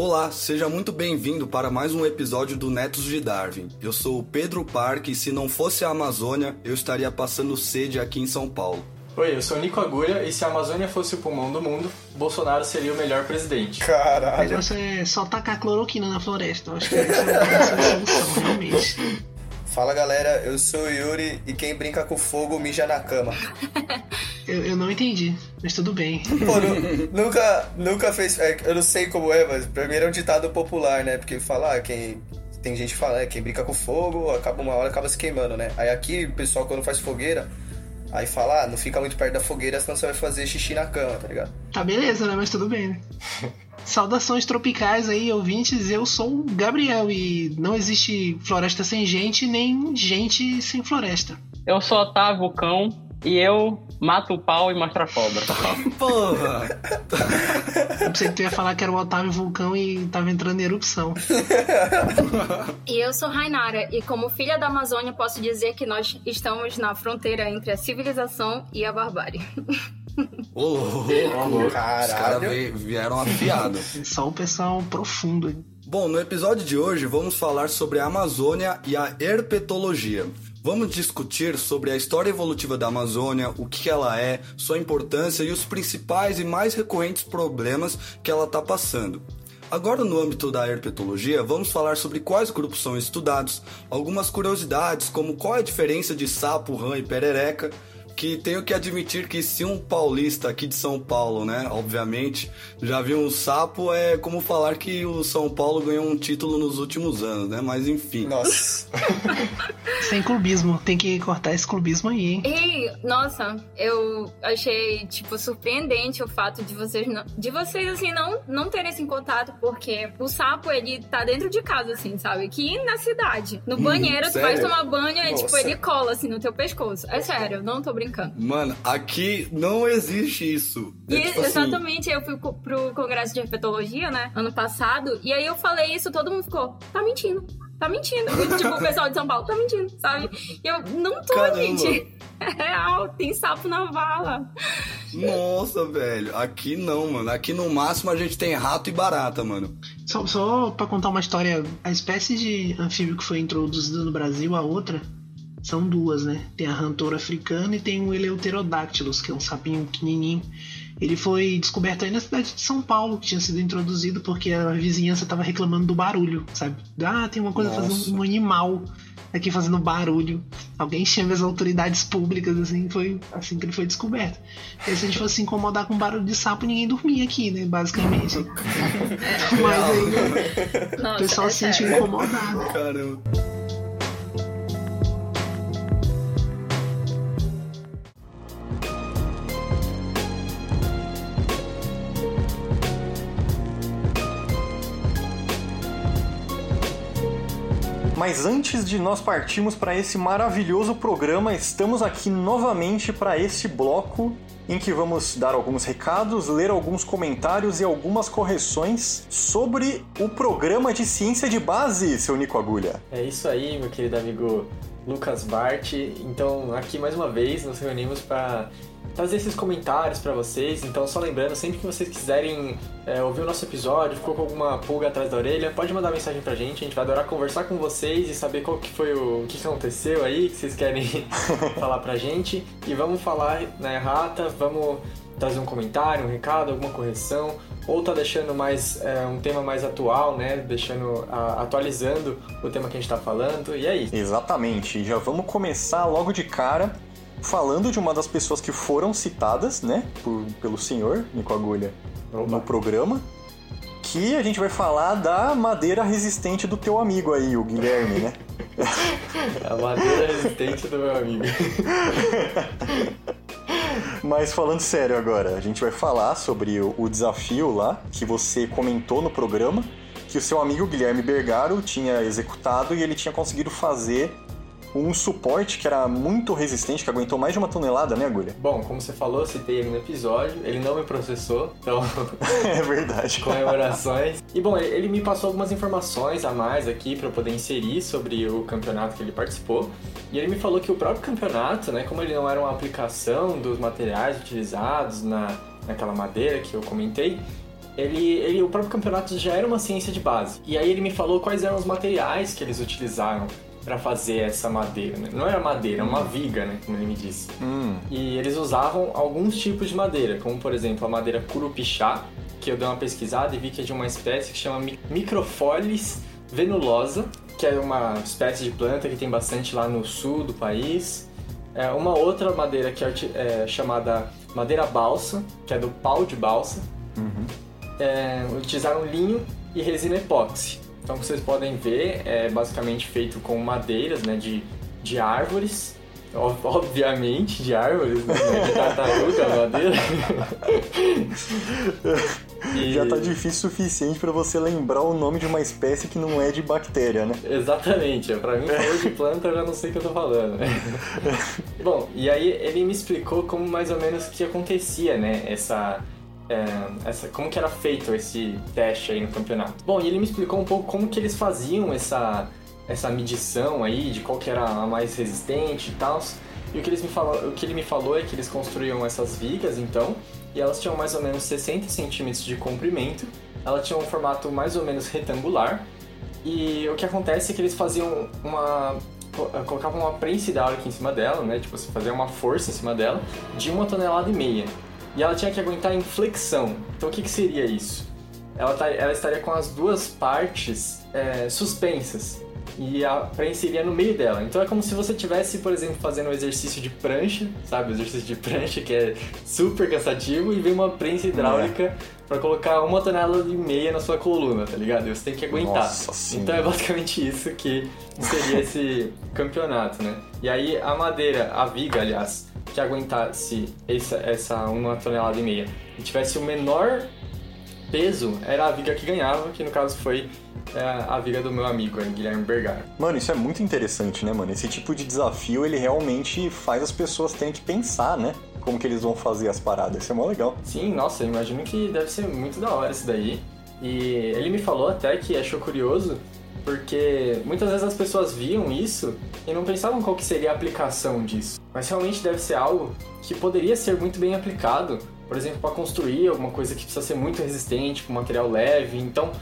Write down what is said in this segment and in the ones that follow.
Olá, seja muito bem-vindo para mais um episódio do Netos de Darwin. Eu sou o Pedro Parque e se não fosse a Amazônia, eu estaria passando sede aqui em São Paulo. Oi, eu sou o Nico Agulha e se a Amazônia fosse o pulmão do mundo, Bolsonaro seria o melhor presidente. Caralho. Mas é só tacar cloroquina na floresta. Eu acho que essa é a solução, realmente. Fala galera, eu sou o Yuri e quem brinca com fogo mija na cama. Eu, eu não entendi, mas tudo bem. Pô, nu- nunca, nunca fez. é, eu não sei como é, mas pra mim era um ditado popular, né? Porque fala, ah, quem. Tem gente que fala, é, quem brinca com fogo, acaba uma hora acaba se queimando, né? Aí aqui o pessoal quando faz fogueira, aí fala, ah, não fica muito perto da fogueira, senão você vai fazer xixi na cama, tá ligado? Tá beleza, né? Mas tudo bem, né? Saudações tropicais aí, ouvintes. Eu sou o Gabriel e não existe floresta sem gente, nem gente sem floresta. Eu sou Otávio o Cão e eu mato o pau e mostro a cobra. Porra! Eu pensei que tu ia falar que era o Otávio Vulcão e tava entrando em erupção. E eu sou Rainara, e como filha da Amazônia, posso dizer que nós estamos na fronteira entre a civilização e a barbárie. Ô, louco! Os caras Caralho. vieram afiados. Só o pessoal profundo. aí. Bom, no episódio de hoje vamos falar sobre a Amazônia e a herpetologia. Vamos discutir sobre a história evolutiva da Amazônia, o que ela é, sua importância e os principais e mais recorrentes problemas que ela está passando. Agora, no âmbito da herpetologia, vamos falar sobre quais grupos são estudados, algumas curiosidades, como qual é a diferença de sapo, rã e perereca, que tenho que admitir que se um paulista aqui de São Paulo, né, obviamente, já viu um sapo, é como falar que o São Paulo ganhou um título nos últimos anos, né? Mas enfim. Nossa. Sem clubismo. Tem que cortar esse clubismo aí, hein? E, nossa, eu achei, tipo, surpreendente o fato de vocês, não, de vocês assim, não, não terem esse contato, porque o sapo, ele tá dentro de casa, assim, sabe? Que na cidade. No banheiro, tu vai sério? tomar banho e, tipo, Nossa. ele cola, assim, no teu pescoço. É sério, não tô brincando. Mano, aqui não existe isso. É E tipo assim, exatamente, eu fui pro congresso de herpetologia, né, ano passado, e aí eu falei isso, todo mundo ficou, tá mentindo, tá mentindo. Tipo, o pessoal de São Paulo, tá mentindo, sabe? E eu, não tô, Caramba. gente. É real, tem sapo na vala. Nossa, velho. Aqui não, mano. Aqui no máximo a gente tem rato e barata, mano. Só, só pra contar uma história, a espécie de anfíbio que foi introduzida no Brasil, a outra, são duas, né? Tem a rantora africana e tem o Eleuterodactylus, que é um sapinho pequenininho. Ele foi descoberto aí na cidade de São Paulo, que tinha sido introduzido porque a vizinhança tava reclamando do barulho, sabe? Ah, tem uma coisa Nossa. fazendo um animal aqui fazendo barulho. Alguém chama as autoridades públicas, assim, foi assim que ele foi descoberto. E se a gente fosse se incomodar com barulho de sapo, ninguém dormia aqui, né? Basicamente. Mas aí Nossa, o pessoal é se sentiu incomodado. Caramba. Mas antes de nós partirmos para esse maravilhoso programa, estamos aqui novamente para este bloco em que vamos dar alguns recados, ler alguns comentários e algumas correções sobre o programa de ciência de base, seu Nico Agulha. É isso aí, meu querido amigo Lucas Bart. Então, aqui mais uma vez nos reunimos para trazer esses comentários para vocês. Então, só lembrando, sempre que vocês quiserem é, ouvir o nosso episódio, ficou com alguma pulga atrás da orelha, pode mandar mensagem pra gente. A gente vai adorar conversar com vocês e saber qual que foi o, o que aconteceu aí, que vocês querem falar pra gente. E vamos falar na errata, vamos trazer um comentário, um recado, alguma correção, ou tá deixando mais é, um tema mais atual, né? Deixando a- atualizando o tema que a gente tá falando. E é isso. Exatamente, já vamos começar logo de cara falando de uma das pessoas que foram citadas, né, por- pelo senhor Nico Agulha no programa, que a gente vai falar da madeira resistente do teu amigo aí, o Guilherme, né? A madeira resistente do meu amigo. Mas falando sério agora, a gente vai falar sobre o, o desafio lá que você comentou no programa, que o seu amigo Guilherme Bergaro tinha executado e ele tinha conseguido fazer um suporte que era muito resistente, que aguentou mais de uma tonelada, né, Agulha? Bom, como você falou, eu citei ele no episódio, ele não me processou, então é verdade. comemorações. E bom, ele- ele me passou algumas informações a mais aqui para eu poder inserir sobre o campeonato que ele participou. E ele me falou que o próprio campeonato, né, como ele não era uma aplicação dos materiais utilizados na, naquela madeira que eu comentei, ele, ele, o próprio campeonato já era uma ciência de base. E aí ele me falou quais eram os materiais que eles utilizaram para fazer essa madeira. Né? Não era madeira, é uma viga, né? Como ele me disse. Hum. E eles usavam alguns tipos de madeira, como por exemplo a madeira curupixá, que eu dei uma pesquisada e vi que é de uma espécie que chama mi- Micropholis venulosa, que é uma espécie de planta que tem bastante lá no sul do país. É uma outra madeira que é, é chamada madeira balsa, que é do pau de balsa. É, utilizaram linho e resina epóxi. Então, como vocês podem ver, é basicamente feito com madeiras né, de, de árvores. Ob- Obviamente, de árvores, né? é De tartaruga, madeira. E- Já tá difícil o suficiente pra você lembrar o nome de uma espécie que não é de bactéria, né? Exatamente, pra mim falou de planta eu já não sei o que eu tô falando. Bom, e aí ele me explicou como mais ou menos que acontecia, né, essa, é, essa, como que era feito esse teste aí no campeonato. Bom, e ele me explicou um pouco como que eles faziam essa, essa medição aí, de qual que era a mais resistente e tal. E o que, eles me falou, o que ele me falou é que eles construíam essas vigas, então, e elas tinham mais ou menos 60 centímetros de comprimento, elas tinham um formato mais ou menos retangular, e o que acontece é que eles faziam uma. eh, colocavam uma prensa hidráulica em cima dela, né? Tipo, você fazia uma força em cima dela de uma tonelada e meia. E ela tinha que aguentar em flexão. Então o que, que seria isso? Ela, tá- ela estaria com as duas partes eh, suspensas. E a prensa iria no meio dela. Então é como se você estivesse, por exemplo, fazendo um exercício de prancha, sabe? O exercício de prancha que é super cansativo e vem uma prensa hidráulica pra colocar uma tonelada e meia na sua coluna, tá ligado? E você tem que aguentar. Nossa então é basicamente isso que seria esse campeonato, né? E aí a madeira, a viga, aliás, que aguentasse essa, essa uma tonelada e meia e tivesse o menor peso, era a viga que ganhava, que no caso foi é, a viga do meu amigo, aí, Guilherme Bergar. Mano, isso é muito interessante, né, mano? Esse tipo de desafio, ele realmente faz as pessoas terem que pensar, né? Como que eles vão fazer as paradas. Isso é mó legal. Sim, nossa, eu imagino que deve ser muito da hora isso daí. E ele me falou até que achou curioso, porque muitas vezes as pessoas viam isso e não pensavam qual que seria a aplicação disso. Mas realmente deve ser algo que poderia ser muito bem aplicado, por exemplo, para construir alguma coisa que precisa ser muito resistente, com material leve. Então,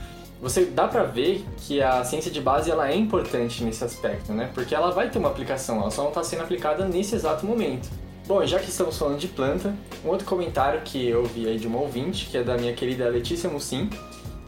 você dá pra ver que a ciência de base ela é importante nesse aspecto, né? Porque ela vai ter uma aplicação, ela só não está sendo aplicada nesse exato momento. Bom, já que estamos falando de planta, um outro comentário que eu vi aí de uma ouvinte, que é da minha querida Letícia Mussim,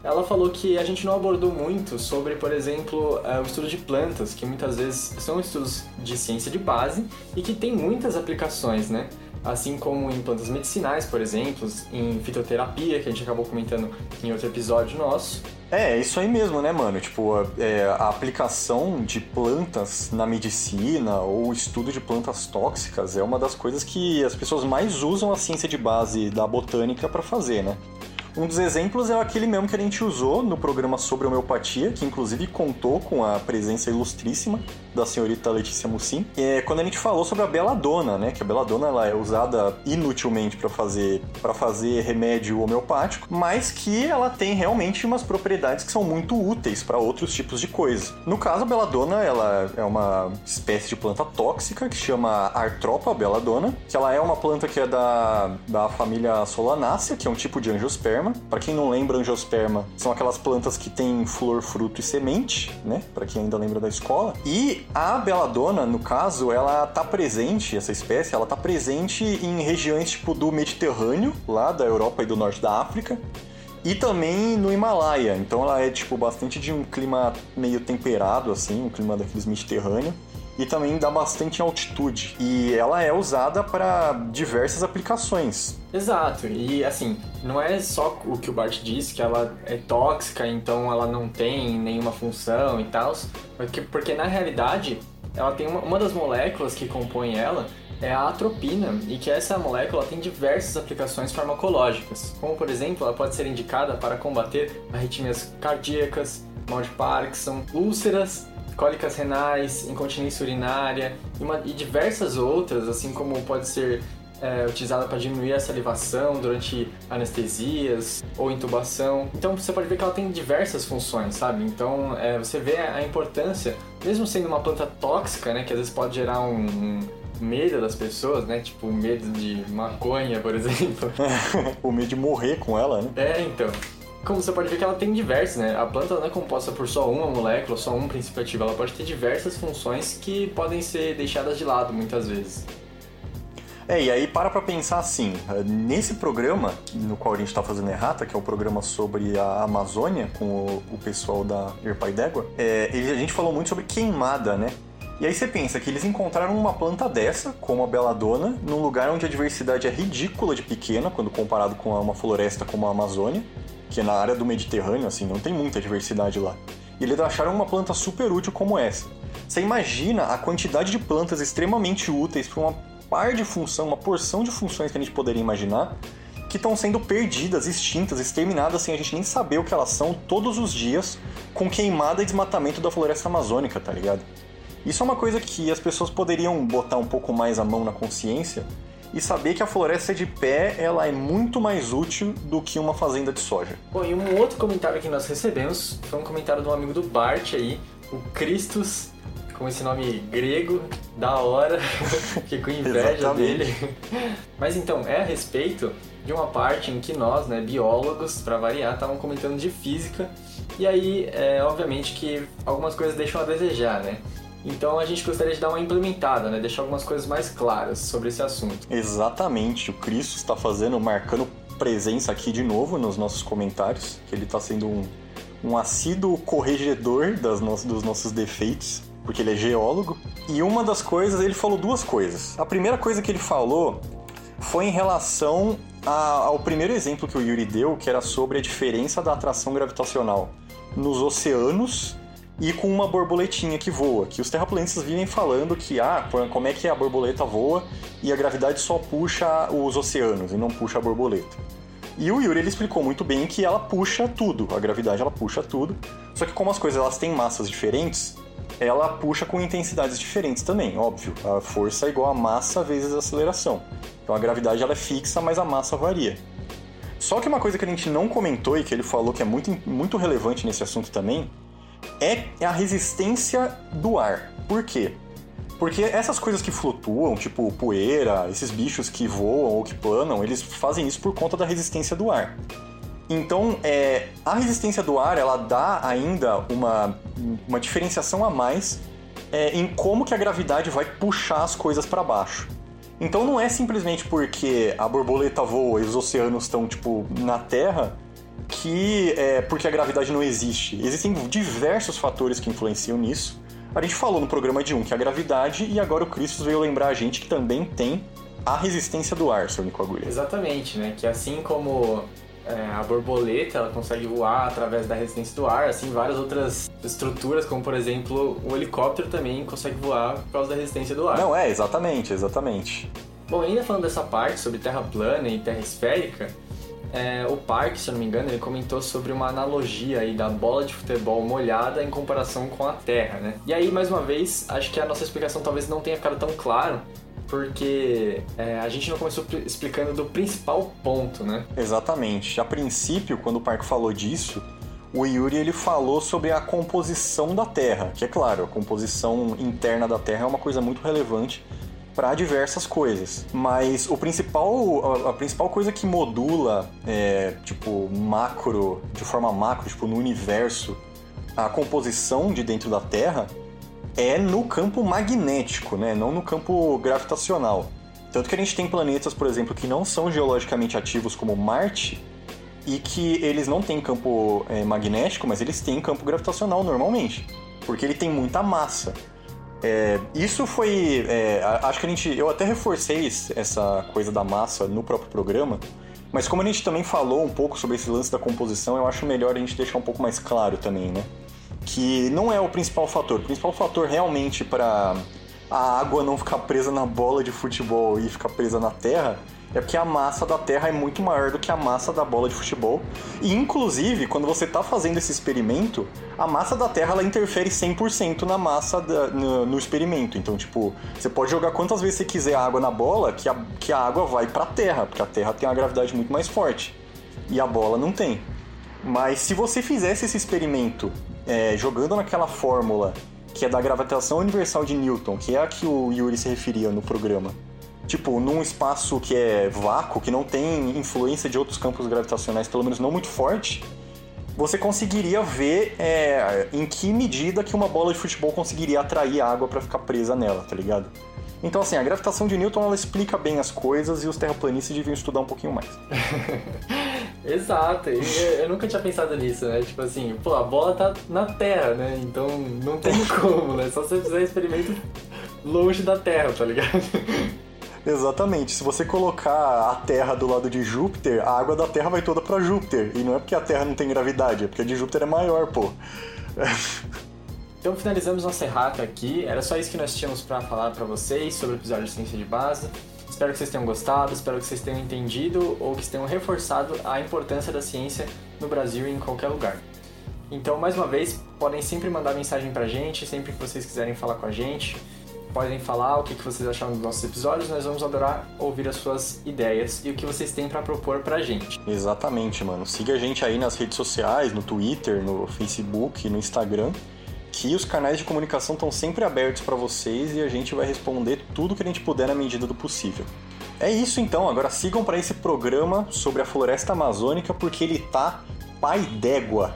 ela falou que a gente não abordou muito sobre, por exemplo, eh, o estudo de plantas, que muitas vezes são estudos de ciência de base e que tem muitas aplicações, né? Assim como em plantas medicinais, por exemplo, em fitoterapia, que a gente acabou comentando em outro episódio nosso. É, é isso aí mesmo, né, mano? Tipo, a, é, a aplicação de plantas na medicina ou o estudo de plantas tóxicas é uma das coisas que as pessoas mais usam a ciência de base da botânica pra fazer, né? Um dos exemplos é aquele mesmo que a gente usou no programa sobre homeopatia, que inclusive contou com a presença ilustríssima da senhorita Letícia Mussim, é quando a gente falou sobre a beladona, né? Que a beladona ela é usada inutilmente para fazer para fazer remédio homeopático, mas que ela tem realmente umas propriedades que são muito úteis para outros tipos de coisa. No caso, a beladona ela é uma espécie de planta tóxica que chama Artropa beladona, que ela é uma planta que é da, da família Solanácea, que é um tipo de angiosperma. Para quem não lembra, angiosperma são aquelas plantas que têm flor, fruto e semente, né? Para quem ainda lembra da escola. E a beladona, no caso, ela tá presente, essa espécie, ela tá presente em regiões tipo do Mediterrâneo, lá da Europa e do norte da África. E também no Himalaia, então ela é tipo bastante de um clima meio temperado assim, um clima daqueles mediterrâneo e também dá bastante altitude. E ela é usada para diversas aplicações. Exato, e assim, não é só o que o Bart disse, que ela é tóxica, então ela não tem nenhuma função e tal, porque, porque na realidade ela tem uma, uma das moléculas que compõem ela é a atropina, e que essa molécula tem diversas aplicações farmacológicas, como por exemplo, ela pode ser indicada para combater arritmias cardíacas, mal de Parkinson, úlceras, cólicas renais, incontinência urinária e, uma- e diversas outras, assim como pode ser é, utilizada para diminuir a salivação durante anestesias ou intubação. Então você pode ver que ela tem diversas funções, sabe? Então é, você vê a importância, mesmo sendo uma planta tóxica, né, que às vezes pode gerar um, um medo das pessoas, né? Tipo medo de maconha, por exemplo. o medo de morrer com ela, né? É, então. Como você pode ver que ela tem diversas, né? A planta não é composta por só uma molécula, só um princípio ativo. Ela pode ter diversas funções que podem ser deixadas de lado muitas vezes. É, e aí para pra pensar assim, nesse programa no qual a gente tá fazendo errata, que é o programa sobre a Amazônia, com o, o pessoal da Irpai d'Égua, é, a gente falou muito sobre queimada, né? E aí você pensa que eles encontraram uma planta dessa, como a beladona, num lugar onde a diversidade é ridícula de pequena, quando comparado com uma floresta como a Amazônia, que na área do Mediterrâneo, assim, não tem muita diversidade lá. E eles acharam uma planta super útil como essa. Você imagina a quantidade de plantas extremamente úteis para uma par de função, uma porção de funções que a gente poderia imaginar, que estão sendo perdidas, extintas, exterminadas sem a gente nem saber o que elas são todos os dias, com queimada e desmatamento da floresta amazônica, tá ligado? Isso é uma coisa que as pessoas poderiam botar um pouco mais a mão na consciência e saber que a floresta de pé ela é muito mais útil do que uma fazenda de soja. Bom, e um outro comentário que nós recebemos foi um comentário de um amigo do Bart aí, o Christus, com esse nome grego, da hora, fiquei com inveja dele. Mas então, é a respeito de uma parte em que nós, né, biólogos, para variar, estavam comentando de física, e aí, é, obviamente que algumas coisas deixam a desejar, né? Então a gente gostaria de dar uma implementada, né? Deixar algumas coisas mais claras sobre esse assunto. Exatamente, o Cristo está fazendo, marcando presença aqui de novo nos nossos comentários, que ele está sendo um, um assíduo corregedor das no- dos nossos defeitos, porque ele é geólogo. E uma das coisas, ele falou duas coisas. A primeira coisa que ele falou foi em relação a- ao primeiro exemplo que o Yuri deu, que era sobre a diferença da atração gravitacional nos oceanos e com uma borboletinha que voa. Que os terraplanistas vivem falando que, ah, como é que a borboleta voa e a gravidade só puxa os oceanos e não puxa a borboleta. E o Yuri ele explicou muito bem que ela puxa tudo, a gravidade ela puxa tudo. Só que como as coisas elas têm massas diferentes, ela puxa com intensidades diferentes também, óbvio. A força é igual a massa vezes a aceleração. Então a gravidade ela é fixa, mas a massa varia. Só que uma coisa que a gente não comentou e que ele falou que é muito, muito relevante nesse assunto também é a resistência do ar. Por quê? Porque essas coisas que flutuam, tipo poeira, esses bichos que voam ou que planam, eles fazem isso por conta da resistência do ar. Então, é, a resistência do ar, ela dá ainda uma, uma diferenciação a mais é, em como que a gravidade vai puxar as coisas para baixo. Então não é simplesmente porque a borboleta voa e os oceanos estão, tipo, na Terra que é porque a gravidade não existe. Existem diversos fatores que influenciam nisso. A gente falou no programa de um que é a gravidade e agora o Christus veio lembrar a gente que também tem a resistência do ar, seu Nico Agulha. Exatamente, né? Que assim como é, a borboleta ela consegue voar através da resistência do ar, assim várias outras estruturas, como por exemplo o helicóptero também consegue voar por causa da resistência do ar. Não, é, exatamente, exatamente. Bom, ainda falando dessa parte sobre terra plana e terra esférica, é, o Park, se eu não me engano, ele comentou sobre uma analogia aí da bola de futebol molhada em comparação com a terra, né? E aí, mais uma vez, acho que a nossa explicação talvez não tenha ficado tão claro, porque é, a gente não começou explicando do principal ponto, né? Exatamente. A princípio, quando o Parque falou disso, o Yuri ele falou sobre a composição da Terra, que é claro, a composição interna da Terra é uma coisa muito relevante para diversas coisas. Mas o principal, a, a principal coisa que modula, é, tipo, macro, de forma macro, tipo, no universo, a composição de dentro da Terra é no campo magnético, né? Não no campo gravitacional. Tanto que a gente tem planetas, por exemplo, que não são geologicamente ativos como Marte e que eles não têm campo é, magnético, mas eles têm campo gravitacional normalmente, porque ele tem muita massa. É, isso foi, é, acho que a gente, eu até reforcei essa coisa da massa no próprio programa, mas como a gente também falou um pouco sobre esse lance da composição, eu acho melhor a gente deixar um pouco mais claro também, né? Que não é o principal fator. O principal fator realmente para a água não ficar presa na bola de futebol e ficar presa na terra é porque a massa da Terra é muito maior do que a massa da bola de futebol. E inclusive, quando você está fazendo esse experimento, a massa da Terra ela interfere 100% na massa da- no, no experimento. Então, tipo, você pode jogar quantas vezes você quiser água na bola que a, que a água vai para a Terra, porque a Terra tem uma gravidade muito mais forte e a bola não tem. Mas se você fizesse esse experimento é, jogando naquela fórmula que é da gravitação universal de Newton, que é a que o Yuri se referia no programa, tipo, num espaço que é vácuo, que não tem influência de outros campos gravitacionais, pelo menos não muito forte, você conseguiria ver é, em que medida que uma bola de futebol conseguiria atrair água para ficar presa nela, tá ligado? Então, assim, a gravitação de Newton ela explica bem as coisas e os terraplanistas deviam estudar um pouquinho mais. Exato, eu, eu, nunca tinha pensado nisso, né? Tipo assim, pô, a bola tá na Terra, né? Então não tem como, né? Só se você fizer experimento longe da Terra, tá ligado? Exatamente. Se você colocar a Terra do lado de Júpiter, a água da Terra vai toda para Júpiter. E não é porque a Terra não tem gravidade, é porque a de Júpiter é maior, pô. Então finalizamos nossa errata aqui. Era só isso que nós tínhamos para falar para vocês sobre o episódio de Ciência de Base. Espero que vocês tenham gostado, espero que vocês tenham entendido ou que tenham reforçado a importância da ciência no Brasil e em qualquer lugar. Então, mais uma vez, podem sempre mandar mensagem pra gente, sempre que vocês quiserem falar com a gente. Podem falar o que vocês acharam dos nossos episódios, nós vamos adorar ouvir as suas ideias e o que vocês têm para propor pra gente. Exatamente, mano. Siga a gente aí nas redes sociais, no Twitter, no Facebook, no Instagram que os canais de comunicação estão sempre abertos para vocês e a gente vai responder tudo que a gente puder na medida do possível. É isso então, agora sigam para esse programa sobre a floresta amazônica porque ele tá pai d'égua.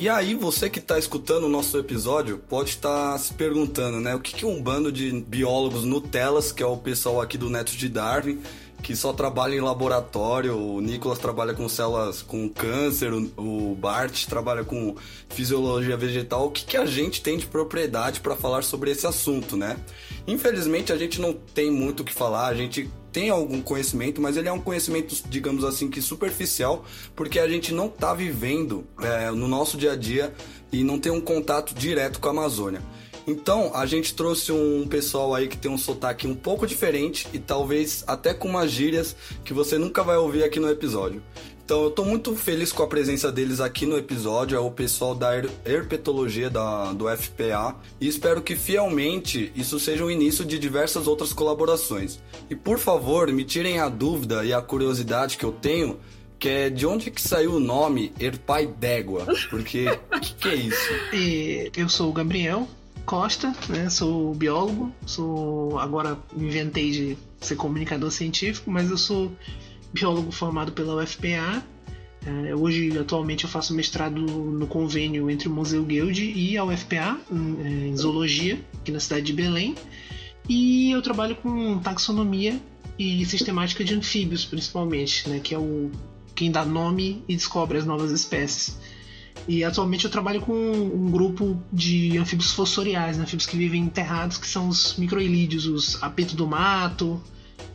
E aí, você que está escutando o nosso episódio pode estar tá se perguntando, né? O que, que um bando de biólogos Nutelas, que é o pessoal aqui do Neto de Darwin, que só trabalha em laboratório, o Nicolas trabalha com células com câncer, o Bart trabalha com fisiologia vegetal, o que, que a gente tem de propriedade para falar sobre esse assunto, né? Infelizmente a gente não tem muito o que falar, a gente tem algum conhecimento, mas ele é um conhecimento, digamos assim, que superficial, porque a gente não está vivendo é, no nosso dia a dia e não tem um contato direto com a Amazônia. Então, a gente trouxe um pessoal aí que tem um sotaque um pouco diferente e talvez até com umas gírias que você nunca vai ouvir aqui no episódio. Então eu tô muito feliz com a presença deles aqui no episódio, é o pessoal da herpetologia da, do FPA, e espero que fielmente isso seja o início de diversas outras colaborações. E por favor, me tirem a dúvida e a curiosidade que eu tenho, que é de onde que saiu o nome Erpai d'Égua? Porque o que, que, é isso? E eu sou o Gabriel Costa, né? Sou biólogo, sou agora inventei de ser comunicador científico, mas eu sou biólogo formado pela UFPA. É, hoje, atualmente, eu faço mestrado no convênio entre o Museu Guild e a UFPA, em, é, em zoologia, aqui na cidade de Belém. E eu trabalho com taxonomia e sistemática de anfíbios, principalmente, né, que é o quem dá nome e descobre as novas espécies. E atualmente eu trabalho com um grupo de anfíbios fossoriais, né, anfíbios que vivem enterrados, que são os microilídeos, os apito do mato,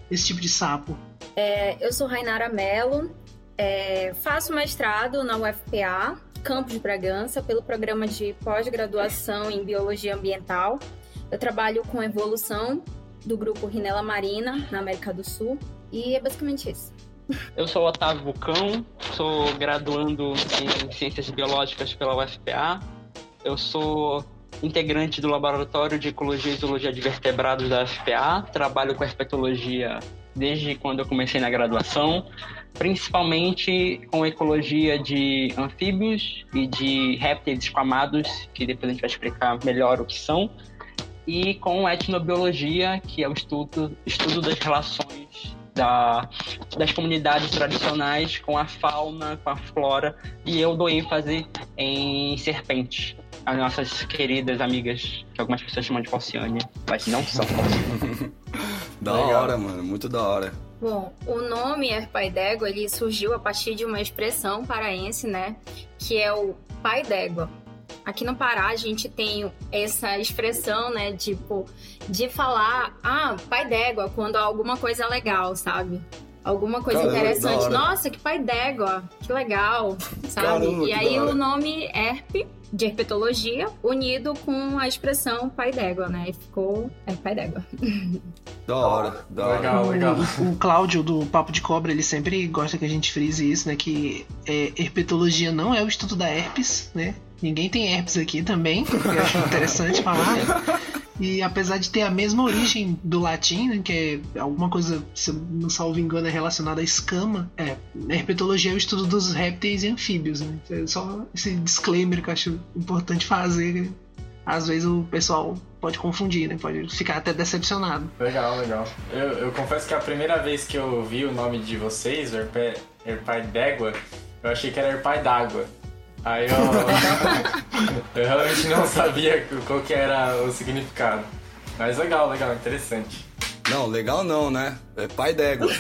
esse tipo de sapo. É, eu sou Rainara Mello, é, faço mestrado na UFPA, Campos de Bragança, pelo programa de pós-graduação em Biologia Ambiental. Eu trabalho com evolução do grupo Rinela Marina, na América do Sul, e é basicamente isso. Eu sou Otávio Bucão, sou graduando em Ciências Biológicas pela UFPA. Eu sou integrante do Laboratório de Ecologia e Zoologia de Vertebrados da UFPA. Trabalho com herpetologia desde quando eu comecei na graduação, principalmente com ecologia de anfíbios e de répteis esquamados, que depois a gente vai explicar melhor o que são, e com etnobiologia, que é o estudo, estudo das relações da, das comunidades tradicionais com a fauna, com a flora, e eu dou ênfase em serpentes. As nossas queridas amigas, que algumas pessoas chamam de Falciane, mas não são. Da Legal. hora, mano, muito da hora. Bom, o nome Pai d'Égua, ele surgiu a partir de uma expressão paraense, né, que é o pai d'égua. Aqui no Pará a gente tem essa expressão, né, tipo, de falar, ah, pai d'égua, quando alguma coisa é legal, sabe? Alguma coisa Caramba, interessante. Nossa, que pai d'égua, que legal, sabe? Caramba, e aí o nome ERP de herpetologia unido com a expressão pai d'égua, né? E ficou é, pai d'égua. Da hora, da hora. Legal, legal. O, o Cláudio do Papo de Cobra, ele sempre gosta que a gente frise isso, né? Que é, herpetologia não é o estudo da herpes, né? Ninguém tem herpes aqui também, eu acho interessante falar. E apesar de ter a mesma origem do latim, né, que é alguma coisa, se eu não salvo engano, é relacionada à escama, é, herpetologia é o estudo dos répteis e anfíbios, né? É só esse disclaimer que eu acho importante fazer. Às vezes o pessoal pode confundir, né? Pode ficar até decepcionado. Legal, legal. Eu, eu confesso que a primeira vez que eu vi o nome de vocês, Herpai d'Égua, eu achei que era Herpai d'Água. Aí eu, eu realmente não sabia qual que era o significado. Mas legal, legal, interessante. Não, legal não, né? É pai d'égua.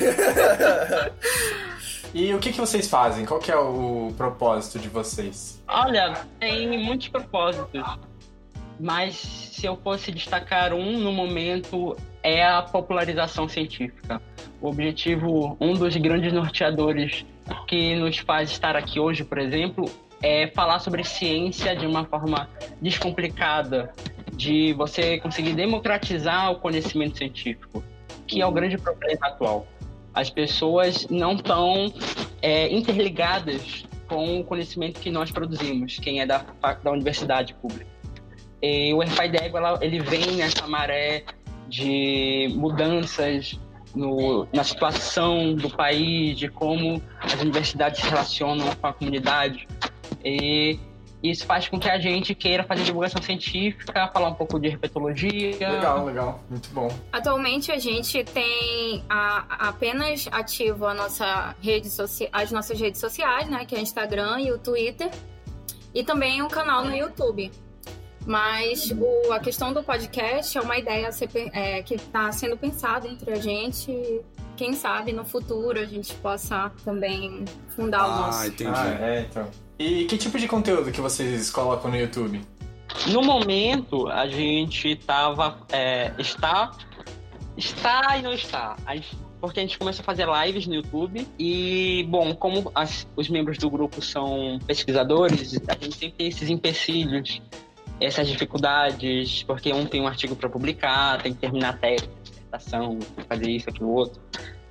E o que, que vocês fazem? Qual que é o propósito de vocês? Olha, tem muitos propósitos. Mas se eu fosse destacar um no momento é a popularização científica. O objetivo, um dos grandes norteadores que nos faz estar aqui hoje, por exemplo, é falar sobre ciência de uma forma descomplicada, de você conseguir democratizar o conhecimento científico, que é o grande problema atual. As pessoas não estão é, interligadas com o conhecimento que nós produzimos, quem é da, da universidade pública. E o Airfy d'Égua, ele vem nessa maré de mudanças no, na situação do país, de como as universidades se relacionam com a comunidade. E isso faz com que a gente queira fazer divulgação científica, falar um pouco de herpetologia. Legal, legal, muito bom. Atualmente a gente tem a, apenas ativo a nossa rede as nossas redes sociais, né, que é o Instagram e o Twitter, e também um canal no YouTube. Mas o, a questão do podcast é uma ideia ser, é, que está sendo pensada entre a gente. Quem sabe no futuro a gente possa também fundar ah, o nosso. Ah, entendi. Ah, é, então. E que tipo de conteúdo que vocês colocam no YouTube? No momento, a gente tava. É, está. Está e não está. A gente, porque a gente começou a fazer lives no YouTube. E, bom, como as, os membros do grupo são pesquisadores, a gente sempre tem esses empecilhos, essas dificuldades, porque um tem um artigo para publicar, tem que terminar a tese, dissertação, fazer isso, aquilo, outro.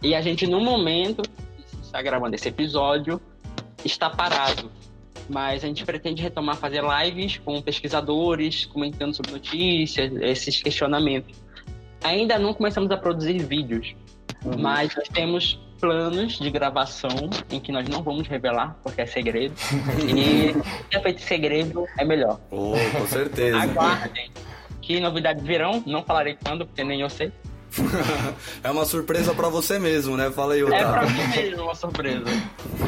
E a gente, no momento, está gravando esse episódio, está parado mas a gente pretende retomar fazer lives com pesquisadores, comentando sobre notícias, esses questionamentos. Ainda não começamos a produzir vídeos, uhum. mas nós temos planos de gravação em que nós não vamos revelar, porque é segredo. e se é feito segredo, é melhor. Oh, com certeza. Aguardem. Que novidades virão, não falarei quando, porque nem eu sei. é uma surpresa para você mesmo, né? Fala aí, Otávio. É pra mim mesmo uma surpresa.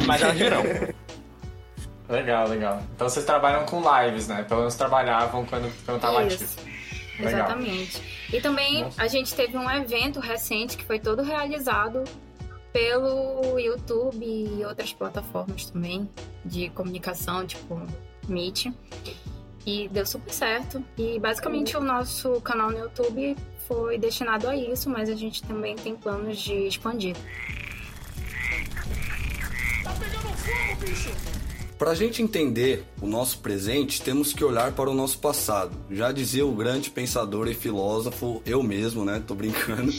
Mas elas virão. Legal, legal. Então vocês trabalham com lives, né? Pelo menos trabalhavam quando, quando tava Isso. ativo. Legal. Exatamente. E também Nossa. a gente teve um evento recente que foi todo realizado pelo YouTube e outras plataformas também de comunicação, tipo Meet. E deu super certo. E basicamente o nosso canal no YouTube foi destinado a isso, mas a gente também tem planos de expandir. Tá pegando fogo, bicho! Para a gente entender o nosso presente, temos que olhar para o nosso passado. Já dizia o grande pensador e filósofo, eu mesmo, né? Tô brincando.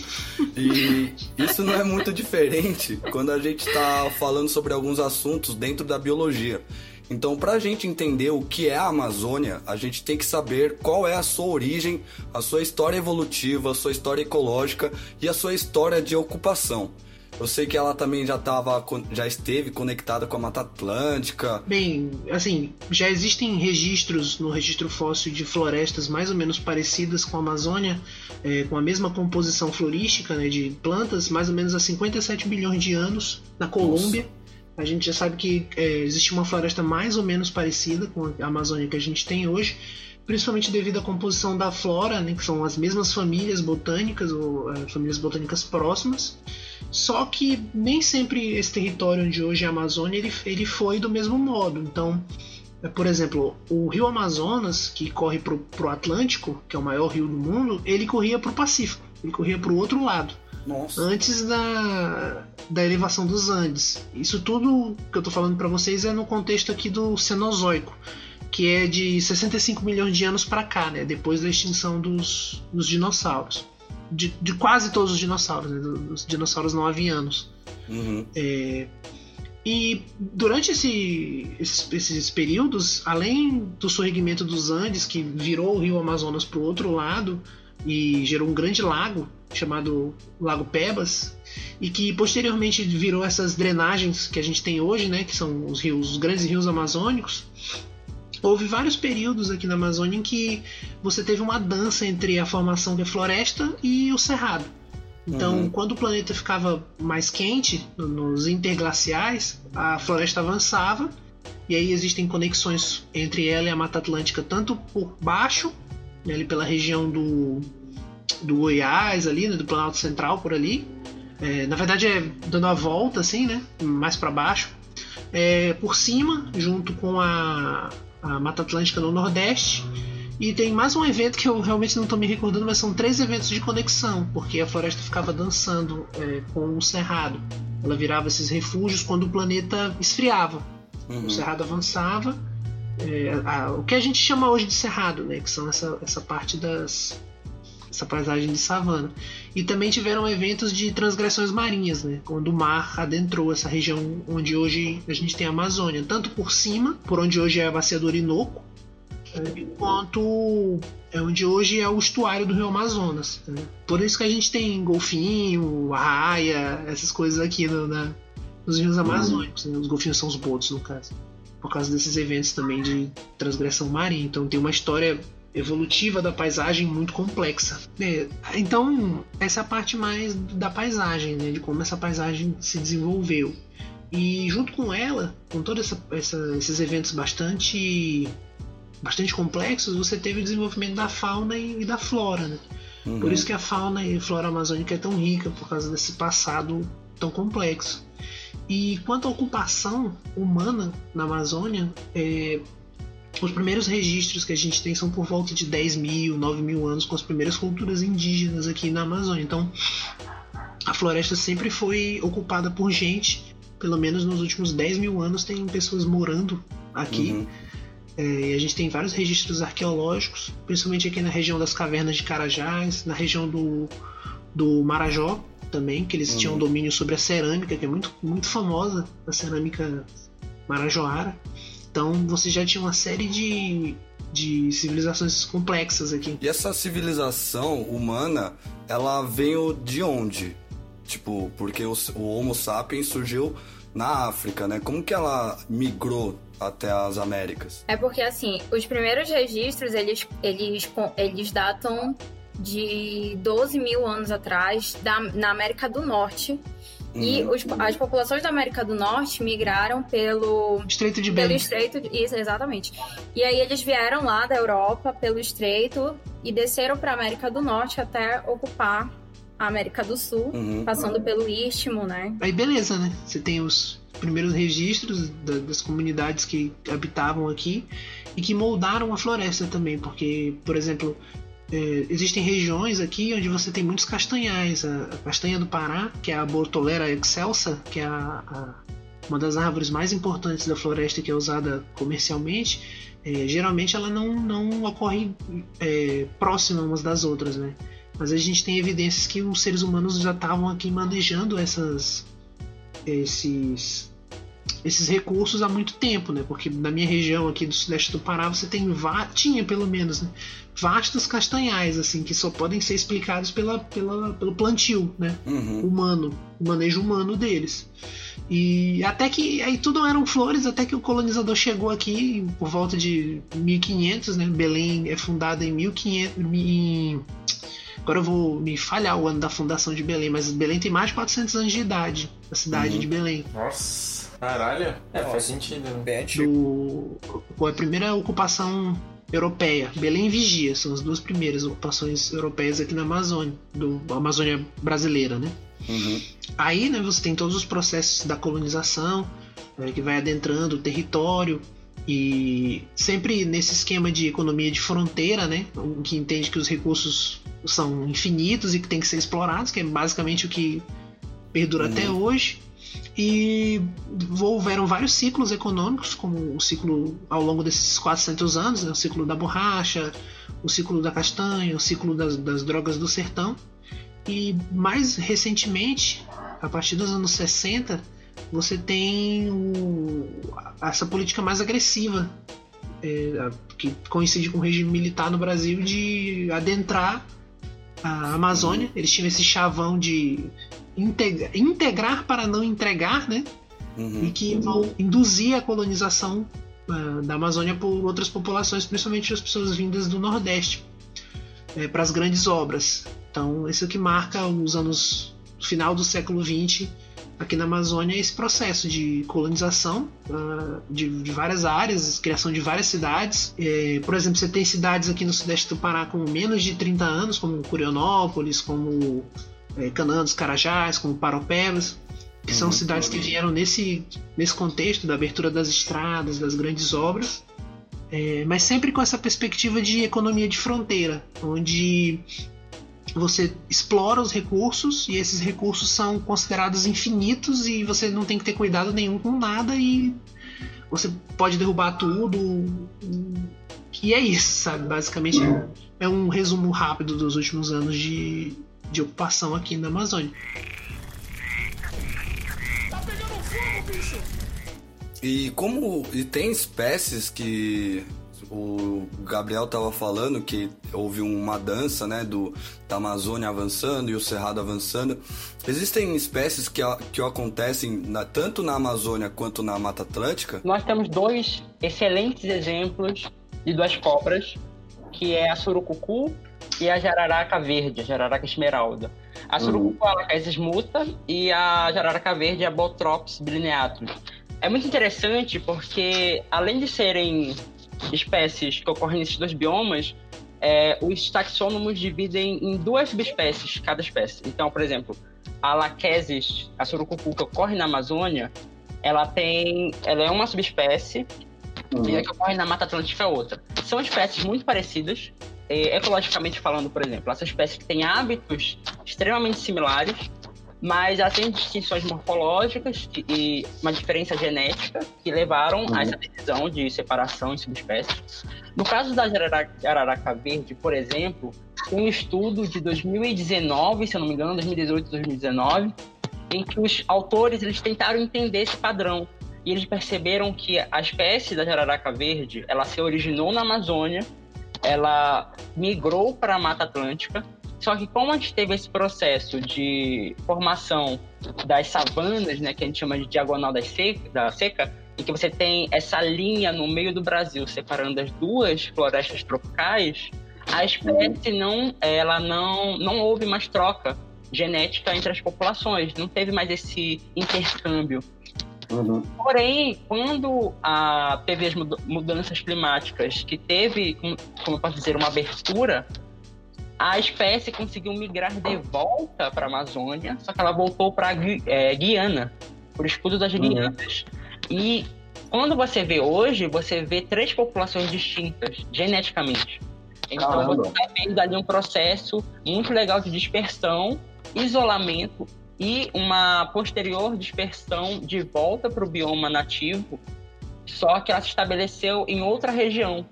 E isso não é muito diferente quando a gente está falando sobre alguns assuntos dentro da biologia. Então, para a gente entender o que é a Amazônia, a gente tem que saber qual é a sua origem, a sua história evolutiva, a sua história ecológica e a sua história de ocupação. Eu sei que ela também já tava, já esteve conectada com a Mata Atlântica. Bem, assim, já existem registros no registro fóssil de florestas mais ou menos parecidas com a Amazônia, é, com a mesma composição florística né, de plantas, mais ou menos há 57 bilhões de anos, na Colômbia. Nossa. A gente já sabe que é, existe uma floresta mais ou menos parecida com a Amazônia que a gente tem hoje, principalmente devido à composição da flora, né, que são as mesmas famílias botânicas ou é, famílias botânicas próximas. Só que nem sempre esse território onde hoje é a Amazônia ele, ele foi do mesmo modo. Então, é, por exemplo, o rio Amazonas, que corre para o Atlântico, que é o maior rio do mundo, ele corria para o Pacífico, ele corria para o outro lado. Nossa. Antes da, da elevação dos Andes. Isso tudo que eu estou falando para vocês é no contexto aqui do Cenozoico, que é de 65 milhões de anos para cá, né? depois da extinção dos, dos dinossauros de, de quase todos os dinossauros, né, dos dinossauros não avianos. Uhum. É, e durante esse, esses, esses, períodos, além do sorrimento dos Andes, que virou o rio Amazonas para o outro lado, e gerou um grande lago chamado Lago Pebas e que posteriormente virou essas drenagens que a gente tem hoje, né, que são os rios, os grandes rios amazônicos. Houve vários períodos aqui na Amazônia em que você teve uma dança entre a formação da floresta e o cerrado. Então, uhum. quando o planeta ficava mais quente, nos interglaciais, a floresta avançava e aí existem conexões entre ela e a Mata Atlântica, tanto por baixo, né, ali pela região do, do Goiás, ali, né, do Planalto Central, por ali. É, na verdade, é dando a volta, assim, né, mais para baixo. É, por cima, junto com a, a Mata Atlântica no Nordeste. E tem mais um evento que eu realmente não estou me recordando, mas são três eventos de conexão, porque a floresta ficava dançando é, com o cerrado. Ela virava esses refúgios quando o planeta esfriava. Uhum. O cerrado avançava. É, a, o que a gente chama hoje de cerrado, né? Que são essa, essa parte das. Essa paisagem de savana. E também tiveram eventos de transgressões marinhas, né? Quando o mar adentrou essa região onde hoje a gente tem a Amazônia, tanto por cima, por onde hoje é a bacia do Orinoco, né? quanto é onde hoje é o estuário do Rio Amazonas. Né? Por isso que a gente tem golfinho, raia, essas coisas aqui no, na, nos rios amazônicos. Né? Os golfinhos são os botos, no caso. Por causa desses eventos também de transgressão marinha. Então tem uma história evolutiva da paisagem muito complexa. É, então, essa é a parte mais da paisagem, né? de como essa paisagem se desenvolveu. E junto com ela, com todos esses eventos bastante, bastante complexos, você teve o desenvolvimento da fauna e, e da flora. Né? Uhum. Por isso que a fauna e a flora amazônica é tão rica, por causa desse passado tão complexo. E quanto à ocupação humana na Amazônia, é, os primeiros registros que a gente tem são por volta de 10 mil, 9 mil anos, com as primeiras culturas indígenas aqui na Amazônia. Então, a floresta sempre foi ocupada por gente, pelo menos nos últimos 10 mil anos tem pessoas morando aqui. Uhum. É, e a gente tem vários registros arqueológicos, principalmente aqui na região das cavernas de Carajás, na região do, do Marajó, também, que eles uhum. tinham domínio sobre a cerâmica, que é muito, muito famosa, a cerâmica marajoara. Então você já tinha uma série de, de civilizações complexas aqui. E essa civilização humana, ela veio de onde? Tipo, porque o, o Homo sapiens surgiu na África, né? Como que ela migrou até as Américas? É porque assim, os primeiros registros eles, eles, eles datam de 12 mil anos atrás da, na América do Norte. Uhum. E os, as populações da América do Norte migraram pelo Estreito de Bering. Pelo Estreito, isso, exatamente. E aí eles vieram lá da Europa pelo Estreito e desceram para a América do Norte até ocupar a América do Sul, uhum. passando pelo Istmo, né? Aí beleza, né? Você tem os primeiros registros da, das comunidades que habitavam aqui e que moldaram a floresta também, porque, por exemplo, é, existem regiões aqui onde você tem muitos castanhais. A, a, castanha do Pará, que é a Bortolera excelsa, que é a, a, uma das árvores mais importantes da floresta que é usada comercialmente, é, geralmente ela não, não ocorre é, próxima umas das outras, né? Mas a gente tem evidências que os seres humanos já estavam aqui manejando essas, esses, esses recursos há muito tempo, né? Porque na minha região aqui do sudeste do Pará você tem tinha pelo menos né? Vastos castanhais, assim, que só podem ser explicados pela, pela, pelo plantio, né? Uhum. Humano, o manejo humano deles. E até que aí tudo eram flores, até que o colonizador chegou aqui por volta de 1500, né? Belém é fundada em 1500. Em... Agora eu vou me falhar o ano da fundação de Belém, mas Belém tem mais de 400 anos de idade, a cidade uhum. de Belém. Nossa, caralho. É, Nossa, faz sentido. Né? Bem Do... Foi a primeira ocupação europeia. Belém e Vigia são as duas primeiras ocupações europeias aqui na Amazônia, do Amazônia brasileira, né? Uhum. Aí, né, você tem todos os processos da colonização, né, que vai adentrando o território e sempre nesse esquema de economia de fronteira, né, que entende que os recursos são infinitos e que tem que ser explorados, que é basicamente o que perdura uhum. até hoje. E houveram vários ciclos econômicos, como o ciclo ao longo desses 400 anos, né? o ciclo da borracha, o ciclo da castanha, o ciclo das, das drogas do sertão. E mais recentemente, a partir dos anos 60, você tem o, essa política mais agressiva, é, que coincide com o regime militar no Brasil, de adentrar a Amazônia. Eles tinham esse chavão de integra- integrar para não entregar, né? Uhum. E que vão induzir a colonização ah, da Amazônia por outras populações, principalmente as pessoas vindas do Nordeste, para as grandes obras. Então, isso que marca os anos final do século XX aqui na Amazônia esse processo de colonização ah, de, de várias áreas, criação de várias cidades. Eh, por exemplo, você tem cidades aqui no sudeste do Pará com menos de 30 anos, como Curionópolis, como Canaã dos Carajás, como Paropebas, que são cidades que vieram nesse, nesse contexto da abertura das estradas, das grandes obras. Eh, mas sempre com essa perspectiva de economia de fronteira, onde você explora os recursos e esses recursos são considerados infinitos e você não tem que ter cuidado nenhum com nada e você pode derrubar tudo. E é isso, sabe? Basicamente é um resumo rápido dos últimos anos de, de ocupação aqui na Amazônia. E como e tem espécies que o Gabriel tava falando que houve uma dança, né, do da Amazônia avançando e o Cerrado avançando. Existem espécies que, a- que acontecem na- tanto na Amazônia quanto na Mata Atlântica? Nós temos dois excelentes exemplos de duas cobras, que é a surucucu e a jararaca verde, a jararaca esmeralda. A surucucu é a Lachesis muta e a jararaca verde é a Botrops bilineatus. É muito interessante porque, além de serem espécies que ocorrem nesses dois biomas, é, os taxônomos dividem em duas subespécies cada espécie. Então, por exemplo, a Lachesis, a surucucu que ocorre na Amazônia, ela tem, ela é uma subespécie e a que ocorre na Mata Atlântica é outra. São espécies muito parecidas, ecologicamente falando, por exemplo. Essa espécie que tem hábitos extremamente similares, mas ela tem distinções morfológicas e uma diferença genética que levaram a essa decisão de separação em subespécies. No caso da jararaca, verde, por exemplo, um estudo de 2019, se eu não me engano, 2018, 2019, em que os autores eles tentaram entender esse padrão e eles perceberam que a espécie da jararaca verde ela se originou na Amazônia, ela migrou para a Mata Atlântica, só que como a gente teve esse processo de formação das savanas, né, que a gente chama de diagonal da seca, da seca, em que você tem essa linha no meio do Brasil separando as duas florestas tropicais, a espécie não, ela não, não houve mais troca genética entre as populações, não teve mais esse intercâmbio. Porém, quando a, teve as muda- mudanças climáticas, que teve, como como eu posso dizer, uma abertura, a espécie conseguiu migrar de volta para a Amazônia, só que ela voltou para Guiana, por escudo das Guianas. E quando você vê hoje, você vê três populações distintas geneticamente. Então Caramba. você está vendo ali um processo muito legal de dispersão, isolamento e uma posterior dispersão de volta para o bioma nativo, só que ela se estabeleceu em outra região.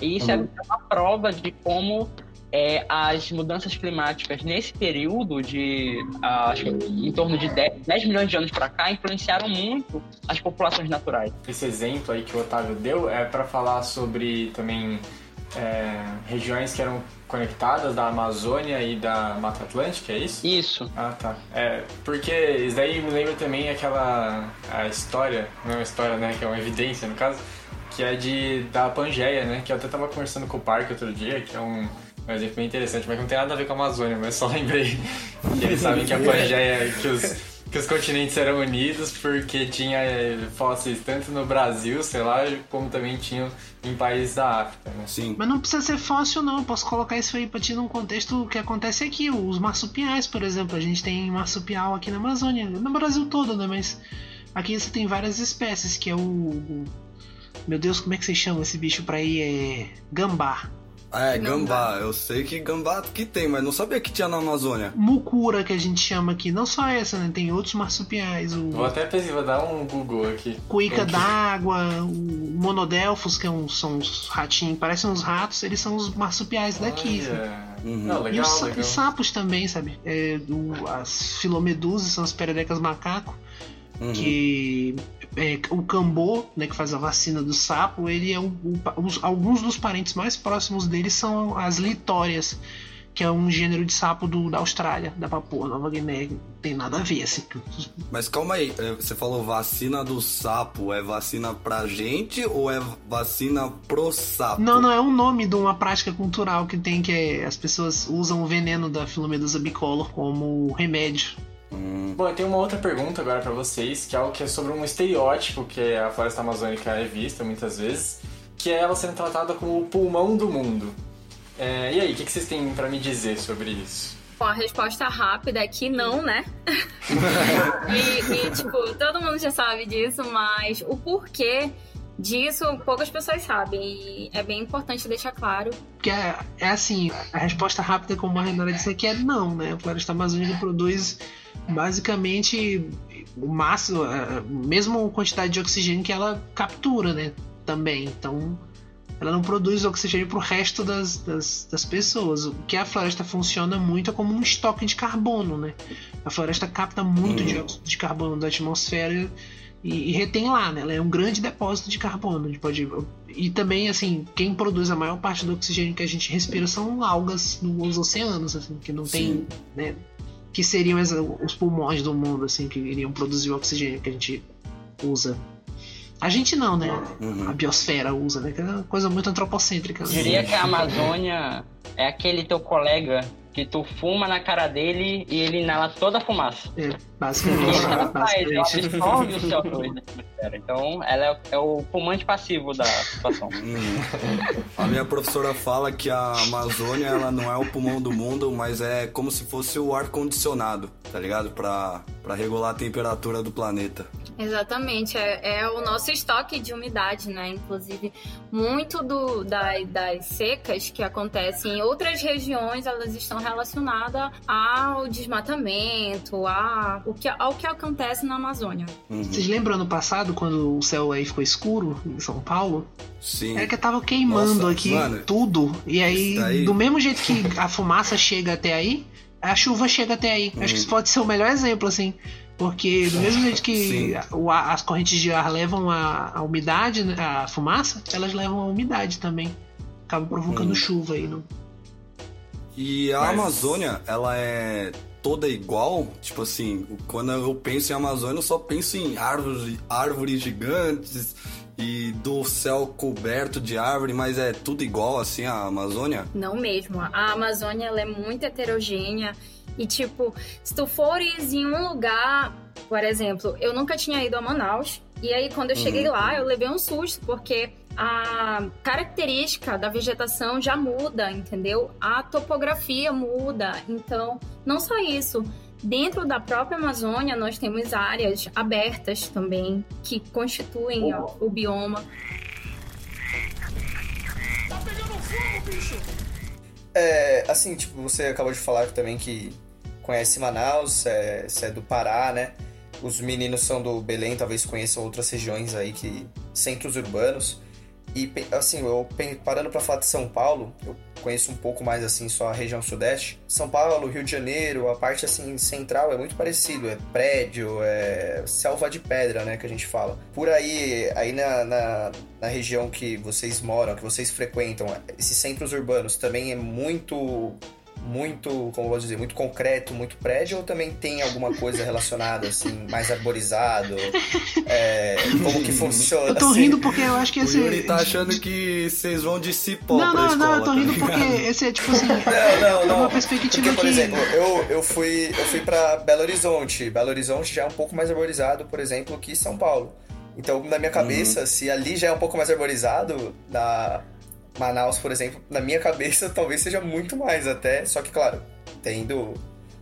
E isso é uma prova de como é, as mudanças climáticas nesse período de ah, acho que em torno de 10, 10 milhões de anos para cá influenciaram muito as populações naturais. Esse exemplo aí que o Otávio deu é para falar sobre também é, regiões que eram conectadas da Amazônia e da Mata Atlântica, é isso? Isso. Ah, tá. É, porque isso daí me lembra também aquela a história, não é uma história, né, que é uma evidência no caso, que é de da Pangeia, né, que eu até tava conversando com o Parque outro dia, que é um, um exemplo bem interessante, mas que não tem nada a ver com a Amazônia, mas só lembrei que eles sabem que a Pangeia, que os que os continentes eram unidos porque tinha eh, fósseis tanto no Brasil, sei lá, como também tinham em países da África, né? Sim. Mas não precisa ser fácil, não. Eu posso colocar isso aí pra ti num contexto que acontece aqui. Os marsupiais, por exemplo. A gente tem marsupial aqui na Amazônia. No Brasil todo, né? Mas aqui você tem várias espécies, que é o. o- Meu Deus, como é que vocês chamam esse bicho pra ir? É. Gambá. É, gambá. Eu sei que gambá que tem, mas não sabia que tinha na Amazônia. Mucura, que a gente chama aqui. Não só essa, né? Tem outros marsupiais. O Vou até pesquisar, vou dar um Google aqui. cuíca que- d'água, o monodelfos, que é um- são uns ratinhos, parecem uns ratos. Eles são os marsupiais daqui. sabe? Olha. Uhum. Não, E legal, os, sa- legal. os sapos também, sabe? É, o- as filomedusas são as pererecas macaco, Uhum. que é, o cambô, né, que faz a vacina do sapo, ele é o, o- os- alguns dos parentes mais próximos dele são as litórias, que é um gênero de sapo do, da Austrália, da Papua Nova Guiné. Tem nada a ver, assim. Mas calma aí, é, você falou vacina do sapo, é vacina pra gente ou é vacina pro sapo? Não, não, é um nome de uma prática cultural que tem que é, as pessoas usam o veneno da Filomedusa bicolor como remédio. Hum, Bom, eu tenho uma outra pergunta agora pra vocês, que é algo que é sobre um estereótipo que a floresta amazônica é vista muitas vezes, que é ela sendo tratada como o pulmão do mundo. É, e aí, o que que vocês têm pra me dizer sobre isso? Bom, a resposta rápida é que não, né? e, e, tipo, todo mundo já sabe disso, mas o porquê disso poucas pessoas sabem. E é bem importante deixar claro. Porque é, é assim, a resposta rápida, como a Renata disse aqui, é não, né? A floresta amazônica produz basicamente o máximo, a mesma quantidade de oxigênio que ela captura, né? Também. Então, ela não produz oxigênio para o resto das, das, das, pessoas. O que a floresta funciona muito é como um estoque de carbono, né? A floresta capta muito dióxido de carbono da atmosfera e, e, retém lá, né? Ela é um grande depósito de carbono. A gente pode... E também, assim, quem produz a maior parte do oxigênio que a gente respira são algas nos oceanos, assim, que não tem, né? Que seriam os pulmões do mundo, assim, que iriam produzir o oxigênio que a gente usa. A gente não, né? Uhum. A biosfera usa, né? Que é uma coisa muito antropocêntrica. Né? Diria que a Amazônia é aquele teu colega que tu fuma na cara dele e ele inala toda a fumaça. É, E basicamente. que ela faz? Ela absorve o CO2 da atmosfera. Então, ela é, é o pulmante passivo da situação. Hum. A minha professora fala que a Amazônia ela não é o pulmão do mundo, mas é como se fosse o ar condicionado, tá ligado? Pra, pra regular a temperatura do planeta. Exatamente, é, é o nosso estoque de umidade, né? Inclusive, muito do, da- das secas que acontecem em outras regiões, elas estão relacionadas ao desmatamento, a, o que, ao que acontece na Amazônia. Uhum. Vocês lembram ano passado, quando o céu aí ficou escuro em São Paulo? Sim. Era que tava queimando Nossa, aqui mano, tudo. E aí, daí- do mesmo jeito que a fumaça chega até aí, a chuva chega até aí. Acho que isso pode ser o melhor exemplo, assim. Porque do mesmo jeito que as correntes de ar levam a, a umidade, né, a fumaça, elas levam a umidade também. Acaba provocando Hum. chuva aí. No... E a Mas- Amazônia, ela é toda igual? Tipo assim, quando eu penso em Amazônia, eu só penso em árvores, árvores gigantes e do céu coberto de árvore, mas é tudo igual assim a Amazônia? Não mesmo. A Amazônia ela é muito heterogênea e tipo, se tu fores em um lugar, por exemplo, eu nunca tinha ido a Manaus e aí quando eu cheguei lá eu levei um susto porque a característica da vegetação já muda, entendeu? A topografia muda. Então, não só isso. Dentro da própria Amazônia, nós temos áreas abertas também que constituem ó, o bioma. É, assim, tipo, você acabou de falar também que conhece Manaus, é, você é do Pará, né? Os meninos são do Belém, talvez conheçam outras regiões aí que centros urbanos. E assim, eu parando pra falar de São Paulo, eu conheço um pouco mais assim só a região sudeste. São Paulo, Rio de Janeiro, a parte assim central é muito parecido, é prédio, é selva de pedra, né, que a gente fala. Por aí, aí na, na, na região que vocês moram, que vocês frequentam, esses centros urbanos também é muito muito, como eu vou dizer, muito concreto, muito prédio, ou também tem alguma coisa relacionada, assim, mais arborizado? É, como que funciona? Eu tô assim? rindo porque eu acho que O esse. Yuri tá achando que vocês vão de cipó Não, pra não, escola, não, eu tô tá rindo ligado? porque esse é tipo assim. Não, não, É não. uma perspectiva Porque, por que- exemplo, eu, eu, fui, eu fui pra Belo Horizonte. Belo Horizonte já é um pouco mais arborizado, por exemplo, que São Paulo. Então, na minha cabeça, se ali já é um pouco mais arborizado, na Manaus, por exemplo, na minha cabeça talvez seja muito mais até. Só que, claro, tendo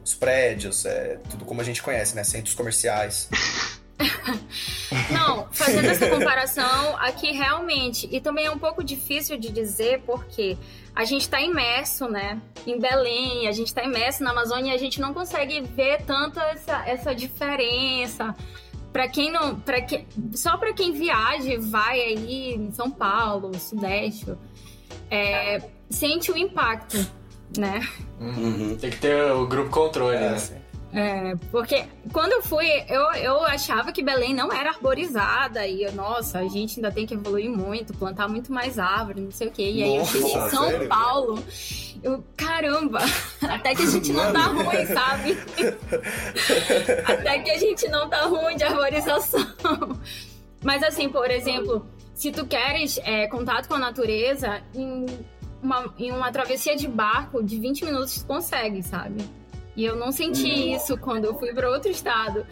os prédios, é, tudo como a gente conhece, né? Centros comerciais. Não, fazendo essa comparação, aqui realmente, e também é um pouco difícil de dizer porque a gente está imerso, né, em Belém, a gente está imerso na Amazônia a gente não consegue ver tanto essa, essa diferença. Para quem não, para que, só para quem viaja, vai aí em São Paulo, Sudeste, é, sente o impacto, né? Uhum. Tem que ter o grupo controle, É, né? É, porque quando eu fui, eu, eu achava que Belém não era arborizada. E, eu, nossa, a gente ainda tem que evoluir muito, plantar muito mais árvore, não sei o quê. E aí eu cheguei em Nossa, São sério? Paulo, Eu, caramba, até que a gente não tá ruim, sabe? até que a gente não tá ruim de arborização. Mas assim, por exemplo, se tu queres é, contato com a natureza, em uma, em uma travessia de barco de 20 minutos tu consegue, sabe? E eu não senti isso quando eu fui para outro estado,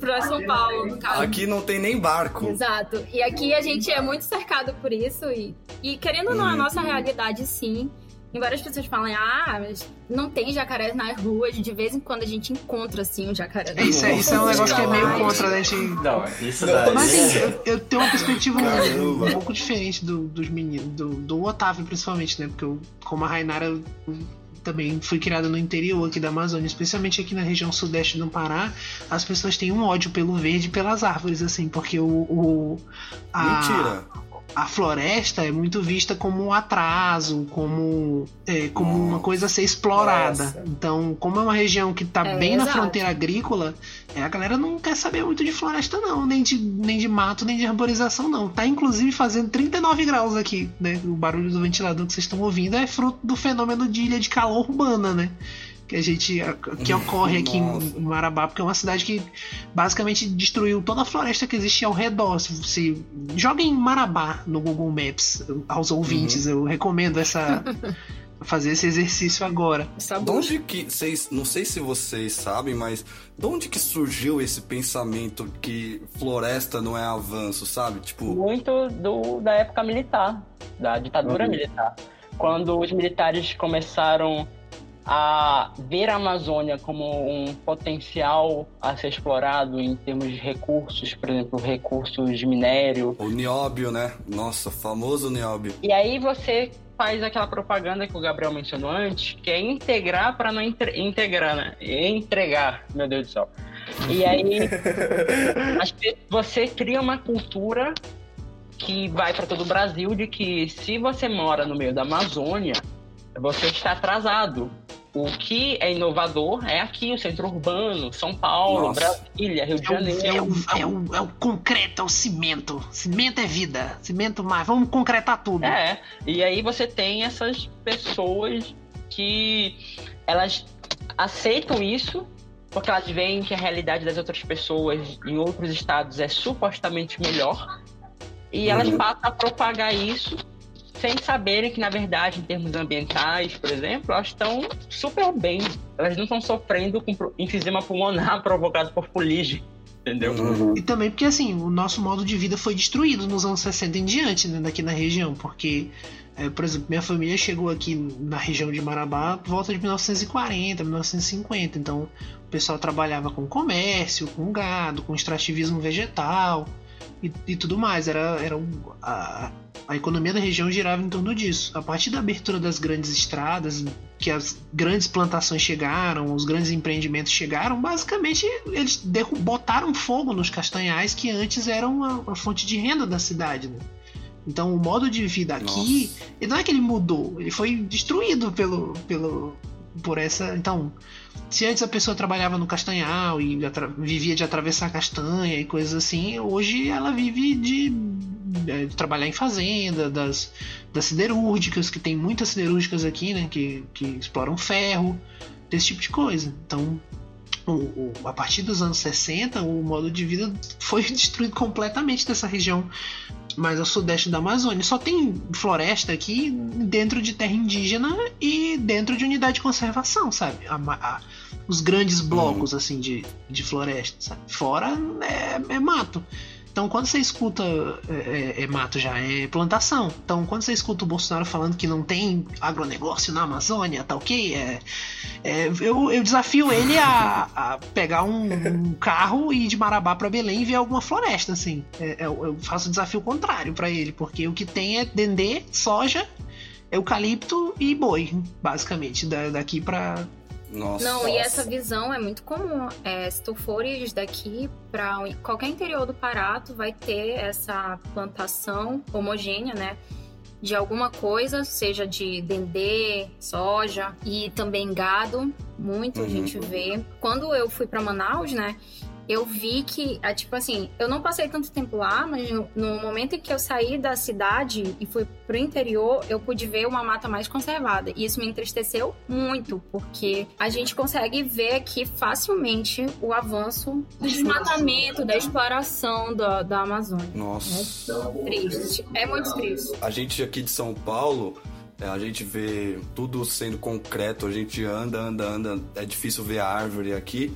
para São Paulo, no caso. Aqui não tem nem barco. Exato. E aqui a gente é muito cercado por isso. E, e querendo ou não, a Uhum. nossa realidade, sim. Embora as pessoas falem, ah, mas não tem jacarés nas ruas, de vez em quando a gente encontra, assim, um jacaré. na É, Isso, é- isso é um negócio que é meio contra, né? gente? Não, isso Não, daí. Mas assim, é- eu, eu tenho uma perspectiva um, um pouco diferente do- dos meninos, do, do Otávio principalmente, né? Porque eu, como a Rainara, eu também fui criada no interior aqui da Amazônia, especialmente aqui na região sudeste do Pará, as pessoas têm um ódio pelo verde e pelas árvores, assim, porque o. o a, Mentira. A floresta é muito vista como um atraso, como, é, como uma Nossa. coisa a ser explorada. Nossa. Então, como é uma região que está É, bem na exato. fronteira agrícola, é, a galera não quer saber muito de floresta, não, nem de, nem de mato, nem de arborização, não. Tá inclusive fazendo 39 graus aqui, né? O barulho do ventilador que vocês estão ouvindo é fruto do fenômeno de ilha de calor urbana, né? Que a gente. que ocorre aqui Nossa. em Marabá, porque é uma cidade que basicamente destruiu toda a floresta que existe ao redor. Se você joguem Marabá no Google Maps aos ouvintes, eu recomendo essa fazer esse exercício agora. Onde que vocês. Não sei se vocês sabem, mas de onde que surgiu esse pensamento que floresta não é avanço, sabe? Tipo, muito do, da época militar, da ditadura militar. Quando os militares começaram a ver a Amazônia como um potencial a ser explorado em termos de recursos, por exemplo, recursos de minério. o nióbio, né? Nossa, famoso nióbio. E aí você faz aquela propaganda que o Gabriel mencionou antes, que é integrar para não entre- integrar, né? Entregar, meu Deus do céu. E aí você cria uma cultura que vai para todo o Brasil de que se você mora no meio da Amazônia, você está atrasado. O que é inovador é aqui, o centro urbano, São Paulo, Nossa. Brasília, Rio de É o, é, Janeiro. o, é, o, é o concreto, é o cimento. Cimento é vida. Cimento mais. Vamos concretar tudo. É, e aí você tem essas pessoas que elas aceitam isso porque elas veem que a realidade das outras pessoas em outros estados é supostamente melhor e elas Uhum. passam a propagar isso sem saberem que na verdade em termos ambientais, por exemplo, elas estão super bem. Elas não estão sofrendo com enfisema pulmonar provocado por fuligem, entendeu? Uhum. E também porque, assim, o nosso modo de vida foi destruído nos anos 60 em diante, né, daqui na região. Porque, é, por exemplo, minha família chegou aqui na região de Marabá por volta de 1940, 1950. Então, o pessoal trabalhava com comércio, com gado, com extrativismo vegetal e, e tudo mais. Era, era um- a, a economia da região girava em torno disso. A partir da abertura das grandes estradas, que as grandes plantações chegaram, os grandes empreendimentos chegaram, basicamente eles botaram fogo nos castanhais que antes eram a, a fonte de renda da cidade. né? Então o modo de vida aqui, Nossa. não é que ele mudou, ele foi destruído pelo, pelo, por essa. Então, se antes a pessoa trabalhava no castanhal e vivia de atravessar castanha e coisas assim, hoje ela vive de, é, de trabalhar em fazenda, das, das siderúrgicas, que tem muitas siderúrgicas aqui, né, que, que exploram ferro, desse tipo de coisa. Então, o- o- a partir dos anos 60, o modo de vida foi destruído completamente dessa região mais ao sudeste da Amazônia. Só tem floresta aqui dentro de terra indígena e dentro de unidade de conservação, sabe? A a- os grandes blocos assim de, de floresta, sabe? Fora é, é mato. Então, quando você escuta. É, é- é mato já, é plantação. Então, quando você escuta o Bolsonaro falando que não tem agronegócio na Amazônia, tá ok? É, é, eu, eu desafio ele a, a pegar um, um carro e ir de Marabá pra Belém e ver alguma floresta, assim. É, eu, eu faço o desafio contrário pra ele, porque o que tem é dendê, soja, eucalipto e boi, basicamente, da- daqui pra. Nossa. Não, e essa visão é muito comum. É, se tu fores daqui para qualquer interior do Pará, tu vai ter essa plantação homogênea, né? De alguma coisa, seja de dendê, soja e também gado. Muito a Uhum. gente vê. Quando eu fui para Manaus, né? Eu vi que, é, tipo assim, eu não passei tanto tempo lá, mas no, no momento em que eu saí da cidade e fui pro interior, eu pude ver uma mata mais conservada. E isso me entristeceu muito, porque a gente consegue ver aqui facilmente o avanço do desmatamento, da exploração da, da Amazônia. Nossa. É triste. É muito triste. A gente aqui de São Paulo, é, a gente vê tudo sendo concreto, a gente anda, anda, anda, é difícil ver a árvore aqui.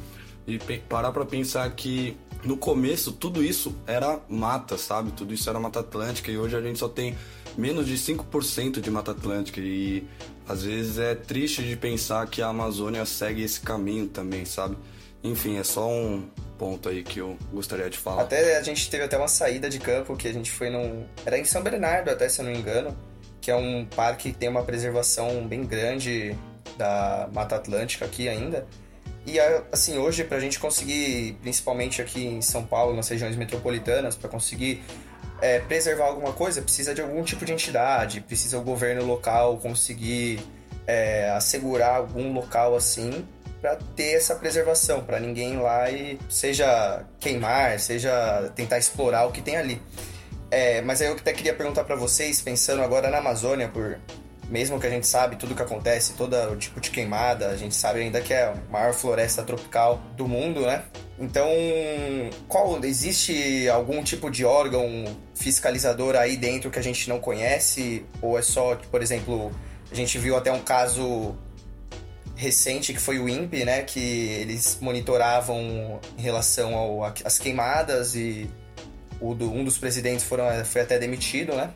E parar pra pensar que no começo tudo isso era mata, sabe? Tudo isso era mata atlântica e hoje a gente só tem menos de 5% de mata atlântica e às vezes é triste de pensar que a Amazônia segue esse caminho também, sabe? Enfim, é só um ponto aí que eu gostaria de falar. Até a gente teve até uma saída de campo que a gente foi num. Era em São Bernardo, até se eu não me engano, que é um parque que tem uma preservação bem grande da Mata Atlântica aqui ainda. E assim, hoje pra gente conseguir, principalmente aqui em São Paulo, nas regiões metropolitanas, para conseguir é, preservar alguma coisa, precisa de algum tipo de entidade, precisa o governo local conseguir é, assegurar algum local assim para ter essa preservação, para ninguém ir lá e seja queimar, seja tentar explorar o que tem ali. É, mas aí eu até queria perguntar para vocês, pensando agora na Amazônia, por mesmo que a gente sabe tudo que acontece, todo o tipo de queimada, a gente sabe ainda que é a maior floresta tropical do mundo, né? Então, qual existe algum tipo de órgão fiscalizador aí dentro que a gente não conhece ou é só, por exemplo, a gente viu até um caso recente que foi o INPE, né, que eles monitoravam em relação às queimadas e do, um dos presidentes foram, foi até demitido, né?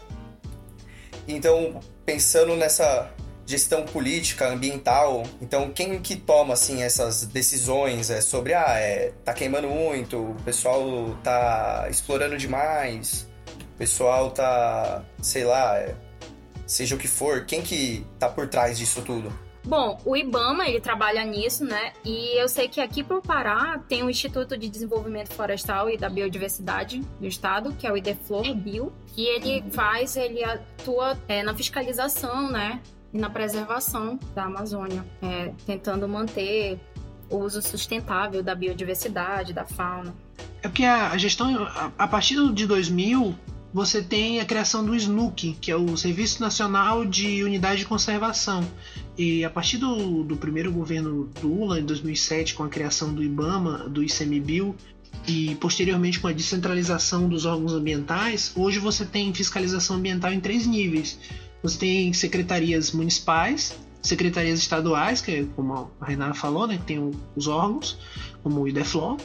Então, pensando nessa gestão política, ambiental, então quem que toma assim essas decisões é sobre ah, é, tá queimando muito, o pessoal tá explorando demais, o pessoal tá, sei lá, é, seja o que for, quem que tá por trás disso tudo? Bom, o IBAMA, ele trabalha nisso, né? E eu sei que aqui para o Pará tem o Instituto de Desenvolvimento Florestal e da Biodiversidade do Estado, que é o IDEFLOR Bio, e ele faz, ele atua é, na fiscalização, né? E na preservação da Amazônia, é, tentando manter o uso sustentável da biodiversidade, da fauna. É porque a, gestão, a partir de 2000, você tem a criação do SNUC, que é o Serviço Nacional de Unidade de Conservação. E a partir do, do primeiro governo Lula, em 2007, com a criação do IBAMA, do ICMBio, e posteriormente com a descentralização dos órgãos ambientais, hoje você tem fiscalização ambiental em três níveis. Você tem secretarias municipais, secretarias estaduais, que é como a Renata falou, né, que tem os órgãos, como o IDEFLOR,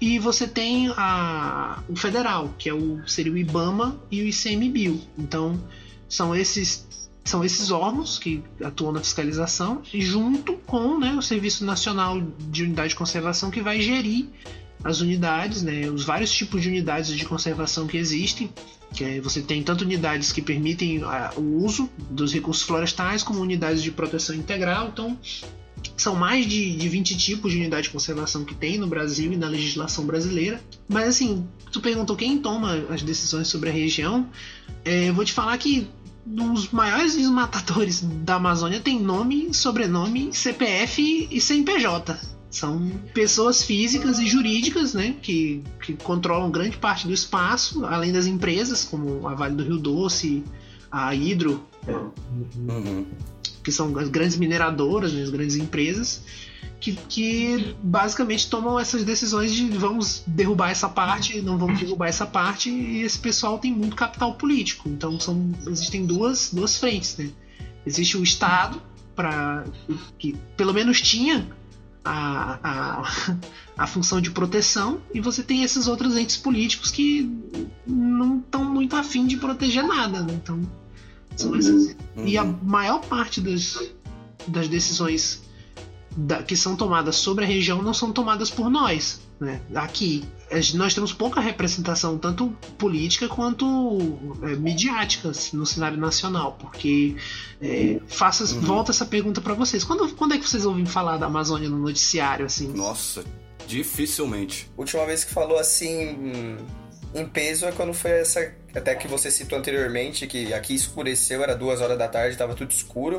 e você tem a, o federal, que é o, seria o IBAMA e o ICMBio. Então, são esses são esses órgãos que atuam na fiscalização, junto com né, o Serviço Nacional de Unidade de Conservação, que vai gerir as unidades, né, os vários tipos de unidades de conservação que existem. Que é, você tem tanto unidades que permitem a, o uso dos recursos florestais, como unidades de proteção integral. Então, são mais de, de 20 tipos de unidade de conservação que tem no Brasil e na legislação brasileira. Mas assim, tu perguntou quem toma as decisões sobre a região. É, eu vou te falar que dos maiores desmatadores da Amazônia tem nome, sobrenome, CPF e CNPJ. São pessoas físicas e jurídicas né, que, que controlam grande parte do espaço, além das empresas, como a Vale do Rio Doce, a Hidro, Uhum. que são as grandes mineradoras, né, as grandes empresas, que, que basicamente tomam essas decisões de vamos derrubar essa parte, não vamos derrubar essa parte, e esse pessoal tem muito capital político. Então são, existem duas, duas frentes. Né? Existe o Estado, para que pelo menos tinha a, a, a função de proteção, e você tem esses outros entes políticos que não estão muito afim de proteger nada. Né? Então, são esses. E a maior parte das, das decisões da, que são tomadas sobre a região não são tomadas por nós. Né? Aqui, nós temos pouca representação, tanto política quanto é, midiática no cenário nacional, porque é, faça, Uhum. volta essa pergunta para vocês. Quando, quando é que vocês ouvem falar da Amazônia no noticiário? assim? Nossa, dificilmente. Última vez que falou assim em peso é quando foi essa. Até que você citou anteriormente, que aqui escureceu, era duas horas da tarde, tava tudo escuro.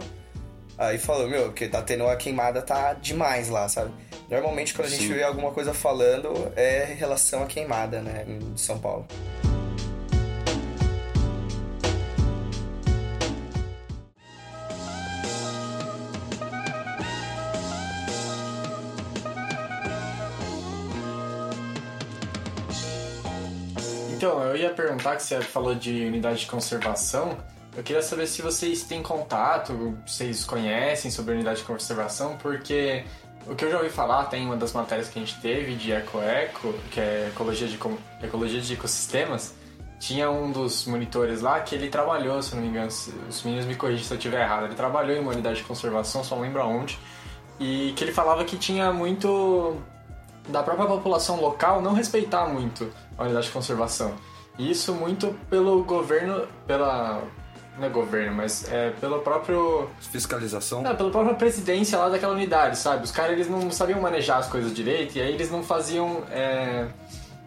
Aí falou, meu, que tá tendo uma queimada, tá demais lá, sabe? Normalmente, quando a gente Sim. vê alguma coisa falando, é em relação à queimada, né, em São Paulo. Então, eu ia perguntar que você falou de unidade de conservação. Eu queria saber se vocês têm contato, vocês conhecem sobre a unidade de conservação, porque o que eu já ouvi falar, tem uma das matérias que a gente teve de Eco-Eco, que é Ecologia de, Ecologia de Ecossistemas, tinha um dos monitores lá que ele trabalhou, se não me engano, os meninos me corrigem se eu estiver errado, ele trabalhou em uma unidade de conservação, só não lembro aonde, e que ele falava que tinha muito da própria população local não respeitar muito a unidade de conservação. E isso muito pelo governo, pela não é governo, mas é pelo próprio Fiscalização? não, pela própria presidência lá daquela unidade, sabe? Os caras eles não sabiam manejar as coisas direito e aí eles não faziam é,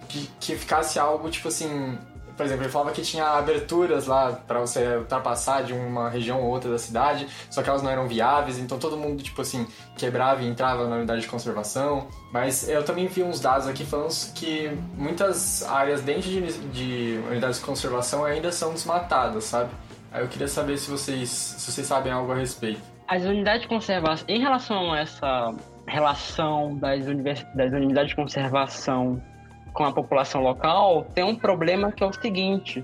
que, que ficasse algo tipo assim. Por exemplo, ele falava que tinha aberturas lá pra você ultrapassar de uma região ou outra da cidade, só que elas não eram viáveis, então todo mundo, tipo assim, quebrava e entrava na unidade de conservação. Mas eu também vi uns dados aqui falando que muitas áreas dentro de, de unidades de conservação ainda são desmatadas, sabe? Aí eu queria saber se vocês, se vocês sabem algo a respeito. As unidades de conservação, em relação a essa relação das, univers- das unidades de conservação com a população local, tem um problema que é o seguinte: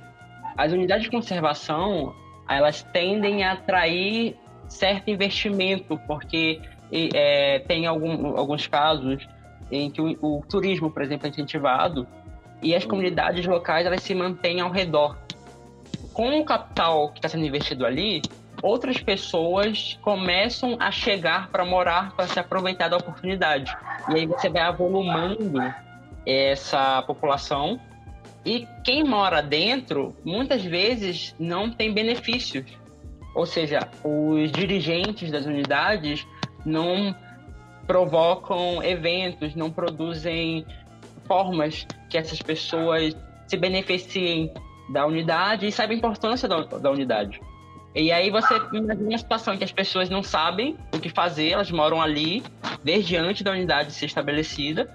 as unidades de conservação elas tendem a atrair certo investimento, porque é, tem algum- alguns casos em que o, o turismo, por exemplo, é incentivado e as comunidades locais elas se mantêm ao redor. Com o capital que está sendo investido ali, outras pessoas começam a chegar para morar, para se aproveitar da oportunidade. E aí você vai avolumando essa população. E quem mora dentro, muitas vezes, não tem benefícios. Ou seja, os dirigentes das unidades não provocam eventos, não produzem formas que essas pessoas se beneficiem da unidade e saibam a importância da, da unidade. E aí você imagina uma situação em que as pessoas não sabem o que fazer, elas moram ali desde antes da unidade ser estabelecida.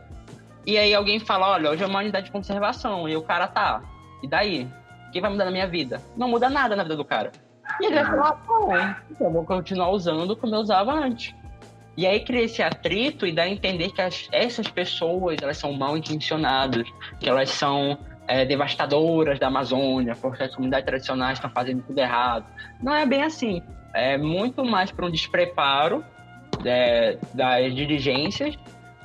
E aí alguém fala, olha, hoje é uma unidade de conservação. E o cara tá, e daí? O que vai mudar na minha vida? Não muda nada na vida do cara. E ele vai falar, bom, então eu vou continuar usando como eu usava antes. E aí cria esse atrito e dá a entender que as- essas pessoas, elas são mal intencionadas, que elas são é, devastadoras da Amazônia, porque as comunidades tradicionais estão fazendo tudo errado. Não é bem assim. É muito mais para um despreparo é, das dirigências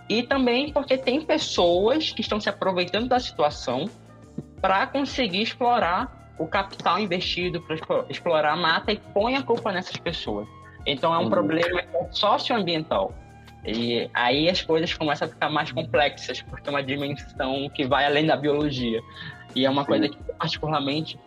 e também porque tem pessoas que estão se aproveitando da situação para conseguir explorar o capital investido, para explorar a mata e põe a culpa nessas pessoas. Então é um Uhum. problema é socioambiental. E aí as coisas começam a ficar mais complexas, porque é uma dimensão que vai além da biologia. E é uma coisa que, particularmente,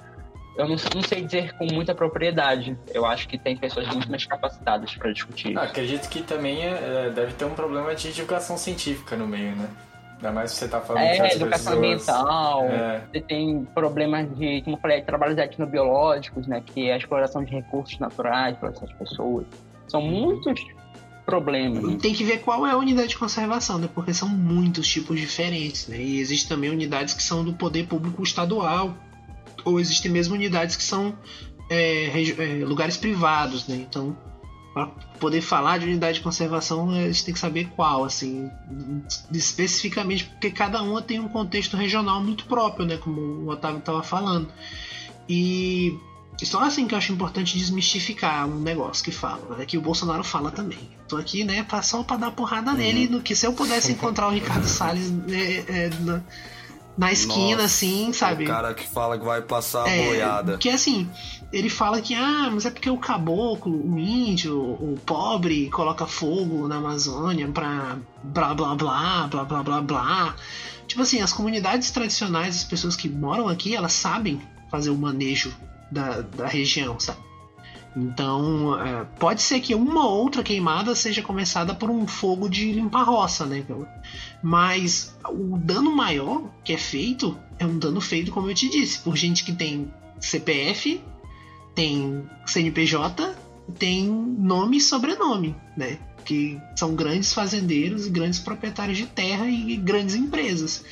eu não, não sei dizer com muita propriedade. Eu acho que tem pessoas muito mais capacitadas para discutir. Ah, acredito que também é, deve ter um problema de educação científica no meio, né? Ainda mais se você tá falando É, educação pessoas... ambiental, É. você tem problemas de, como eu falei, trabalhos etnobiológicos, né? Que é a exploração de recursos naturais para essas pessoas. São muitos problemas. E tem que ver qual é a unidade de conservação, né? Porque são muitos tipos diferentes, né? E existem também unidades que são do poder público estadual, ou existem mesmo unidades que são é, é, lugares privados, né? Então, para poder falar de unidade de conservação, a gente tem que saber qual, assim, especificamente, porque cada uma tem um contexto regional muito próprio, né? Como o Otávio estava falando. E só assim que eu acho importante desmistificar um negócio que fala, é que o Bolsonaro fala também. Tô aqui, né, pra, só pra dar porrada nele, no que se eu pudesse encontrar o Ricardo Salles é, é, na, na esquina, Nossa, assim, sabe? O cara que fala que vai passar a É, boiada. Porque assim, ele fala que, ah, mas é porque o caboclo, o índio, o pobre coloca fogo na Amazônia pra blá blá blá, blá blá blá blá. Tipo assim, as comunidades tradicionais, as pessoas que moram aqui, elas sabem fazer o manejo da, da região, sabe? Então, é, pode ser que uma outra queimada seja começada por um fogo de limpar roça, né? Mas o dano maior que é feito é um dano feito, como eu te disse, por gente que tem CPF, tem CNPJ, tem nome e sobrenome, né? porque são grandes fazendeiros grandes proprietários de terra e grandes empresas.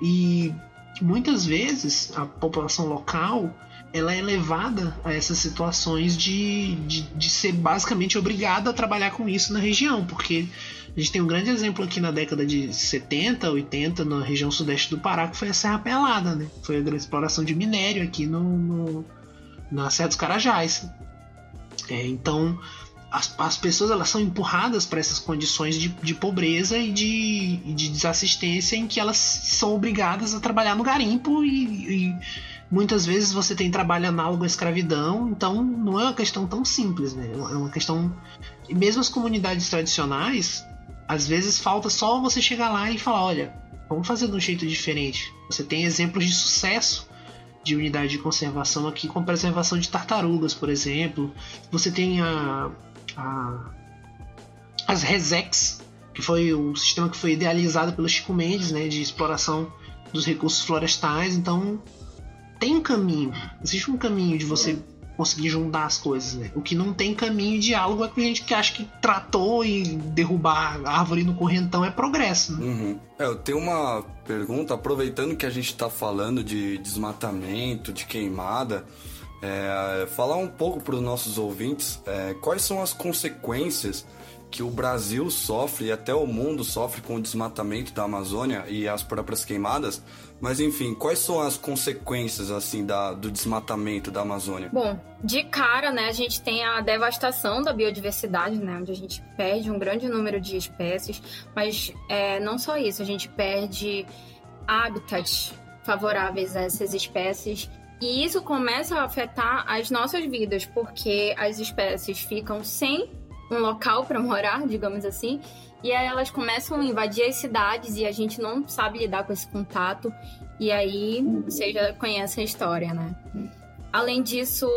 E muitas vezes a população local ela é levada a essas situações de, de, de, ser basicamente obrigada a trabalhar com isso na região, porque a gente tem um grande exemplo aqui na década de 70, 80, na região sudeste do Pará, que foi a Serra Pelada, né? Foi a exploração de minério aqui no, no na Serra dos Carajás. É, então, as, as pessoas elas são empurradas para essas condições de, de pobreza e de, de desassistência em que elas são obrigadas a trabalhar no garimpo e, e muitas vezes você tem trabalho análogo à escravidão, então não é uma questão tão simples, né? É uma questão. E mesmo as comunidades tradicionais, às vezes falta só você chegar lá e falar: olha, vamos fazer de um jeito diferente. Você tem exemplos de sucesso de unidade de conservação aqui, com preservação de tartarugas, por exemplo. Você tem a, a as Resex, que foi o sistema que foi idealizado pelo Chico Mendes, né, de exploração dos recursos florestais. Então, tem um caminho, existe um caminho de você conseguir juntar as coisas, né? O que não tem caminho e diálogo é com gente que acha que tratou e derrubar a árvore no correntão é progresso, né? Uhum. É, eu tenho uma pergunta, aproveitando que a gente está falando de desmatamento, de queimada, é, falar um pouco para os nossos ouvintes é, quais são as consequências que o Brasil sofre e até o mundo sofre com o desmatamento da Amazônia e as próprias queimadas. Mas enfim, quais são as consequências assim da, do desmatamento da Amazônia? Bom, de cara, né, a gente tem a devastação da biodiversidade, né, onde a gente perde um grande número de espécies, mas é, não só isso, a gente perde hábitats favoráveis a essas espécies e isso começa a afetar as nossas vidas, porque as espécies ficam sem um local para morar, digamos assim. E aí elas começam a invadir as cidades e a gente não sabe lidar com esse contato. E aí você já conhece a história, né? Além disso,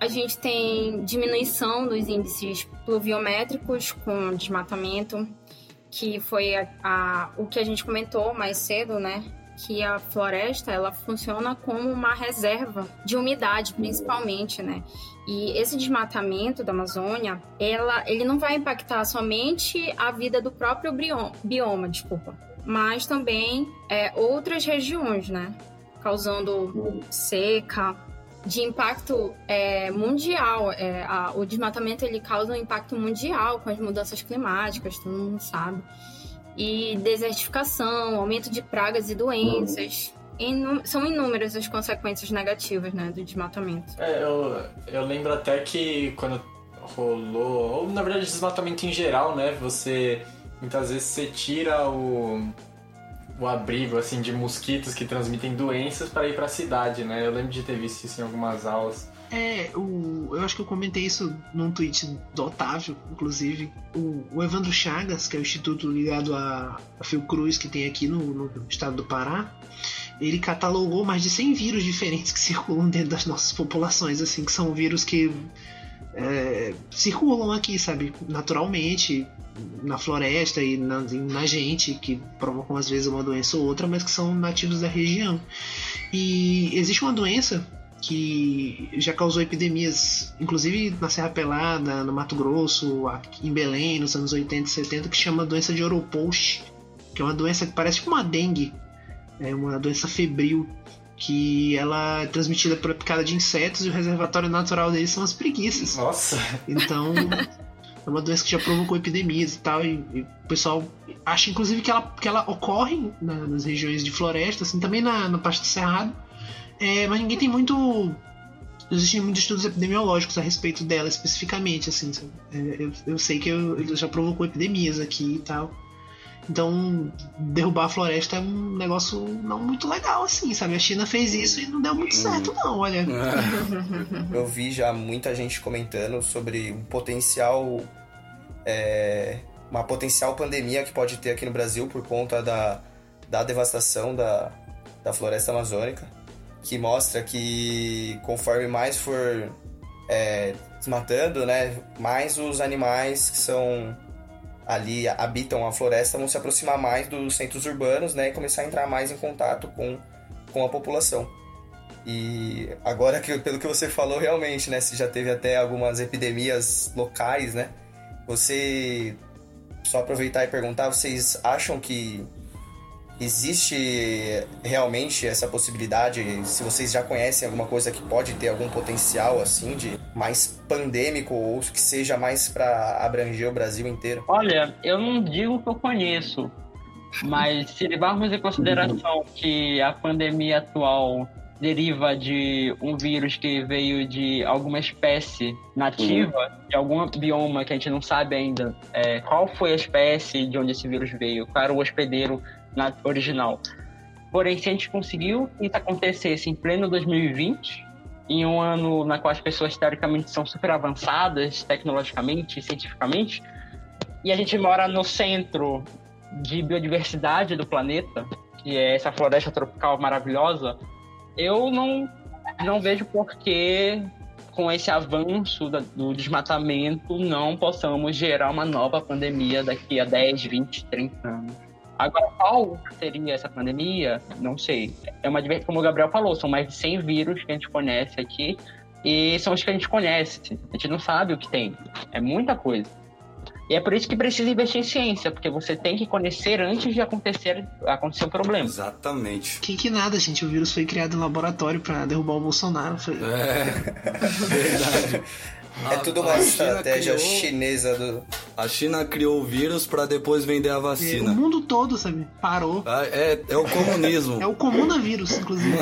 a gente tem diminuição dos índices pluviométricos com desmatamento, que foi a, a, o que a gente comentou mais cedo, né? que a floresta ela funciona como uma reserva de umidade, principalmente, né? E esse desmatamento da Amazônia, ela, ele não vai impactar somente a vida do próprio bioma, bioma desculpa, mas também é, outras regiões, né? Causando seca, de impacto é, mundial. É, a, o desmatamento ele causa um impacto mundial com as mudanças climáticas, todo mundo sabe e desertificação, aumento de pragas e doenças. Inú são inúmeras as consequências negativas né, do desmatamento. É, eu, eu lembro até que quando rolou, ou na verdade desmatamento em geral, né? Você muitas vezes você tira o, o abrigo assim de mosquitos que transmitem doenças para ir para a cidade, né? Eu lembro de ter visto isso em algumas aulas. É, o, eu acho que eu comentei isso num tweet do Otávio, inclusive. O, o Evandro Chagas, que é o instituto ligado a, a Fiocruz que tem aqui no, no, estado do Pará, ele catalogou mais de 100 vírus diferentes que circulam dentro das nossas populações, assim, que são vírus que é, circulam aqui, sabe, naturalmente, na floresta e na, na, gente, que provocam às vezes uma doença ou outra, mas que são nativos da região. E existe uma doença que já causou epidemias, inclusive na Serra Pelada, no Mato Grosso, em Belém, nos anos 80 e 70, que chama doença de Oropost, que é uma doença que parece como uma dengue, é uma doença febril, que ela é transmitida por picada de insetos e o reservatório natural deles são as preguiças. Nossa! Então, é uma doença que já provocou epidemias e tal, e, e o pessoal acha inclusive que ela, que ela ocorre na, nas regiões de floresta, assim, também na, na parte do Cerrado, é, mas ninguém tem muito. Existem muitos estudos epidemiológicos a respeito dela especificamente, assim. É, eu, eu, sei que eu, ele já provocou epidemias aqui e tal. Então, derrubar a floresta é um negócio não muito legal, assim, sabe? A China fez isso e não deu muito certo, não, olha. Eu vi já muita gente comentando sobre um potencial. É, uma potencial pandemia que pode ter aqui no Brasil por conta da, da devastação da, da floresta amazônica que mostra que conforme mais for é, desmatando, né, mais os animais que são ali habitam a floresta vão se aproximar mais dos centros urbanos, né, e começar a entrar mais em contato com, com a população. E agora que pelo que você falou realmente, né, se já teve até algumas epidemias locais, né, você só aproveitar e perguntar, vocês acham que existe realmente essa possibilidade? Se vocês já conhecem alguma coisa que pode ter algum potencial assim de mais pandêmico ou que seja mais para abranger o Brasil inteiro? Olha, eu não digo que eu conheço, mas se levarmos em consideração que a pandemia atual deriva de um vírus que veio de alguma espécie nativa, de algum bioma que a gente não sabe ainda é, qual foi a espécie de onde esse vírus veio, qual era o hospedeiro na original. Porém, se a gente conseguiu isso acontecesse em pleno 2020, em um ano na qual as pessoas teoricamente são super avançadas tecnologicamente e cientificamente, e a gente mora no centro de biodiversidade do planeta, que é essa floresta tropical maravilhosa, eu não, não vejo por que, com esse avanço do desmatamento, não possamos gerar uma nova pandemia daqui a 10, 20, 30 anos. Agora, qual seria essa pandemia? Não sei. É uma como o Gabriel falou, são mais de 100 vírus que a gente conhece aqui e são os que a gente conhece. A gente não sabe o que tem. É muita coisa. E é por isso que precisa investir em ciência, porque você tem que conhecer antes de acontecer, acontecer um problema. Exatamente. Que que nada, gente. O vírus foi criado em laboratório para derrubar o Bolsonaro. Foi... É, verdade. É tudo uma estratégia criou, chinesa do. A China criou o vírus para depois vender a vacina. É, o mundo todo, sabe? Parou. Ah, é, é o comunismo. é o comunavírus, inclusive.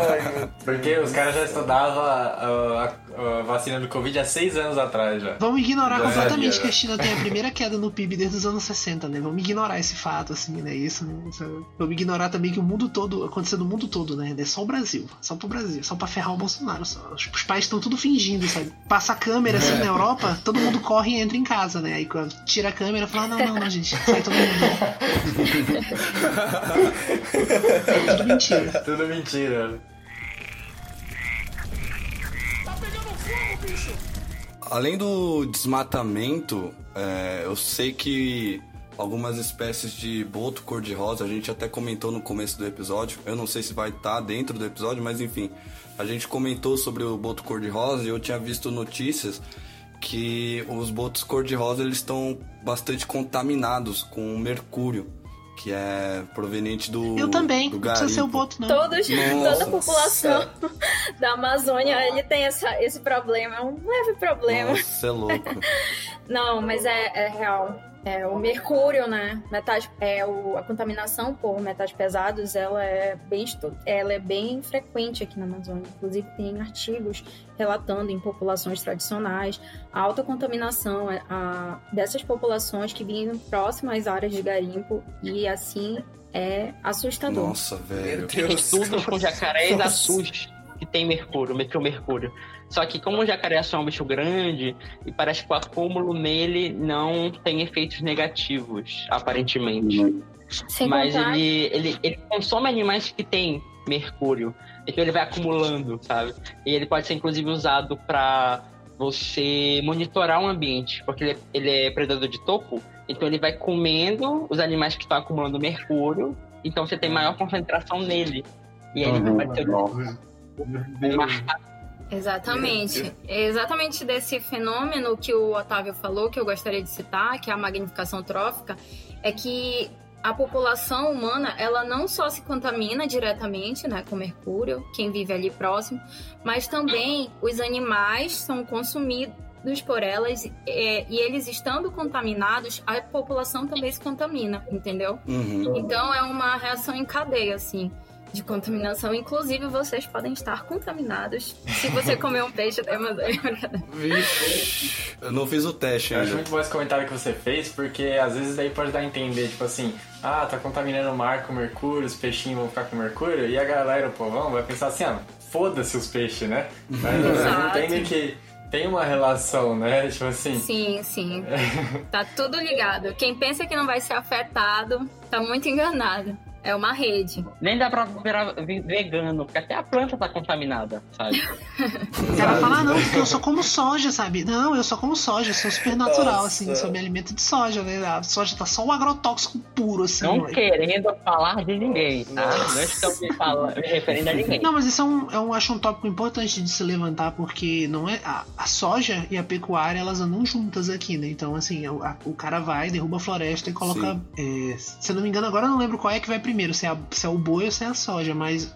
Porque os caras já estudavam a, a, a, vacina do Covid há seis anos atrás já. Vamos ignorar já completamente que a China tem a primeira queda no PIB desde os anos 60, né? Vamos ignorar esse fato, assim, né? Isso, né? Vamos ignorar também que o mundo todo, aconteceu no mundo todo, né? É só o Brasil. Só pro Brasil. Só pra ferrar o Bolsonaro. Só. Os, pais estão tudo fingindo, sabe? Passa câmera assim na Europa, todo mundo corre e entra em casa, né? Aí tira a câmera e fala: não, não, não, gente, sai todo mundo. é tudo mentira. Tudo mentira. Tá pegando fogo, bicho! Além do desmatamento, é, eu sei que algumas espécies de boto cor-de-rosa, a gente até comentou no começo do episódio, eu não sei se vai estar tá dentro do episódio, mas enfim, a gente comentou sobre o boto cor-de-rosa e eu tinha visto notícias que os botos cor-de-rosa eles estão bastante contaminados com mercúrio que é proveniente do. Eu também, do não precisa ser o boto, não. Todos, toda a população da Amazônia ele tem essa, esse problema, é um leve problema. Nossa, é louco. não, mas é, é real. É, o mercúrio, né? Metais, é, o, a contaminação por metais pesados, ela é bem ela é bem frequente aqui na Amazônia. Inclusive tem artigos relatando em populações tradicionais a alta contaminação é, a, dessas populações que vinham próximas às áreas de garimpo e assim é assustador. Nossa, velho. Estudos com jacarés assustam que tem mercúrio, mercúrio. Só que como o jacaré é um bicho grande, e parece que o acúmulo nele não tem efeitos negativos, aparentemente. Sem Mas contar... ele, ele, ele consome animais que têm mercúrio. Então ele vai acumulando, sabe? E ele pode ser inclusive usado para você monitorar o ambiente, porque ele é, ele é predador de topo, então ele vai comendo os animais que estão acumulando mercúrio, então você tem maior concentração nele. E aí uhum. ele vai ter Exatamente. É exatamente desse fenômeno que o Otávio falou, que eu gostaria de citar, que é a magnificação trófica, é que a população humana, ela não só se contamina diretamente, né, com mercúrio, quem vive ali próximo, mas também os animais são consumidos por elas é, e eles estando contaminados, a população também se contamina, entendeu? Uhum. Então é uma reação em cadeia, assim de contaminação. Inclusive, vocês podem estar contaminados se você comer um peixe da Amazônia. Eu não fiz o teste ainda. Eu acho muito bom esse comentário que você fez, porque às vezes daí pode dar a entender, tipo assim, ah, tá contaminando o mar com mercúrio, os peixinhos vão ficar com mercúrio, e a galera, o povão, vai pensar assim, ah, foda-se os peixes, né? Mas não entendem que tem uma relação, né? Tipo assim. Sim, sim. tá tudo ligado. Quem pensa que não vai ser afetado, tá muito enganado. É uma rede. Nem dá pra virar vegano, porque até a planta tá contaminada, sabe? O cara fala, ah, não, porque eu só como soja, sabe? Não, eu só como soja, eu sou super natural, assim, Nossa. sou me alimento de soja, né? A soja tá só um agrotóxico puro, assim. Não querendo falar de ninguém, tá? Não estou me, falando, me referindo a ninguém. Não, mas isso é um, é um, acho um tópico importante de se levantar, porque não é a, a soja e a pecuária elas andam juntas aqui, né? Então, assim, o, a- o cara vai, derruba a floresta e coloca. é, se eu não me engano, agora eu não lembro qual é que vai primeiro, se é, a- se é o boi ou se é a soja, mas.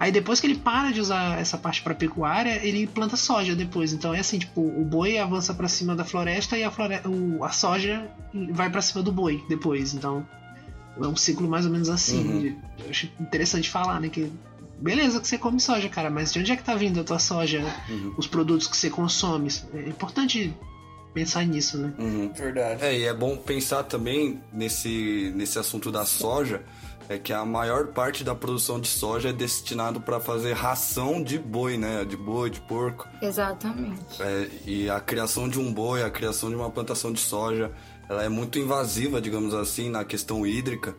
Aí depois que ele para de usar essa parte para pecuária, ele planta soja depois. Então é assim, tipo, o boi avança para cima da floresta e a, flore... o, a soja vai para cima do boi depois. Então é um ciclo mais ou menos assim. Uhum. Eu acho interessante falar, né? Que beleza que você come soja, cara, mas de onde é que tá vindo a tua soja? Uhum. Os produtos que você consome? É importante pensar nisso, né? Uhum. Verdade. É, e é bom pensar também nesse, nesse assunto da soja, é que a maior parte da produção de soja é destinado para fazer ração de boi, né? De boi, de porco. Exatamente. É, e a criação de um boi, a criação de uma plantação de soja, ela é muito invasiva, digamos assim, na questão hídrica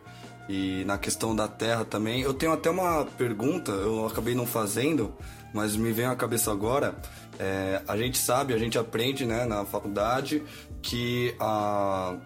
e na questão da terra também. Eu tenho até uma pergunta, eu acabei não fazendo, mas me vem à cabeça agora. É, a gente sabe, a gente aprende né, na faculdade que a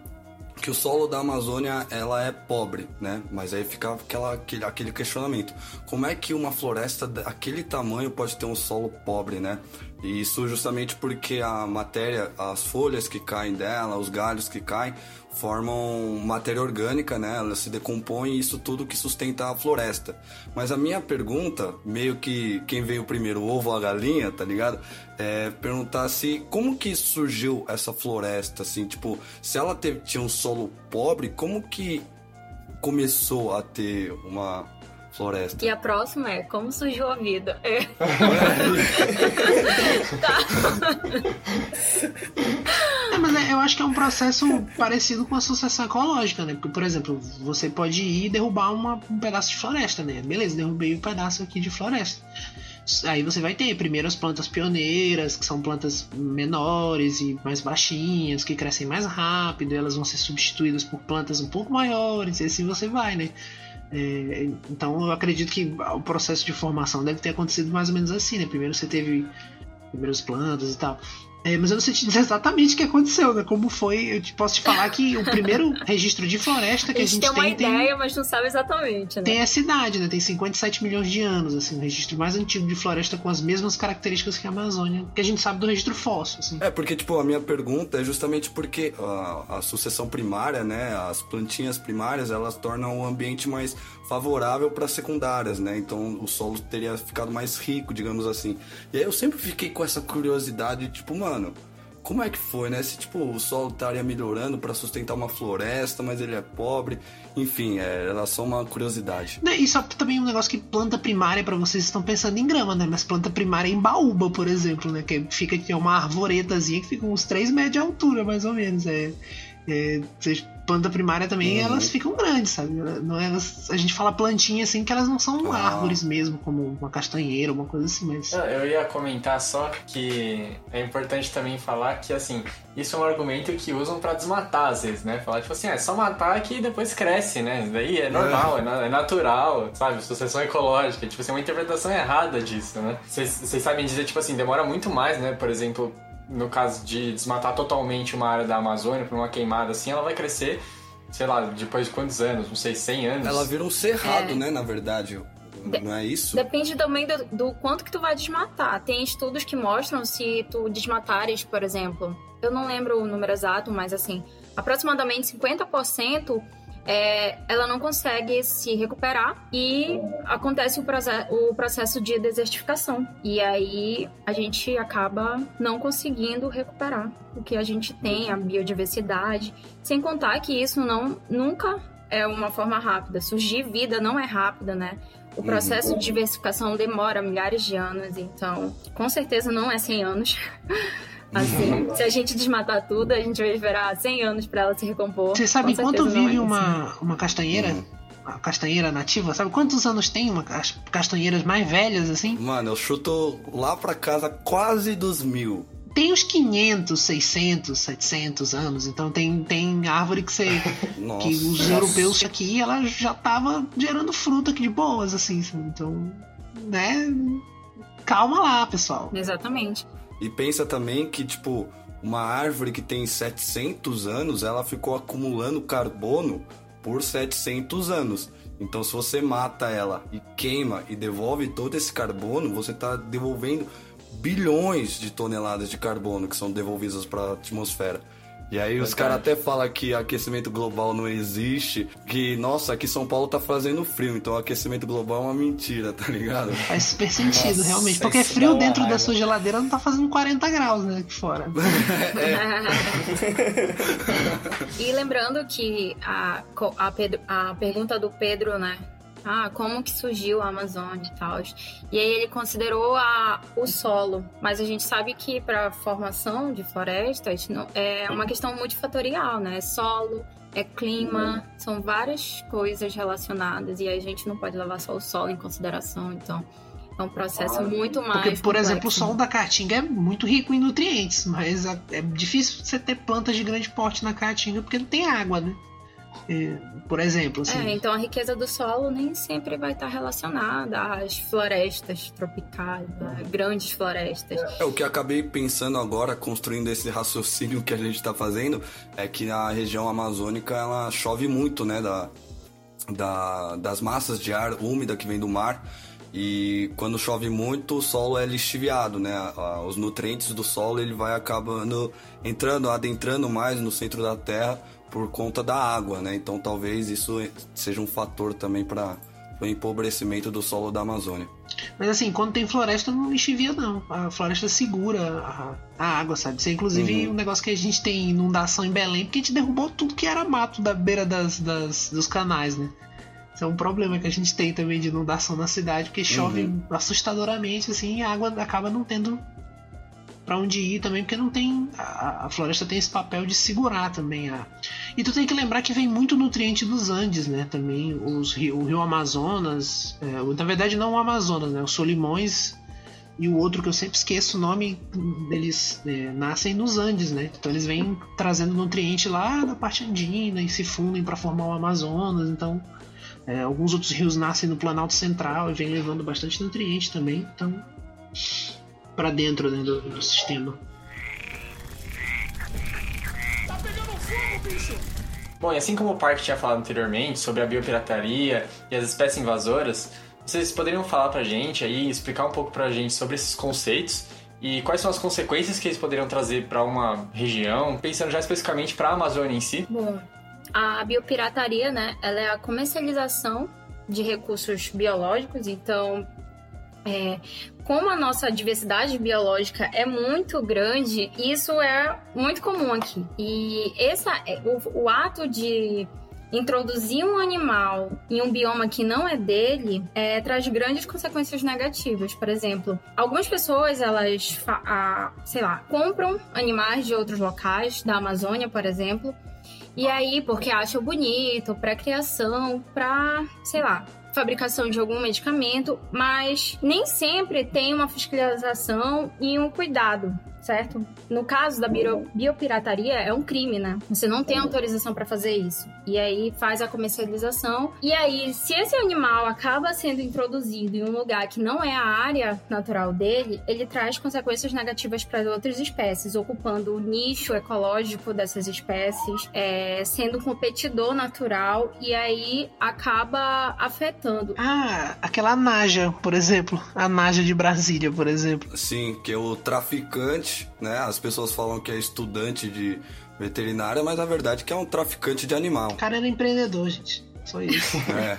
que o solo da Amazônia ela é pobre, né? Mas aí fica aquela, aquele, aquele questionamento: como é que uma floresta daquele tamanho pode ter um solo pobre, né? E isso justamente porque a matéria, as folhas que caem dela, os galhos que caem, formam matéria orgânica, né? Ela se decompõe e isso tudo que sustenta a floresta. Mas a minha pergunta, meio que quem veio primeiro, o ovo ou a galinha, tá ligado? É perguntar se como que surgiu essa floresta, assim, tipo, se ela teve, tinha um solo pobre, como que começou a ter uma floresta? E a próxima é como surgiu a vida. É. É, mas é- eu acho que é um processo parecido com a sucessão ecológica, né? Porque, por exemplo, você pode ir e derrubar uma- um pedaço de floresta, né? Beleza, derrubei um pedaço aqui de floresta. Aí você vai ter primeiro as plantas pioneiras, que são plantas menores e mais baixinhas, que crescem mais rápido, e elas vão ser substituídas por plantas um pouco maiores, e assim você vai, né? É, então eu acredito que o processo de formação deve ter acontecido mais ou menos assim, né? Primeiro você teve primeiras plantas e tal. É, mas eu não sei te dizer exatamente o que aconteceu, né? Como foi. Eu te posso te falar que o primeiro registro de floresta que A a gente gente tem uma tem, ideia, mas não sabe exatamente, né? tem essa idade, né? Tem 57 milhões de anos, assim, o registro mais antigo de floresta com as mesmas características que a Amazônia, que a gente sabe do registro fóssil, assim. É, porque, tipo, a minha pergunta é justamente porque a, a sucessão primária, né, as plantinhas primárias, elas tornam o ambiente mais favorável para secundárias, né? Então o solo teria ficado mais rico, digamos assim. E aí eu sempre fiquei com essa curiosidade, tipo, mano, como é que foi, né? Se tipo o solo estaria melhorando para sustentar uma floresta, mas ele é pobre, enfim, é, era só uma curiosidade. Né, E só também um negócio que planta primária, pra vocês estão pensando em grama, né? Mas planta primária em baúba, por exemplo, né? Que fica que é uma arvoretazinha que fica uns 3 metros de altura, mais ou menos. É, é, planta primária também, Uhum. elas ficam grandes, sabe? Não é, elas, a gente fala plantinha assim que elas não são Ah. árvores mesmo, como uma castanheira, uma coisa assim, mas. Não, Eu ia comentar só que é importante também falar que, assim, isso é um argumento que usam pra desmatar às vezes, né? Falar, tipo assim, é só matar que depois cresce, né? Isso daí é normal, é, é natural, sabe? Sucessão ecológica. Tipo assim, uma interpretação errada disso, né? Vocês sabem dizer, tipo assim, demora muito mais, né? Por exemplo, no caso de desmatar totalmente uma área da Amazônia por uma queimada assim, ela vai crescer, sei lá, depois de quantos anos? Não sei, 100 anos? Ela vira um cerrado, É. né, na verdade. Não é isso? Depende também do, do quanto que tu vai desmatar. Tem estudos que mostram se tu desmatares, por exemplo, eu não lembro o número exato, mas assim, aproximadamente 50% é, ela não consegue se recuperar e acontece o, o processo de desertificação. E aí a gente acaba não conseguindo recuperar o que a gente tem, a biodiversidade. Sem contar que isso não nunca é uma forma rápida. Surgir vida não é rápida, né? O processo de diversificação demora milhares de anos, então com certeza não é 100 anos. Assim, se a gente desmatar tudo, a gente vai esperar 100 anos para ela se recompor. Vocês sabem Com quanto não é vive isso. uma, uma castanheira? Uhum. Uma castanheira nativa? Sabe quantos anos tem uma, as castanheiras mais velhas assim? Mano, eu chuto lá pra casa quase dos mil. tem uns 500, 600, 700 anos. Então tem, tem árvore que você. Nossa. que os europeus aqui, ela já tava gerando fruta aqui de boas, assim. sabe? Então, né? Calma lá, pessoal. Exatamente. E pensa também que, tipo, uma árvore que tem 700 anos, ela ficou acumulando carbono por 700 anos. Então, se você mata ela e queima e devolve todo esse carbono, você está devolvendo bilhões de toneladas de carbono que são devolvidas para a atmosfera. E aí os caras até falam que aquecimento global não existe, que, nossa, aqui São Paulo tá fazendo frio, então aquecimento global é uma mentira, tá ligado? Faz super sentido, Nossa, realmente. Porque dá frio dentro da sua geladeira não tá fazendo 40 graus, né? Aqui fora. e lembrando que a, a, Pedro- a pergunta do Pedro, né? Ah, como que surgiu a Amazônia e tal. E aí ele considerou a, o solo. Mas a gente sabe que para formação de florestas não, é uma questão multifatorial, né? É solo, é clima, são várias coisas relacionadas. E aí a gente não pode levar só o solo em consideração. Então é um processo muito mais. Porque, por exemplo, o complexo. solo da caatinga é muito rico em nutrientes, mas a- é difícil você ter plantas de grande porte na caatinga porque não tem água, né? É, por exemplo, assim. É, então a riqueza do solo nem sempre vai estar relacionada às florestas tropicais, a grandes florestas. É, o que eu acabei pensando agora, construindo esse raciocínio que a gente tá fazendo, é que na região amazônica ela chove muito, né? Da, da- das massas de ar úmida que vem do mar. E quando chove muito, o solo é lixiviado, né? Os nutrientes do solo ele vai acabando entrando, adentrando mais no centro da terra por conta da água, né? Então talvez isso seja um fator também para o empobrecimento do solo da Amazônia. Mas assim, quando tem floresta, não enxivia, não. A floresta segura a, a água, sabe? Isso é inclusive um negócio que a gente tem inundação em Belém, porque a gente derrubou tudo que era mato da beira das, das- dos canais, né? Isso é um problema que a gente tem também de inundação na cidade, porque chove assustadoramente, assim, e a água acaba não tendo pra onde ir também, porque não tem. A, a floresta tem esse papel de segurar também a. E tu tem que lembrar que vem muito nutriente dos Andes, né? Também os o rio Amazonas. é, na verdade, não o Amazonas, né? O Solimões e o outro que eu sempre esqueço o nome, eles é, nascem nos Andes, né? Então eles vêm trazendo nutriente lá da parte andina e se fundem para formar o Amazonas. Então é, alguns outros rios nascem no Planalto Central e vêm levando bastante nutriente também. Então para dentro né, do, do sistema. Bom, e assim como o Park tinha falado anteriormente sobre a biopirataria e as espécies invasoras, vocês poderiam falar pra gente aí, explicar um pouco pra gente sobre esses conceitos e quais são as consequências que eles poderiam trazer pra uma região, pensando já especificamente pra Amazônia em si? Bom, a biopirataria, né, ela é a comercialização de recursos biológicos, então é, como a nossa diversidade biológica é muito grande, isso é muito comum aqui. E essa, é, o, o ato de introduzir um animal em um bioma que não é dele é, traz grandes consequências negativas. Por exemplo, algumas pessoas elas, a- sei lá, compram animais de outros locais, da Amazônia, por exemplo, e aí porque acham bonito, para criação, para, sei lá, fabricação de algum medicamento, mas nem sempre tem uma fiscalização e um cuidado, certo? No caso da bio- biopirataria, é um crime, né? Você não tem autorização para fazer isso. E aí faz a comercialização. E aí, se esse animal acaba sendo introduzido em um lugar que não é a área natural dele, ele traz consequências negativas para outras espécies, ocupando o nicho ecológico dessas espécies, é, sendo um competidor natural e aí acaba afetando. Ah, aquela Naja, por exemplo. A Naja de Brasília, por exemplo. Sim, que é o traficante, né? As pessoas falam que é estudante de veterinária, mas na verdade que é um traficante de animal. O cara era empreendedor, gente. Só isso. É.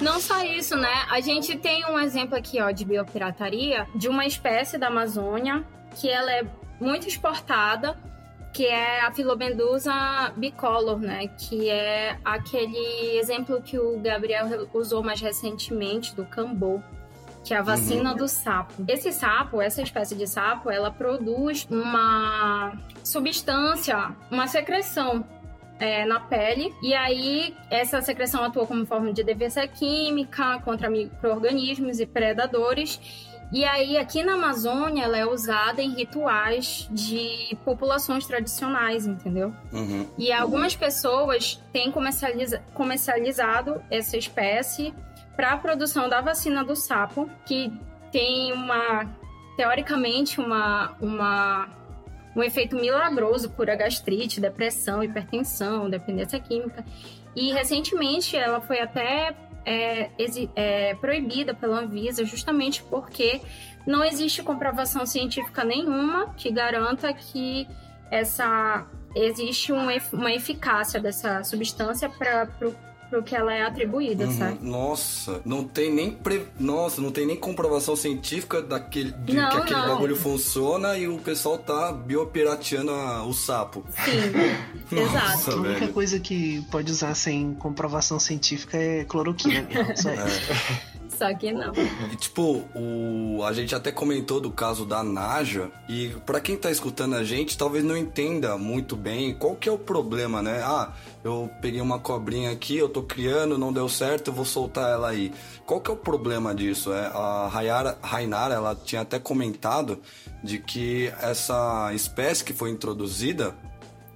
Não só isso, né? A gente tem um exemplo aqui, ó, de biopirataria de uma espécie da Amazônia que ela é muito exportada, que é a Filobendusa bicolor, né? Que é aquele exemplo que o Gabriel usou mais recentemente do cambô. Que é a vacina do sapo. Esse sapo, essa espécie de sapo, ela produz uma substância, uma secreção é, na pele. E aí, essa secreção atua como forma de defesa química contra micro-organismos e predadores. E aí, aqui na Amazônia, ela é usada em rituais de populações tradicionais, entendeu? Uhum. E algumas pessoas têm comercializa comercializado essa espécie para a produção da vacina do sapo, que tem uma, teoricamente, uma, uma, um efeito milagroso, cura gastrite, depressão, hipertensão, dependência química. E recentemente ela foi até é, é, proibida pela Anvisa justamente porque não existe comprovação científica nenhuma que garanta que essa existe um, uma eficácia dessa substância para pro que ela é atribuída, uhum. sabe? Nossa, não tem nem pre... Nossa, não tem nem comprovação científica daquele, de não, que aquele não. bagulho funciona e o pessoal tá biopirateando a... o sapo. Sim, exato. A única coisa que pode usar sem comprovação científica é cloroquina mesmo, só é. Só que não. E, tipo, o... a gente até comentou do caso da Naja. E para quem tá escutando a gente, talvez não entenda muito bem qual que é o problema, né? Ah, eu peguei uma cobrinha aqui, eu tô criando, não deu certo, eu vou soltar ela aí. Qual que é o problema disso? É, a Rayara, Rainara, ela tinha até comentado de que essa espécie que foi introduzida,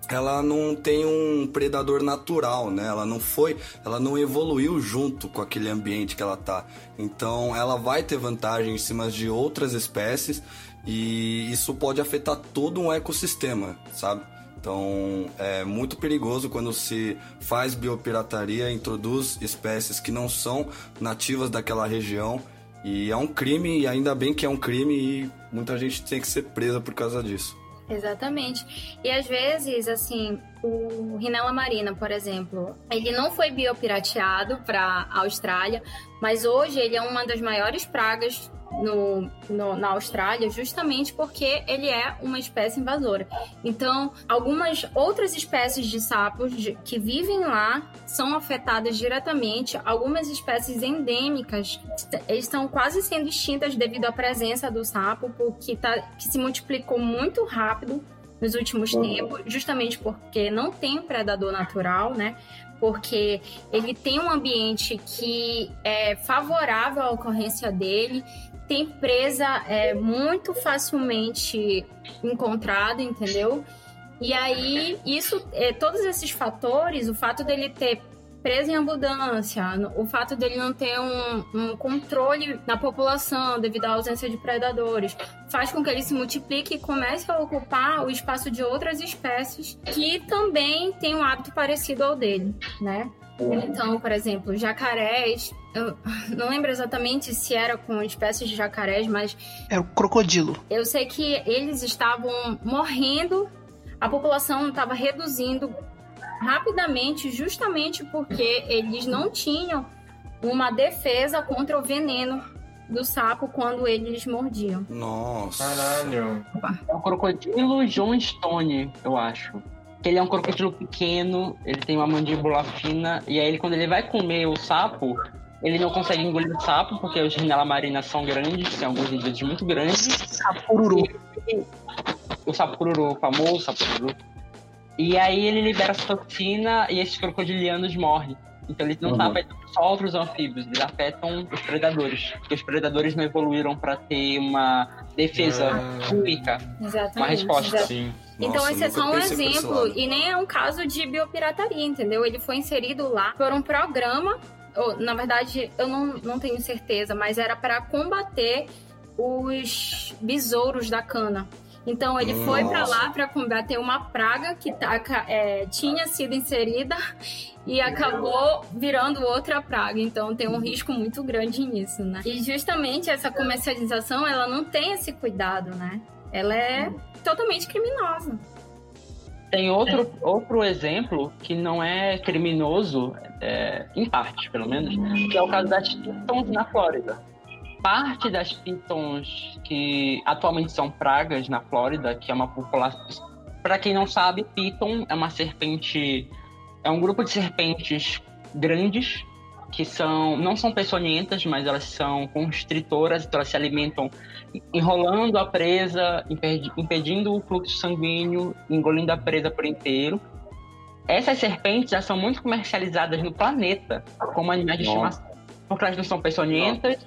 ela não tem um predador natural, né? Ela não foi, ela não evoluiu junto com aquele ambiente que ela tá. Então, ela vai ter vantagem em cima de outras espécies e isso pode afetar todo um ecossistema, sabe? Então, é muito perigoso quando se faz biopirataria, introduz espécies que não são nativas daquela região e é um crime e ainda bem que é um crime e muita gente tem que ser presa por causa disso. Exatamente. E às vezes, assim, o Rinella marina, por exemplo, ele não foi biopirateado para a Austrália, mas hoje ele é uma das maiores pragas no, no, na Austrália justamente porque ele é uma espécie invasora. Então, algumas outras espécies de sapos de, que vivem lá são afetadas diretamente. Algumas espécies endêmicas estão quase sendo extintas devido à presença do sapo, porque tá, que se multiplicou muito rápido nos últimos uhum. tempos, justamente porque não tem um predador natural, né? Porque ele tem um ambiente que é favorável à ocorrência dele tem presa é, muito facilmente encontrada, entendeu? E aí, isso, é, todos esses fatores, o fato dele ter presa em abundância, o fato dele não ter um, um, controle na população devido à ausência de predadores, faz com que ele se multiplique e comece a ocupar o espaço de outras espécies que também têm um hábito parecido ao dele, né? Então, por exemplo, jacarés. Eu não lembro exatamente se era com espécies de jacarés, mas. É o crocodilo. Eu sei que eles estavam morrendo, a população estava reduzindo rapidamente, justamente porque eles não tinham uma defesa contra o veneno do sapo quando eles mordiam. Nossa. Caralho. É o crocodilo John Stone, eu acho que ele é um crocodilo pequeno, ele tem uma mandíbula fina, e aí ele, quando ele vai comer o sapo, ele não consegue engolir o sapo, porque os rinela marinas são grandes, tem alguns indivíduos muito grandes. Sapururu. O sapururu, o famoso sapururu. E aí ele libera essa toxina e esses crocodilianos morrem. Então eles não uhum. afetando só outros anfíbios, eles afetam os predadores. Porque os predadores não evoluíram para ter uma defesa ah. única. Exatamente. Uma resposta. Sim. Então, Nossa, esse é só um exemplo, e nem é um caso de biopirataria, entendeu? Ele foi inserido lá por um programa, ou, na verdade, eu não, não tenho certeza, mas era para combater os besouros da cana. Então ele Nossa. foi para lá para combater uma praga que tá, é, tinha sido inserida e acabou virando outra praga. Então tem um risco muito grande nisso, né? E justamente essa comercialização, ela não tem esse cuidado, né? Ela é totalmente criminosa. Tem outro, outro exemplo que não é criminoso, é, em parte pelo menos, que é o caso das pitons na Flórida. Parte das pitons que atualmente são pragas na Flórida, que é uma população. Para quem não sabe, piton é uma serpente. É um grupo de serpentes grandes que são não são peçonhentas, mas elas são constritoras, então elas se alimentam enrolando a presa, impedindo o fluxo sanguíneo, engolindo a presa por inteiro. Essas serpentes já são muito comercializadas no planeta como animais de estimação, porque elas não são peçonhentas,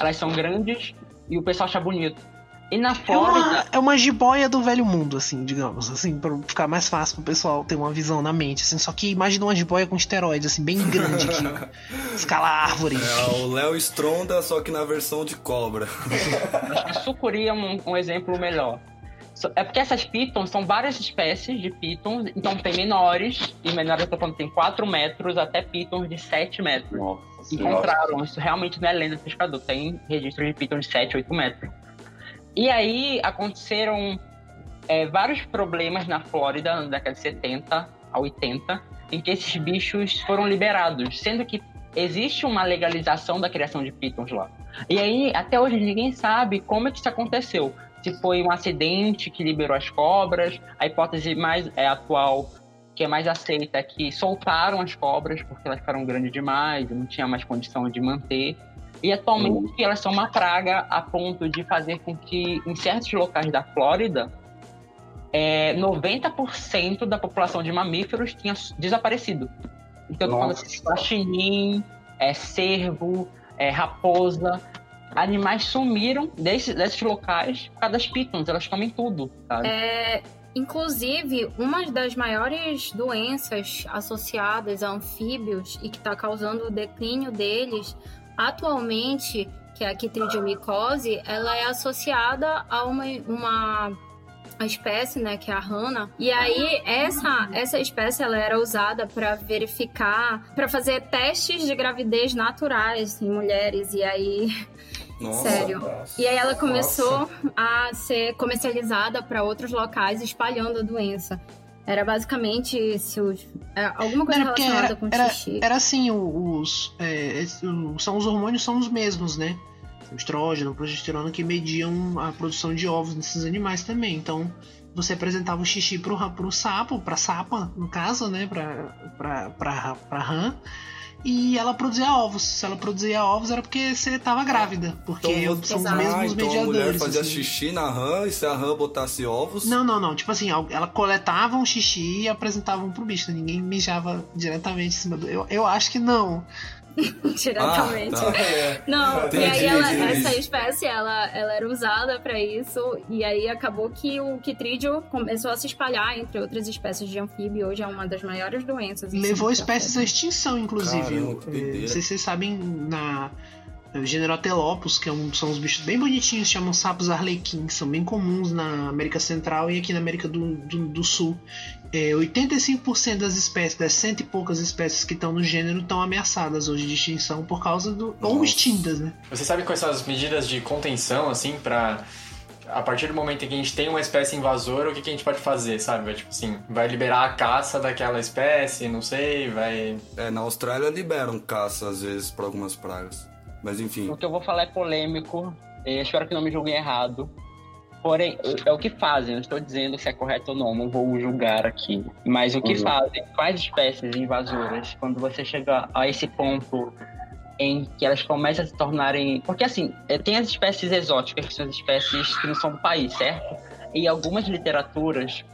elas são grandes e o pessoal acha bonito. E na É uma, Flórida, é uma jiboia do velho mundo, assim, digamos, assim, pra ficar mais fácil pro pessoal ter uma visão na mente, assim. Só que imagina uma jiboia com esteroides, assim, bem grande, que escala árvore. É o Léo Stronda, só que na versão de cobra. acho que sucuri é um, um exemplo melhor. É porque essas pitons são várias espécies de pitons, então tem menores, e menores eu tô falando tem 4 metros até pitons de 7 metros. Nossa encontraram. Isso realmente não é lenda do pescador. Tem registro de pitons de 7, 8 metros. E aí aconteceram é, vários problemas na Flórida na década de 70 a 80, em que esses bichos foram liberados, sendo que existe uma legalização da criação de pitons lá. E aí, até hoje, ninguém sabe como é que isso aconteceu. Se foi um acidente que liberou as cobras, a hipótese mais é, atual que é mais aceita é que soltaram as cobras porque elas ficaram grandes demais, não tinha mais condição de manter. E atualmente elas são uma praga a ponto de fazer com que em certos locais da Flórida é, 90% da população de mamíferos tinha desaparecido. Então, eu tô falando assim, guaxinim, é, cervo, é, raposa. Animais sumiram desses, desses locais por causa das pitons, elas comem tudo, sabe? É, inclusive, uma das maiores doenças associadas a anfíbios e que está causando o declínio deles atualmente, que é a quitridiomicose, ela é associada a uma, uma espécie, né, que é a rana. E aí essa essa espécie ela era usada para verificar, para fazer testes de gravidez naturais em mulheres. E aí Nossa. Sério. E aí ela começou a ser comercializada para outros locais, espalhando a doença. Era basicamente se os, é, alguma coisa Era relacionada era, com era, xixi. era assim, o- os, é, o- são os hormônios são os mesmos, né? O estrógeno, progesterona que mediam a produção de ovos nesses animais também. Então, você apresentava o xixi pro, ra- pro sapo, pra sapa, no caso, né? Pra, pra, pra, pra rã. E ela produzia ovos. Se ela produzia ovos era porque você tava grávida. Porque Então, são os mesmos ah, então a mediadores. mulher fazia assim. xixi na rã e se a rã botasse ovos. Não, não, não. Tipo assim, ela coletava um xixi e apresentavam pro bicho. Ninguém mijava diretamente em cima do. Eu, eu acho que não. diretamente. Ah, tá. É. Não, Entendi, e aí ela- entendi. essa espécie ela, ela era usada para isso e aí acabou que o quitrídeo começou a se espalhar entre outras espécies de anfíbio. Hoje é uma das maiores doenças. Levou espécies à extinção, inclusive. Caramba, que É, doideira. não sei se vocês sabem, na. o Generatelopus, que é um- são uns bichos bem bonitinhos, chamam sapos arlequins, são bem comuns na América Central e aqui na América do, do, do Sul. É, 85% das espécies, das cento e poucas espécies que estão no gênero, estão ameaçadas hoje de extinção por causa do. ou Nossa. extintas, né? Você sabe quais são as medidas de contenção, assim, pra. A partir do momento em que a gente tem uma espécie invasora, o que, que a gente pode fazer, sabe? Vai, Tipo assim, vai liberar a caça daquela espécie, não sei, vai. É, na Austrália liberam caça às vezes pra algumas pragas. Mas enfim. O que eu vou falar é polêmico, eh, espero que não me julguem errado. Porém, é o que fazem, não estou dizendo se é correto ou não, não vou julgar aqui. Mas o que Uhum. fazem, quais espécies invasoras, quando você chega a esse ponto em que elas começam a se tornarem. Porque assim, eh, tem as espécies exóticas, que são as espécies que não são do país, certo? E algumas literaturas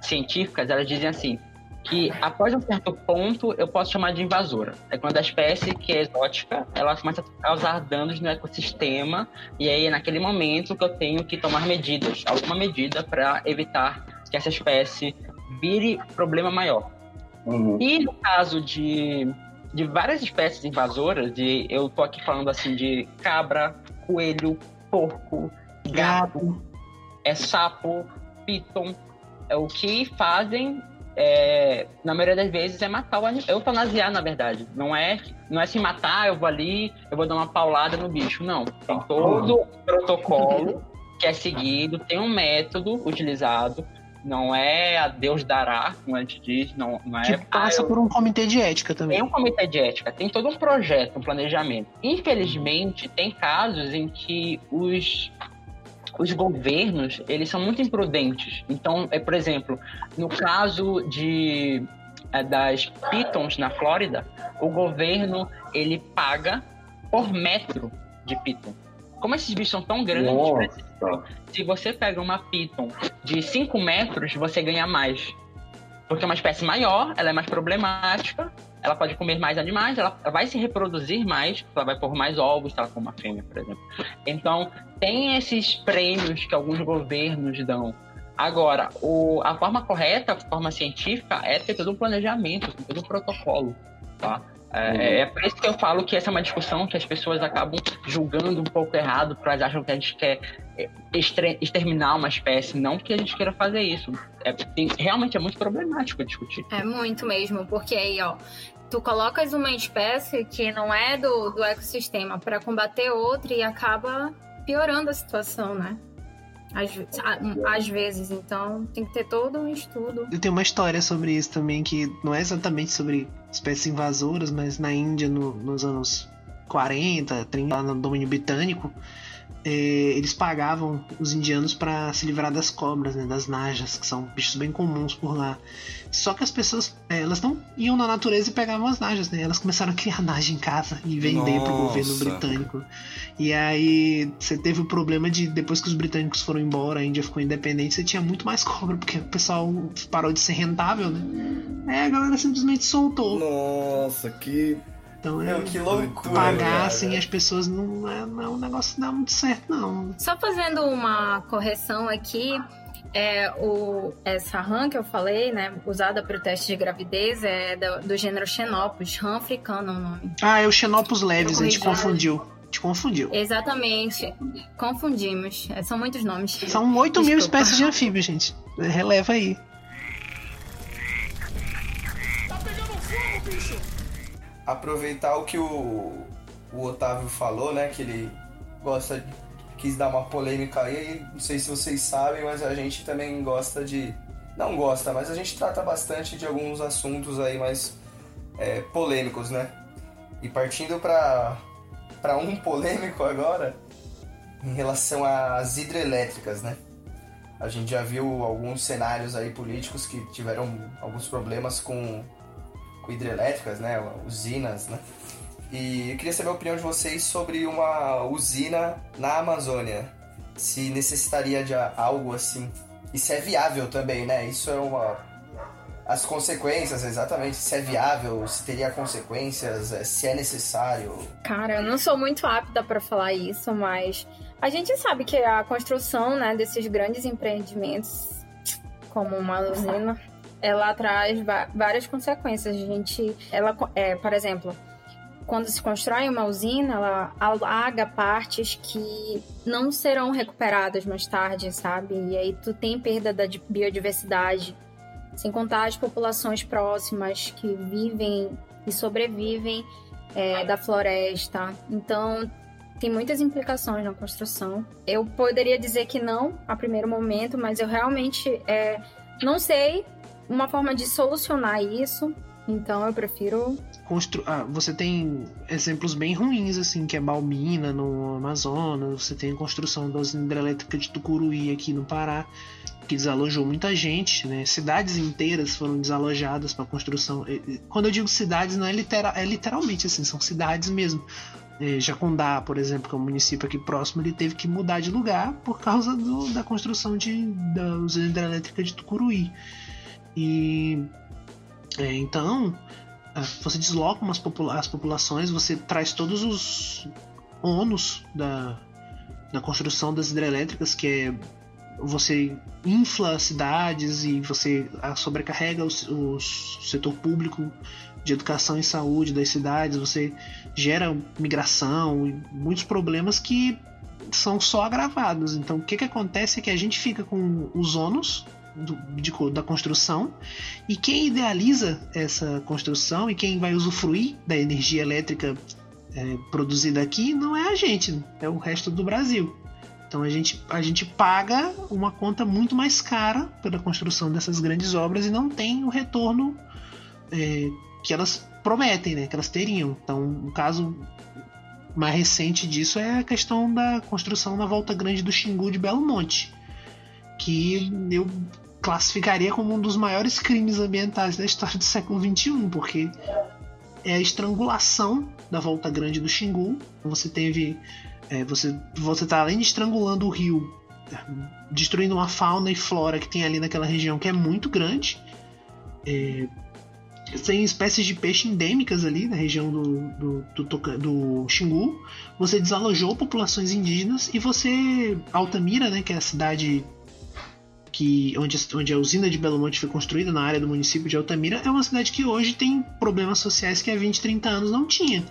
científicas, elas dizem assim, que após um certo ponto eu posso chamar de invasora. É quando a espécie que é exótica, ela começa a causar danos no ecossistema e aí é naquele momento que eu tenho que tomar medidas, alguma medida para evitar que essa espécie vire problema maior. Uhum. E no caso de, de várias espécies invasoras, e eu tô aqui falando assim de cabra, coelho, porco, gato, é sapo, piton, é o que fazem é, na maioria das vezes é matar o animal, eutanasiar na verdade. Não é, não é se matar, eu vou ali, eu vou dar uma paulada no bicho, não. Tem todo um protocolo que é seguido, tem um método utilizado. Não é a Deus dará, como a gente diz, não, não é. Que passa ah, eu- por um comitê de ética também. tem um comitê de ética, tem todo um projeto, um planejamento. Infelizmente, tem casos em que os, os governos, eles são muito imprudentes. Então, é, por exemplo, no caso de é, das pitons na Flórida, o governo, ele paga por metro de piton. Como esses bichos são tão grandes, Nossa. se você pega uma piton de 5 metros, você ganha mais. Porque é uma espécie maior, ela é mais problemática ela pode comer mais animais, ela vai se reproduzir mais, ela vai pôr mais ovos ela for uma fêmea, por exemplo. Então, tem esses prêmios que alguns governos dão. Agora, o, a forma correta, a forma científica, é ter todo um planejamento, todo um protocolo, tá? É, é por isso que eu falo que essa é uma discussão que as pessoas acabam julgando um pouco errado, porque elas acham que a gente quer é, exterminar uma espécie, não que a gente queira fazer isso. É, tem- realmente é muito problemático discutir. É muito mesmo, porque aí, ó, tu colocas uma espécie que não é do, do ecossistema para combater outra e acaba piorando a situação, né? Às, às vezes, então tem que ter todo um estudo. Eu tenho uma história sobre isso também, que não é exatamente sobre espécies invasoras, mas na Índia, no- nos anos 40, 30, lá no domínio britânico, eh, eles pagavam os indianos para se livrar das cobras, né, das najas, que são bichos bem comuns por lá. Só que as pessoas, eh, elas não iam na natureza e pegavam as najas, né? Elas começaram a criar naja em casa e vender pro Nossa. governo britânico. E aí você teve o problema de depois que os britânicos foram embora, a Índia ficou independente, você tinha muito mais cobra, porque o pessoal parou de ser rentável, né? É, a galera simplesmente soltou. Nossa, que. Então é Meu, que loucura. pagar cara. assim as pessoas não é, não é um negócio que dá muito certo, não. Só fazendo uma correção aqui, é, o, essa rã que eu falei, né, usada para o teste de gravidez, é do, do gênero Xenopus, rã africana é o nome. Ah, é o Xenopus leves, a gente confundiu. A gente confundiu. Exatamente, confundimos. É, São muitos nomes. São 8 mil Desculpa. espécies de anfíbios, gente. Releva aí. Aproveitar o que o, o Otávio falou, né? Que ele gosta de, quis dar uma polêmica aí. Não sei se vocês sabem, mas a gente também gosta de. Não gosta, mas a gente trata bastante de alguns assuntos aí mais é, polêmicos, né? E partindo para para um polêmico agora, em relação às hidrelétricas, né? A gente já viu alguns cenários aí políticos que tiveram alguns problemas com com hidrelétricas, né? Usinas, né? E eu queria saber a opinião de vocês sobre uma usina na Amazônia. Se necessitaria de algo assim. E se é viável também, né? Isso é uma. As consequências, exatamente. Se é viável, se teria consequências, eh, se é necessário. Cara, eu não sou muito apta para falar isso, mas a gente sabe que a construção né, desses grandes empreendimentos, como uma usina, ela traz várias consequências. A gente, ela, é, por exemplo, quando se constrói uma usina, ela alaga partes que não serão recuperadas mais tarde, sabe? E aí tu tem perda da di- biodiversidade, sem contar as populações próximas que vivem e sobrevivem é, da floresta. Então, tem muitas implicações na construção. Eu poderia dizer que não a primeiro momento, mas eu realmente é, não sei uma forma de solucionar isso. Então, eu prefiro Constru... Ah, você tem exemplos bem ruins, assim, que é Balbina no Amazonas, você tem a construção da usina hidrelétrica de Tucuruí aqui no Pará, que desalojou muita gente, né? Cidades inteiras foram desalojadas para construção. Quando eu digo cidades, não é, litera... é literalmente assim, são cidades mesmo. É, Jacundá, por exemplo, que é um município aqui próximo, ele teve que mudar de lugar por causa do- da construção de, da usina hidrelétrica de Tucuruí. E é, então ah, você desloca umas popula as populações, você traz todos os ônus da, da construção das hidrelétricas, que é você infla as cidades e você ah, sobrecarrega os- o setor público de educação e saúde das cidades, você gera migração e muitos problemas que são só agravados. Então, o que, que acontece é que a gente fica com os ônus do- de da construção e quem idealiza essa construção e quem vai usufruir da energia elétrica é, produzida aqui não é a gente, é o resto do Brasil. Então a gente, a gente paga uma conta muito mais cara pela construção dessas grandes obras e não tem o retorno é, que elas prometem, né, que elas teriam. Então, um caso mais recente disso é a questão da construção na Volta Grande do Xingu de Belo Monte, que eu classificaria como um dos maiores crimes ambientais da história do século XXI, porque é a estrangulação da Volta Grande do Xingu. Você teve. é, você, você tá além de estrangulando o rio, é, destruindo uma fauna e flora que tem ali naquela região que é muito grande. É, tem espécies de peixe endêmicas ali na região do, do, do, do Xingu. Você desalojou populações indígenas e você. Altamira, né, que é a cidade que onde, onde a usina de Belo Monte foi construída, na área do município de Altamira, é uma cidade que hoje tem problemas sociais que há 20, 30 anos não tinha.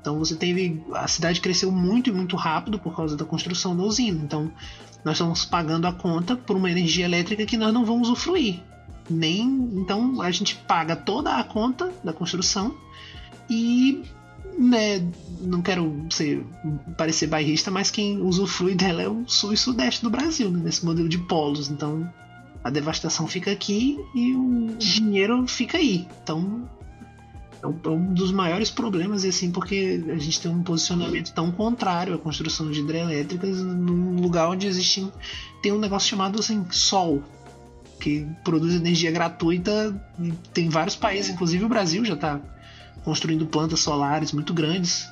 Então você teve. A cidade cresceu muito e muito rápido por causa da construção da usina. Então nós estamos pagando a conta por uma energia elétrica que nós não vamos usufruir. Nem. Então a gente paga toda a conta da construção e. Né, não quero ser, parecer bairrista, mas quem usufrui dela é o sul e sudeste do Brasil, né, nesse modelo de polos. Então a devastação fica aqui e o dinheiro fica aí. Então é um, é um dos maiores problemas, assim, porque a gente tem um posicionamento tão contrário à construção de hidrelétricas num lugar onde existe tem um negócio chamado assim, sol, que produz energia gratuita. Tem vários países, inclusive o Brasil já está construindo plantas solares muito grandes,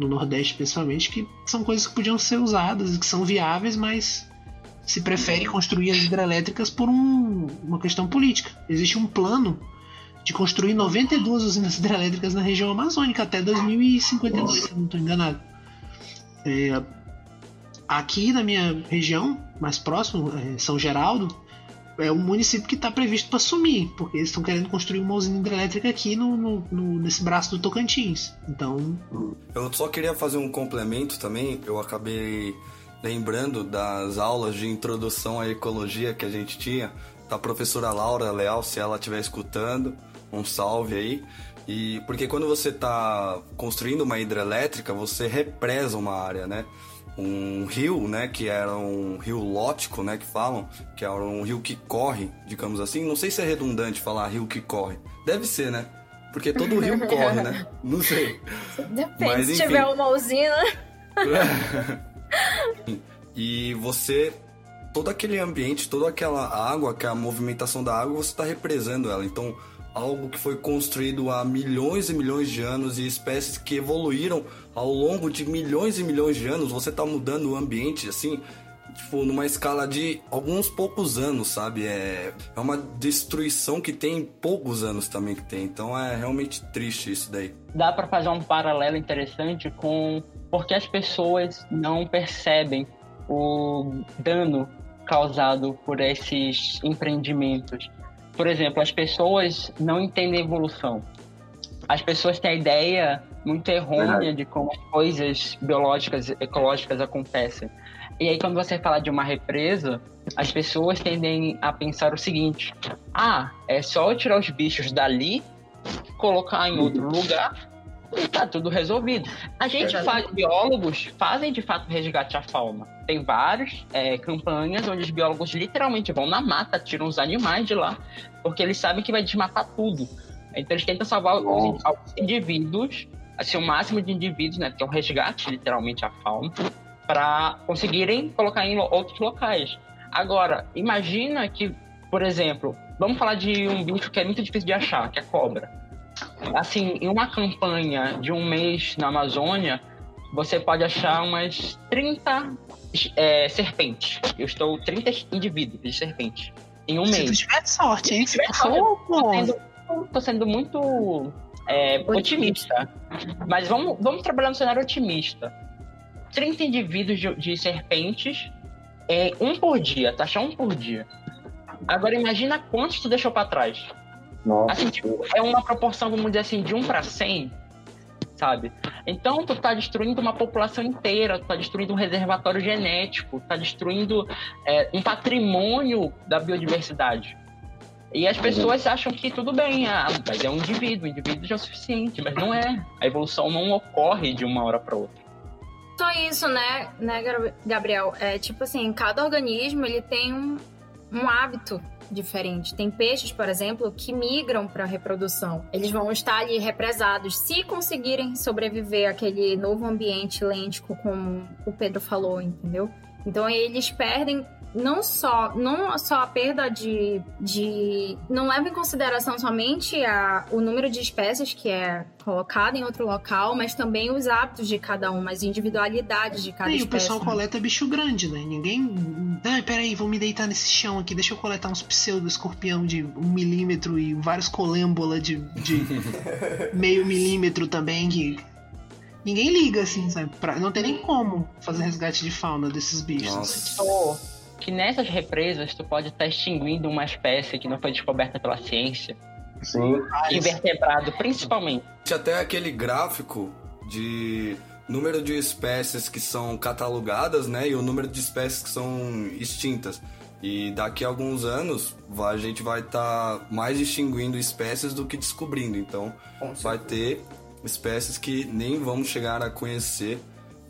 no Nordeste principalmente, que são coisas que podiam ser usadas e que são viáveis, mas se prefere construir as hidrelétricas por um- uma questão política. Existe um plano de construir 92 usinas hidrelétricas na região amazônica até 2052, se não estou enganado. É, aqui na minha região, mais próximo, é, São Geraldo, é um município que está previsto para sumir, porque eles estão querendo construir uma usina hidrelétrica aqui no, no- no- nesse braço do Tocantins. Então, Eu só queria fazer um complemento também. Eu acabei lembrando das aulas de introdução à ecologia que a gente tinha, da professora Laura Leal, se ela estiver escutando, um salve aí. E porque quando você está construindo uma hidrelétrica, você represa uma área, né? Um rio, né, que era um rio lótico, né, que falam, que era um rio que corre, digamos assim. Não sei se é redundante falar rio que corre. Deve ser, né? Porque todo rio corre, né? Não sei. Depende, Mas, se enfim. tiver uma usina. e você todo aquele ambiente, toda aquela água, que é a movimentação da água, você está represando ela. Então, algo que foi construído há milhões e milhões de anos e espécies que evoluíram ao longo de milhões e milhões de anos, você está mudando o ambiente assim, tipo, numa escala de alguns poucos anos, sabe? É, é uma destruição que tem poucos anos também que tem. Então, é realmente triste isso daí. dá para fazer um paralelo interessante com porque as pessoas não percebem o dano causado por esses empreendimentos. Por exemplo, as pessoas não entendem evolução. As pessoas têm a ideia muito errônea de como as coisas biológicas, ecológicas acontecem. E aí, quando você fala de uma represa, as pessoas tendem a pensar o seguinte: ah, é só eu tirar os bichos dali, colocar em outro lugar e tá tudo resolvido. A gente Verdade. faz, biólogos fazem de fato resgate à fauna. Tem várias é, campanhas onde os biólogos literalmente vão na mata, tiram os animais de lá, porque eles sabem que vai desmatar tudo. Então eles tentam salvar os, alguns indivíduos, assim, o máximo de indivíduos, né? Que é um resgate, literalmente, à fauna, para conseguirem colocar em outros locais. Agora, imagina que, por exemplo, vamos falar de um bicho que é muito difícil de achar, que é a cobra. Assim, em uma campanha de um mês na Amazônia, você pode achar umas 30 é, serpentes. Eu estou 30 indivíduos de serpentes em um se tu mês. tiver sorte, hein? Se tiver tu for, Tô sendo, tô sendo muito é, otimista. Mas vamos, vamos trabalhar no cenário otimista. 30 indivíduos de, de serpentes, é, um por dia, tá? Achar um por dia. Agora imagina quantos tu deixou pra trás. Nossa. Assim, tipo, é uma proporção, vamos dizer assim, de 1 para 100, sabe? Então, tu tá destruindo uma população inteira, tu tá destruindo um reservatório genético, tá destruindo é, um patrimônio da biodiversidade. E as pessoas acham que tudo bem, ah, mas é um indivíduo, o indivíduo já é o suficiente, mas não é. A evolução não ocorre de uma hora para outra. Só isso, né, né, Gab- Gabriel? É tipo assim, cada organismo ele tem um, um hábito diferente. Tem peixes, por exemplo, que migram para reprodução. Eles vão estar ali represados se conseguirem sobreviver àquele novo ambiente lêntico, como o Pedro falou, entendeu? Então eles perdem não só, não só a perda de, de. Não leva em consideração somente a, o número de espécies que é colocado em outro local, mas também os hábitos de cada um, as individualidades de cada E o espécie. pessoal coleta bicho grande, né? Ninguém. Ah, peraí, vou me deitar nesse chão aqui, deixa eu coletar uns pseudo-escorpião de um milímetro e vários colêmbola de, de meio milímetro também, que. Ninguém liga, assim, sabe? Pra- não tem nem como fazer resgate de fauna desses bichos. Nossa. Tô- que nessas represas tu pode estar extinguindo uma espécie que não foi descoberta pela ciência. Sim. Invertebrado, principalmente. Tinha até aquele gráfico de número de espécies que são catalogadas, né? E o número de espécies que são extintas. E daqui a alguns anos a gente vai estar mais extinguindo espécies do que descobrindo. Então vai ter espécies que nem vamos chegar a conhecer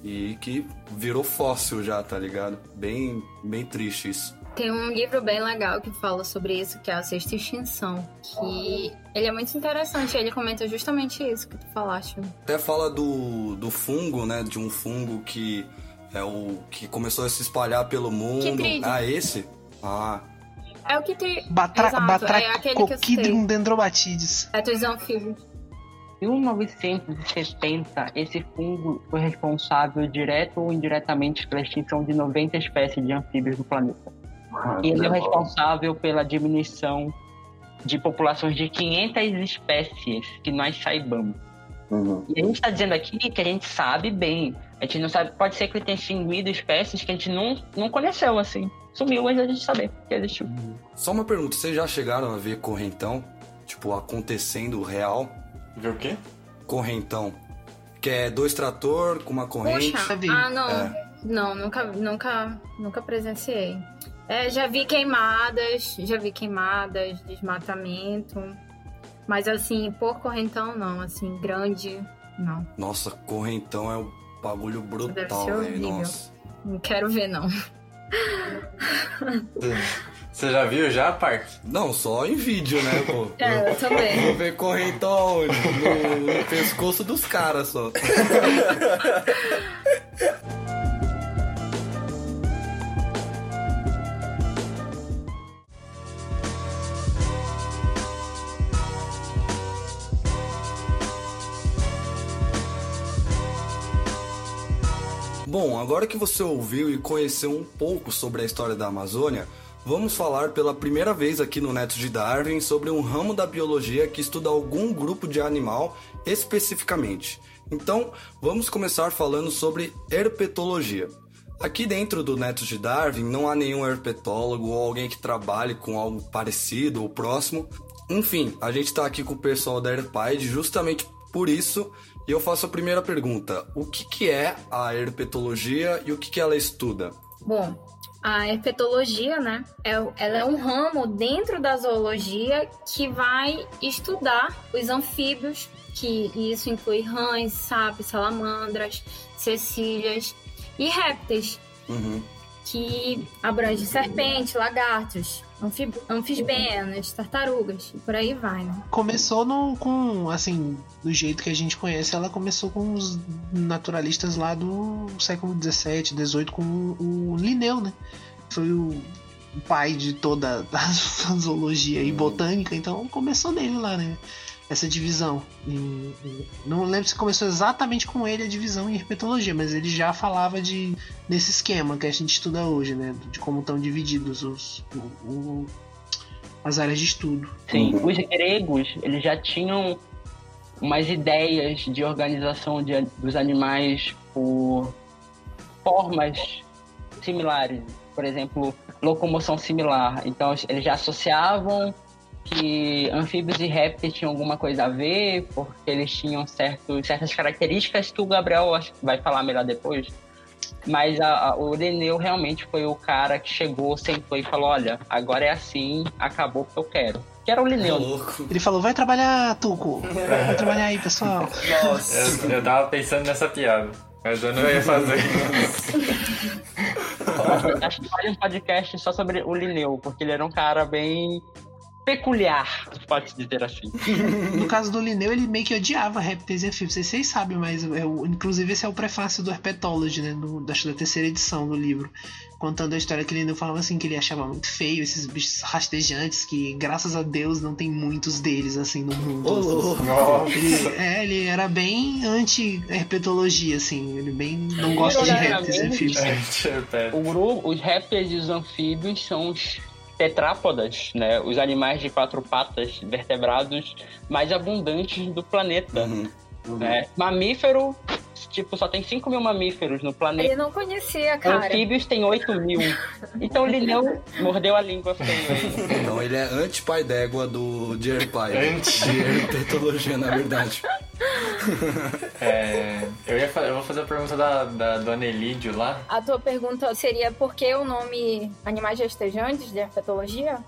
e que virou fóssil já, tá ligado? Bem, bem triste isso. Tem um livro bem legal que fala sobre isso, que é a Sexta Extinção. Que ele é muito interessante. Ele comenta justamente isso que tu falaste. Até fala do, do fungo, né? De um fungo que é o que começou a se espalhar pelo mundo. Quitrídeo. Ah, esse? Ah, É o que te. Batra Exato, é aquele que eu citei. Dendrobatides. É dos anfíbios. Em 1970, esse fungo foi responsável direto ou indiretamente pela extinção de 90 espécies de anfíbios no planeta. E ele é o responsável pela diminuição de populações de 500 espécies que nós saibamos. Uhum. E a gente está dizendo aqui que a gente sabe bem. A gente não sabe, pode ser que ele tenha extinguido espécies que a gente não, não conheceu, assim. Sumiu antes da gente saber que existiu. só uma pergunta, vocês já chegaram a ver correntão? Tipo, acontecendo real? Viu o quê? Correntão. Que é dois trator com uma corrente. Vi. Ah, não. É. Não, nunca, nunca, nunca presenciei. É, já vi queimadas, já vi queimadas, desmatamento. Mas assim, por correntão não, assim, grande, não. Nossa, correntão é um bagulho brutal, velho. Nossa. Não quero ver, não. Você já viu já, Park? Não, só em vídeo, né, pô? É, eu também. Vou ver correntão onde? No, no pescoço dos caras só. Bom, agora que você ouviu e conheceu um pouco sobre a história da Amazônia, vamos falar pela primeira vez aqui no Neto de Darwin sobre um ramo da biologia que estuda algum grupo de animal especificamente. Então, vamos começar falando sobre herpetologia. Aqui dentro do Neto de Darwin não há nenhum herpetólogo ou alguém que trabalhe com algo parecido ou próximo. Enfim, a gente está aqui com o pessoal da Herpaid justamente por isso. E eu faço a primeira pergunta: o que, que é a herpetologia e o que, que ela estuda? Bom, a herpetologia, né? É, ela é um ramo dentro da zoologia que vai estudar os anfíbios, que isso inclui rãs, sapos, salamandras, cecílias e répteis, Uhum. que abrange serpentes, lagartos, anfib anfisbenas, tartarugas e por aí vai, né? Começou no, com, assim, do jeito que a gente conhece, ela começou com os naturalistas lá do século XVII, XVIII, com o, Linneu, né? Foi o, pai de toda a zoologia e botânica, então começou nele lá, né? Essa divisão. E- e- não lembro se começou exatamente com ele a divisão em herpetologia, mas ele já falava de nesse esquema que a gente estuda hoje, né? De como estão divididos os, o- o- as áreas de estudo. Sim, os gregos, eles já tinham umas ideias de organização de- dos animais por formas similares. Por exemplo, locomoção similar. Então, eles já associavam que anfíbios e répteis tinham alguma coisa a ver, porque eles tinham certos, certas características que o Gabriel acho que vai falar melhor depois. Mas a- a- o Linneu realmente foi o cara que chegou, sentou e falou: Olha, agora é assim, acabou o que eu quero. Que era o Linneu. louco. Ele falou, vai trabalhar, Tuco. Vai trabalhar aí, pessoal. Nossa. Eu, eu tava pensando nessa piada, mas eu não ia fazer. Acho que vale um podcast só sobre o Linneu, porque ele era um cara bem peculiar, pode-se dizer assim. No caso do Linneu, ele meio que odiava répteis e anfíbios. Vocês, vocês sabem, mas é o- inclusive esse é o prefácio do Herpetology, né? Do, da, da terceira edição do livro. Contando a história que o Linneu falava assim, que ele achava muito feio esses bichos rastejantes, que graças a Deus não tem muitos deles assim no mundo. Ô, louco. Ele, é, ele era bem anti-herpetologia, assim. Ele bem não gosta de répteis e anfíbios. O grupo, os répteis e os anfíbios são os tetrápodas, né? Os animais de quatro patas, vertebrados mais abundantes do planeta. Uhum. né? Mamífero, tipo, só tem 5 mil mamíferos no planeta. Ele não conhecia, cara. Anfíbios tem 8 mil. Então o Lineu mordeu a língua feio. Então ele é anti-pai d'égua do de herpai. Anti. De herpetologia, na verdade. É, eu, ia, eu vou fazer a pergunta da, da Dona Elídio lá. A tua pergunta seria por que o nome Animais Rastejantes de Herpetologia?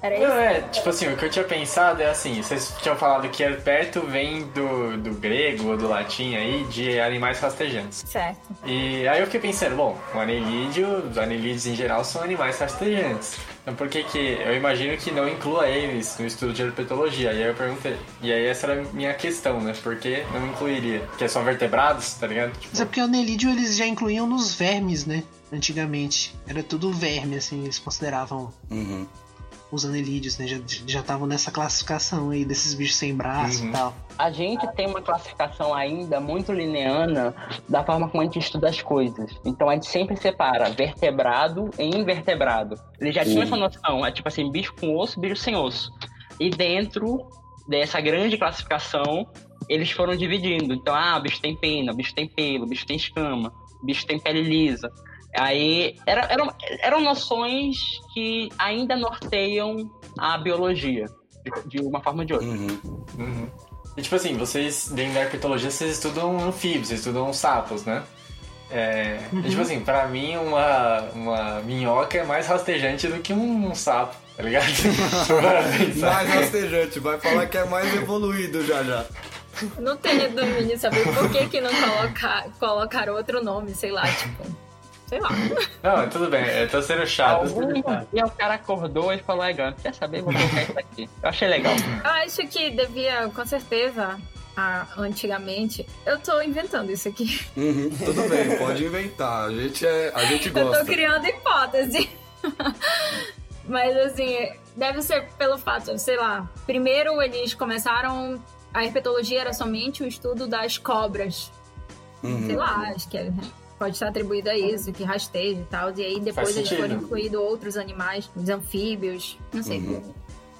Era isso? Não, é, tipo assim, o que eu tinha pensado é assim, vocês tinham falado que herpeto vem do, do grego ou do latim aí, de animais rastejantes. Certo. E aí eu fiquei pensando, bom, o anelídeo, os anelídeos em geral são animais rastejantes. Então por que que, eu imagino que não inclua eles no estudo de herpetologia? E aí eu perguntei, e aí essa era a minha questão, né, por que não incluiria? Porque são vertebrados, tá ligado? Tipo, Mas é porque o anelídeo eles já incluíam nos vermes, né? Antigamente. Era tudo verme, assim, eles consideravam Uhum. Os anelídeos, né? Já já estavam nessa classificação aí desses bichos sem braço Uhum. e tal. A gente tem uma classificação ainda muito lineana da forma como a gente estuda as coisas. Então a gente sempre separa vertebrado e invertebrado. Eles já tinham essa noção, é tipo assim, bicho com osso, bicho sem osso. E dentro dessa grande classificação, eles foram dividindo. Então, ah, bicho tem pena, bicho tem pelo, bicho tem escama, bicho tem pele lisa. Aí era- eram, eram noções que ainda norteiam a biologia, de, de uma forma ou de outra. Uhum. Uhum. E tipo assim, vocês, dentro da herpetologia, vocês estudam anfíbios, vocês estudam sapos, né? É, e, tipo assim, pra mim uma, uma minhoca é mais rastejante do que um, sapo, tá ligado? Mais rastejante, vai falar que é mais evoluído já já. Não tenho dúvida de saber por que, que não colocar, colocaram outro nome, sei lá, tipo. Sei lá. Não, tudo bem, eu tô sendo chato. Algum dia o cara acordou e falou, legal, quer saber, vou colocar isso aqui. Eu achei legal. Eu acho que devia, com certeza, a- antigamente. Eu tô inventando isso aqui. Uhum, tudo bem, pode inventar. A gente, é, a gente Eu tô gosta. criando hipótese. Mas assim, deve ser pelo fato, sei lá. Primeiro eles começaram. A herpetologia era somente o estudo das cobras. Uhum. Sei lá, acho que é- pode estar atribuído a isso, que rasteja e tal. E aí depois eles foram incluídos outros animais, os anfíbios, não sei. Uhum.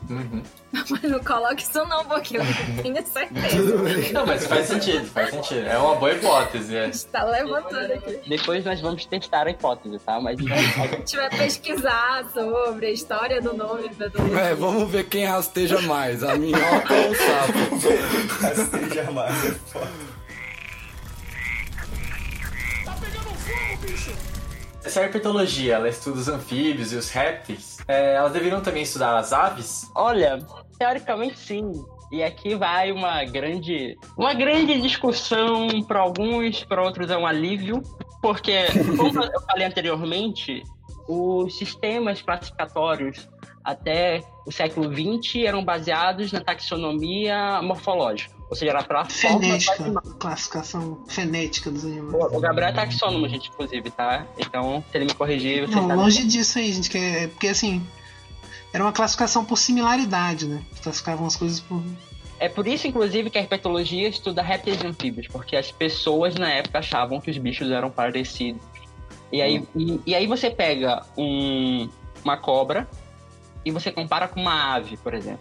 Mas não coloque isso não, porque eu não tenho certeza. Tudo bem. Não, mas faz sentido, faz sentido. É uma boa hipótese, é. Está levantando aqui. Depois nós vamos testar a hipótese, tá? Mas Se a gente vai pesquisar sobre a história do nome do É, vamos ver quem rasteja mais, a minhoca ou o sapo. Rasteja mais. é foda. Se a herpetologia ela estuda os anfíbios e os répteis, é, elas deveriam também estudar as aves? Olha, teoricamente sim. E aqui vai uma grande, uma grande discussão para alguns, para outros é um alívio, porque como eu falei anteriormente, os sistemas classificatórios até o século XX eram baseados na taxonomia morfológica, ou seja, era forma Fenética, animal. classificação fenética dos animais. O Gabriel é taxônomo, gente, inclusive, tá? Então, se ele me corrigir, você Não, longe disso aí, gente, que é porque assim, era uma classificação por similaridade, né? Classificavam as coisas por. É por isso, inclusive, que a herpetologia estuda répteis e anfíbios, porque as pessoas na época achavam que os bichos eram parecidos. E aí, e, e aí você pega um, uma cobra e você compara com uma ave, por exemplo.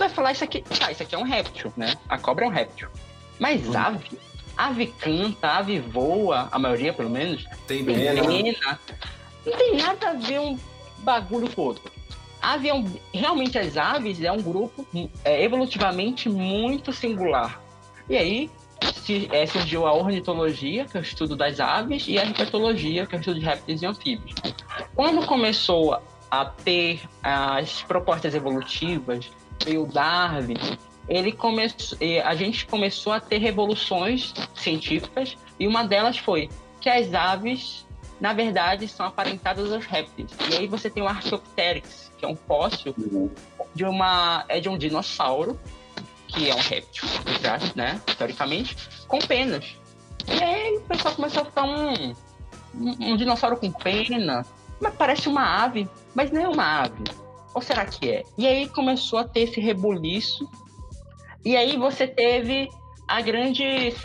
Você vai falar isso aqui, tá, isso aqui é um réptil, né? A cobra é um réptil. Mas ave, ave canta, ave voa, a maioria pelo menos, Tem pena. pena. Não tem nada a ver um bagulho com o outro. Ave é um, realmente as aves é um grupo é, evolutivamente muito singular. E aí se- é, surgiu a ornitologia, que é o estudo das aves, e a herpetologia, que é o estudo de répteis e anfíbios. Quando começou a ter as propostas evolutivas, veio Darwin, ele começou, a gente começou a ter revoluções científicas, e uma delas foi que as aves na verdade, são aparentadas aos répteis. E aí você tem o Archaeopteryx, que é um fóssil Uhum. de uma é de um dinossauro, que é um réptil, né, teoricamente, com penas. E aí o pessoal começou a ficar um, um, um dinossauro com pena, mas parece uma ave, mas não é uma ave. Ou será que é? E aí começou a ter esse rebuliço. E aí você teve a grande,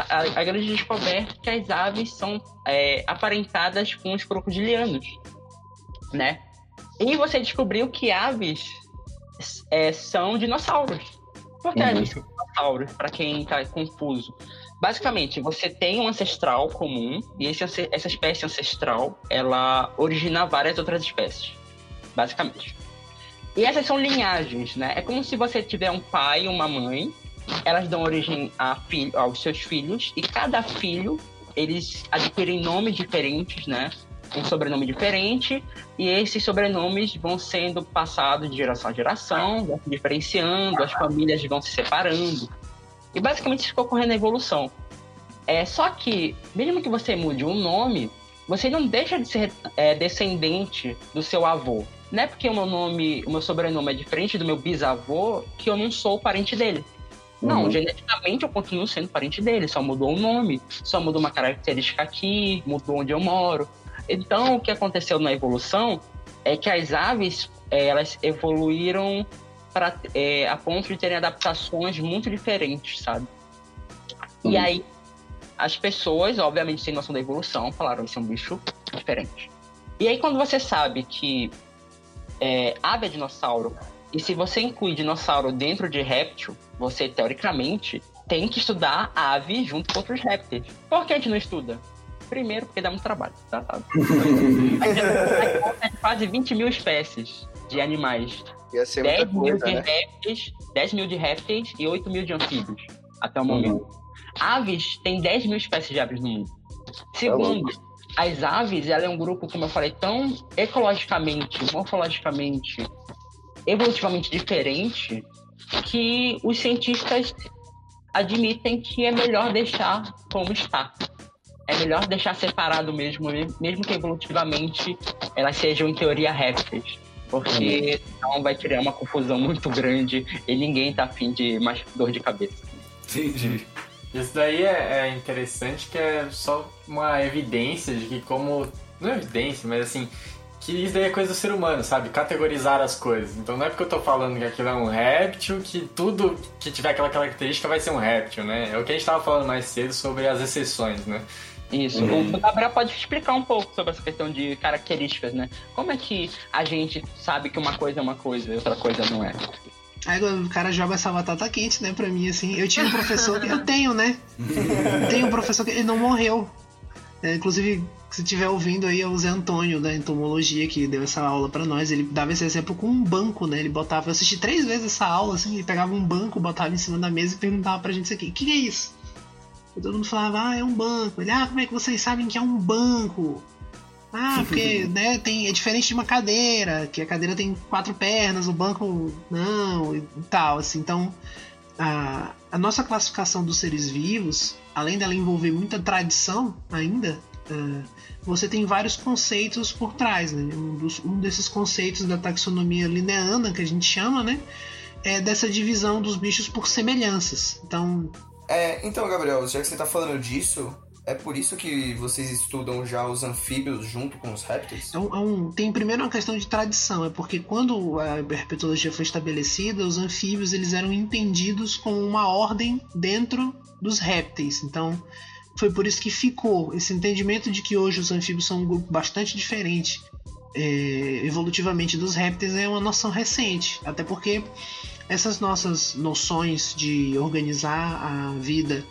a, a grande descoberta que as aves são é, aparentadas com os crocodilianos, né? E você descobriu que aves é, são dinossauros. Por que Uhum. aves são dinossauros, para quem está confuso? Basicamente, você tem um ancestral comum e esse, essa espécie ancestral, ela origina várias outras espécies, basicamente. E essas são linhagens, né? É como se você tiver um pai e uma mãe, elas dão origem a filho, aos seus filhos e cada filho eles adquirem nomes diferentes, né? Um sobrenome diferente e esses sobrenomes vão sendo passados de geração a geração, vão se diferenciando, as famílias vão se separando. E basicamente isso ficou ocorrendo na evolução. É só que, mesmo que você mude o nome, você não deixa de ser é, descendente do seu avô. Não é porque o meu nome, o meu sobrenome é diferente do meu bisavô que eu não sou parente dele. Não, Uhum. geneticamente eu continuo sendo parente dele, só mudou o nome, só mudou uma característica aqui, mudou onde eu moro. Então, o que aconteceu na evolução é que as aves, eh, elas evoluíram pra, eh, a ponto de terem adaptações muito diferentes, sabe? E Uhum. aí, as pessoas, obviamente, sem noção da evolução, falaram, esse é um bicho diferente. E aí, quando você sabe que é, ave é dinossauro, e se você inclui dinossauro dentro de réptil, você, teoricamente, tem que estudar ave junto com outros répteis. Por que a gente não estuda? Primeiro, porque dá muito trabalho, tá? tá? Quase 20 mil espécies de animais. Ia ser 10 muita mil coisa, de né? répteis, 10 mil de répteis e 8 mil de anfíbios, até o momento. Aves, tem 10 mil espécies de aves no mundo. Segundo, as aves, ela é um grupo, como eu falei, tão ecologicamente, morfologicamente, evolutivamente diferente, que os cientistas admitem que é melhor deixar como está. É melhor deixar separado mesmo, mesmo que evolutivamente elas sejam, em teoria, répteis. Porque senão vai criar uma confusão muito grande e ninguém tá afim de mais dor de cabeça. Entendi. Isso daí é, é interessante que é só uma evidência de que como. Não é evidência, mas assim. Que isso daí é coisa do ser humano, sabe? Categorizar as coisas. Então não é porque eu tô falando que aquilo é um réptil que tudo que tiver aquela característica vai ser um réptil, né? É o que a gente tava falando mais cedo sobre as exceções, né? Isso. O Gabriel pode explicar um pouco sobre essa questão de características, né? Como é que a gente sabe que uma coisa é uma coisa e outra coisa não é? Aí o cara joga essa batata quente, né, pra mim, assim. Eu tinha um professor que. Eu tenho, né? Tenho um professor que ele não morreu. É, inclusive, se estiver ouvindo aí, é o Zé Antônio da entomologia que deu essa aula pra nós. Ele dava esse exemplo com um banco, né? Ele botava. Eu assisti três vezes essa aula, assim. Ele pegava um banco, botava em cima da mesa e perguntava pra gente isso aqui: o que é isso? E todo mundo falava: ah, é um banco. Ele, ah, como é que vocês sabem que é um banco? Ah, porque né, tem, é diferente de uma cadeira, que a cadeira tem quatro pernas, o banco não, e tal. Assim, então, a, a nossa classificação dos seres vivos, além dela envolver muita tradição ainda, ah, você tem vários conceitos por trás. Né? Um, dos- um desses conceitos da taxonomia lineana, que a gente chama, né? É dessa divisão dos bichos por semelhanças. Então, É, então, Gabriel, já que você tá falando disso, é por isso que vocês estudam já os anfíbios junto com os répteis? É um- é um- tem primeiro uma questão de tradição, é porque quando a herpetologia foi estabelecida, os anfíbios eles eram entendidos como uma ordem dentro dos répteis. Então, foi por isso que ficou esse entendimento de que hoje os anfíbios são um grupo bastante diferente é, evolutivamente dos répteis é uma noção recente, até porque essas nossas noções de organizar a vida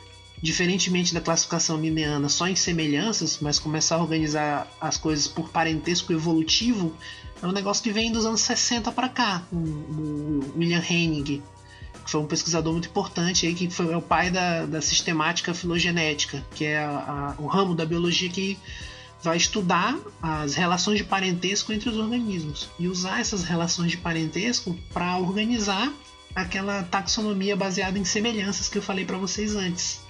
diferentemente da classificação lineana só em semelhanças, mas começar a organizar as coisas por parentesco evolutivo, é um negócio que vem dos anos 60 para cá, o William Hennig, que foi um pesquisador muito importante aí, que foi é o pai da, da sistemática filogenética, que é a- a- o ramo da biologia que vai estudar as relações de parentesco entre os organismos e usar essas relações de parentesco para organizar aquela taxonomia baseada em semelhanças que eu falei para vocês antes.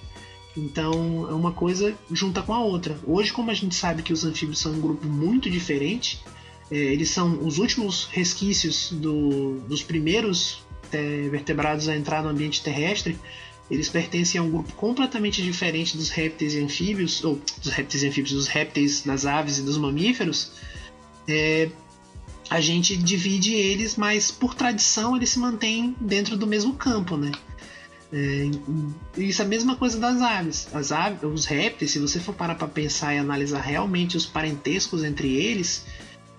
Então é uma coisa junta com a outra. Hoje, como a gente sabe que os anfíbios são um grupo muito diferente, é, eles são os últimos resquícios do, dos primeiros é, vertebrados a entrar no ambiente terrestre. Eles pertencem a um grupo completamente diferente dos répteis e anfíbios, ou dos répteis e anfíbios, dos répteis, das aves e dos mamíferos. É, a gente divide eles, mas por tradição eles se mantêm dentro do mesmo campo, né? É, isso é a mesma coisa das aves. As aves, os répteis, se você for parar para pensar e analisar realmente os parentescos entre eles,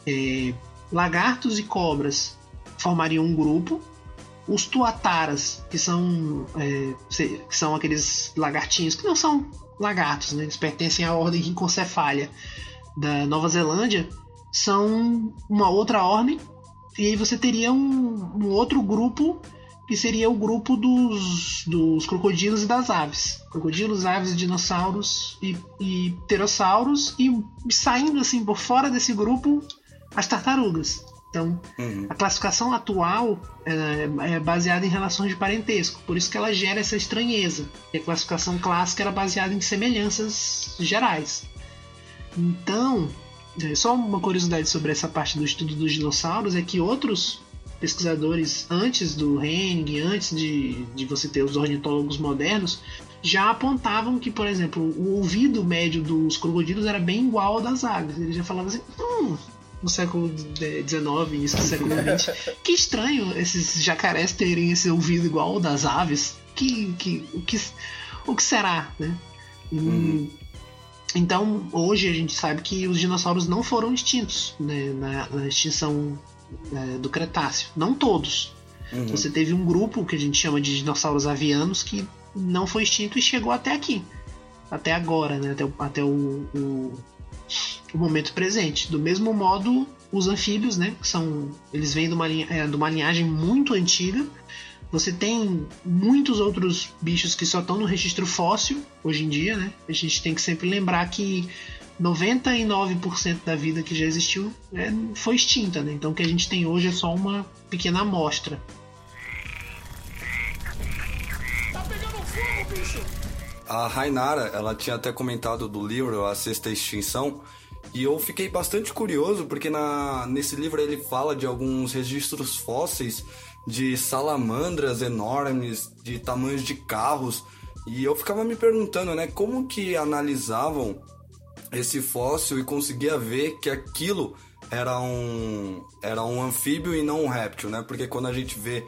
é, lagartos e cobras formariam um grupo. Os tuataras, que são, é, que são aqueles lagartinhos que não são lagartos, né? eles pertencem à ordem Rincocefalia da Nova Zelândia, são uma outra ordem. E aí você teria um, um outro grupo que seria o grupo dos, dos crocodilos e das aves. Crocodilos, aves, dinossauros e, e pterossauros. E saindo assim por fora desse grupo, as tartarugas. Então, uhum. a classificação atual é, é, baseada em relações de parentesco, por isso que ela gera essa estranheza. E a classificação clássica era baseada em semelhanças gerais. Então, é, só uma curiosidade sobre essa parte do estudo dos dinossauros é que outros pesquisadores antes do Henning, antes de, de você ter os ornitólogos modernos, já apontavam que, por exemplo, o ouvido médio dos crocodilos era bem igual ao das aves. Eles já falavam assim, hum, no século XIX, início do século XX, que estranho esses jacarés terem esse ouvido igual ao das aves. Que, que, o, que, o que será, né? Uhum. Então, hoje a gente sabe que os dinossauros não foram extintos né, na, na extinção é, do Cretáceo. Não todos. Uhum. Você teve um grupo que a gente chama de dinossauros avianos que não foi extinto e chegou até aqui. Até agora, né? Até, o, até o, o, o momento presente. Do mesmo modo, os anfíbios, né? São, eles vêm de uma, é, de uma linhagem muito antiga. Você tem muitos outros bichos que só estão no registro fóssil hoje em dia, né? A gente tem que sempre lembrar que 99% da vida que já existiu é, foi extinta, né? Então o que a gente tem hoje é só uma pequena amostra. Tá pegando fogo, bicho! A Rainara, ela tinha até comentado do livro A Sexta Extinção, e eu fiquei bastante curioso porque na, nesse livro ele fala de alguns registros fósseis de salamandras enormes, de tamanhos de carros, e eu ficava me perguntando, né, como que analisavam esse fóssil e conseguia ver que aquilo era um, era um anfíbio e não um réptil, né? Porque quando a gente vê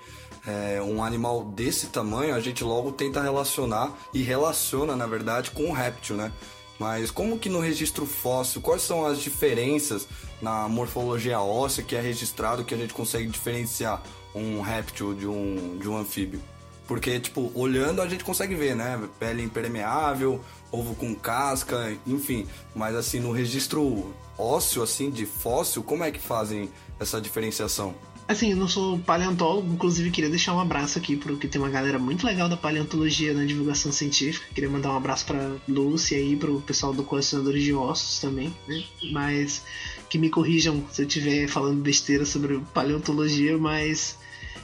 é, um animal desse tamanho, a gente logo tenta relacionar e relaciona, na verdade, com o réptil, né? Mas como que no registro fóssil, quais são as diferenças na morfologia óssea que é registrado que a gente consegue diferenciar um réptil de um, de um anfíbio? Porque, tipo, olhando a gente consegue ver, né? Pele impermeável, ovo com casca, enfim. Mas assim, no registro ósseo, assim, de fóssil, como é que fazem essa diferenciação? Assim, eu não sou paleontólogo, inclusive queria deixar um abraço aqui porque tem uma galera muito legal da paleontologia na divulgação científica. Queria mandar um abraço para Lúcia e para o pessoal do Colecionadores de Ossos também, né? Mas que me corrijam se eu estiver falando besteira sobre paleontologia, mas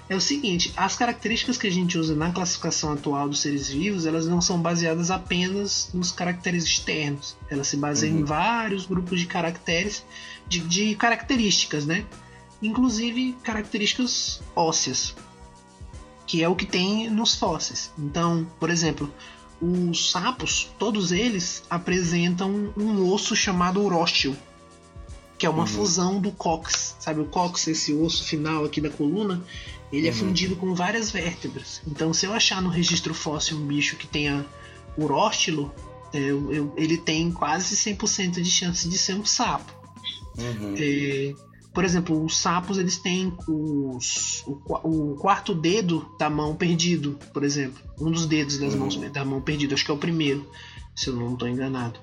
é o seguinte, as características que a gente usa na classificação atual dos seres vivos, elas não são baseadas apenas nos caracteres externos. Elas se baseiam uhum. em vários grupos de caracteres, de, de características, né? Inclusive características ósseas, que é o que tem nos fósseis. Então, por exemplo, os sapos, todos eles apresentam um osso chamado uróstio, que é uma uhum. fusão do cox, sabe o cox, esse osso final aqui da coluna, ele é uhum. é fundido com várias vértebras. Então, se eu achar no registro fóssil um bicho que tenha uróstilo, é, eu, eu, ele tem quase 100% de chance de ser um sapo. Uhum. É, por exemplo, os sapos eles têm os, o, o, quarto dedo da mão perdido, por exemplo. Um dos dedos das uhum. mãos da mão perdido, acho que é o primeiro, se eu não estou enganado.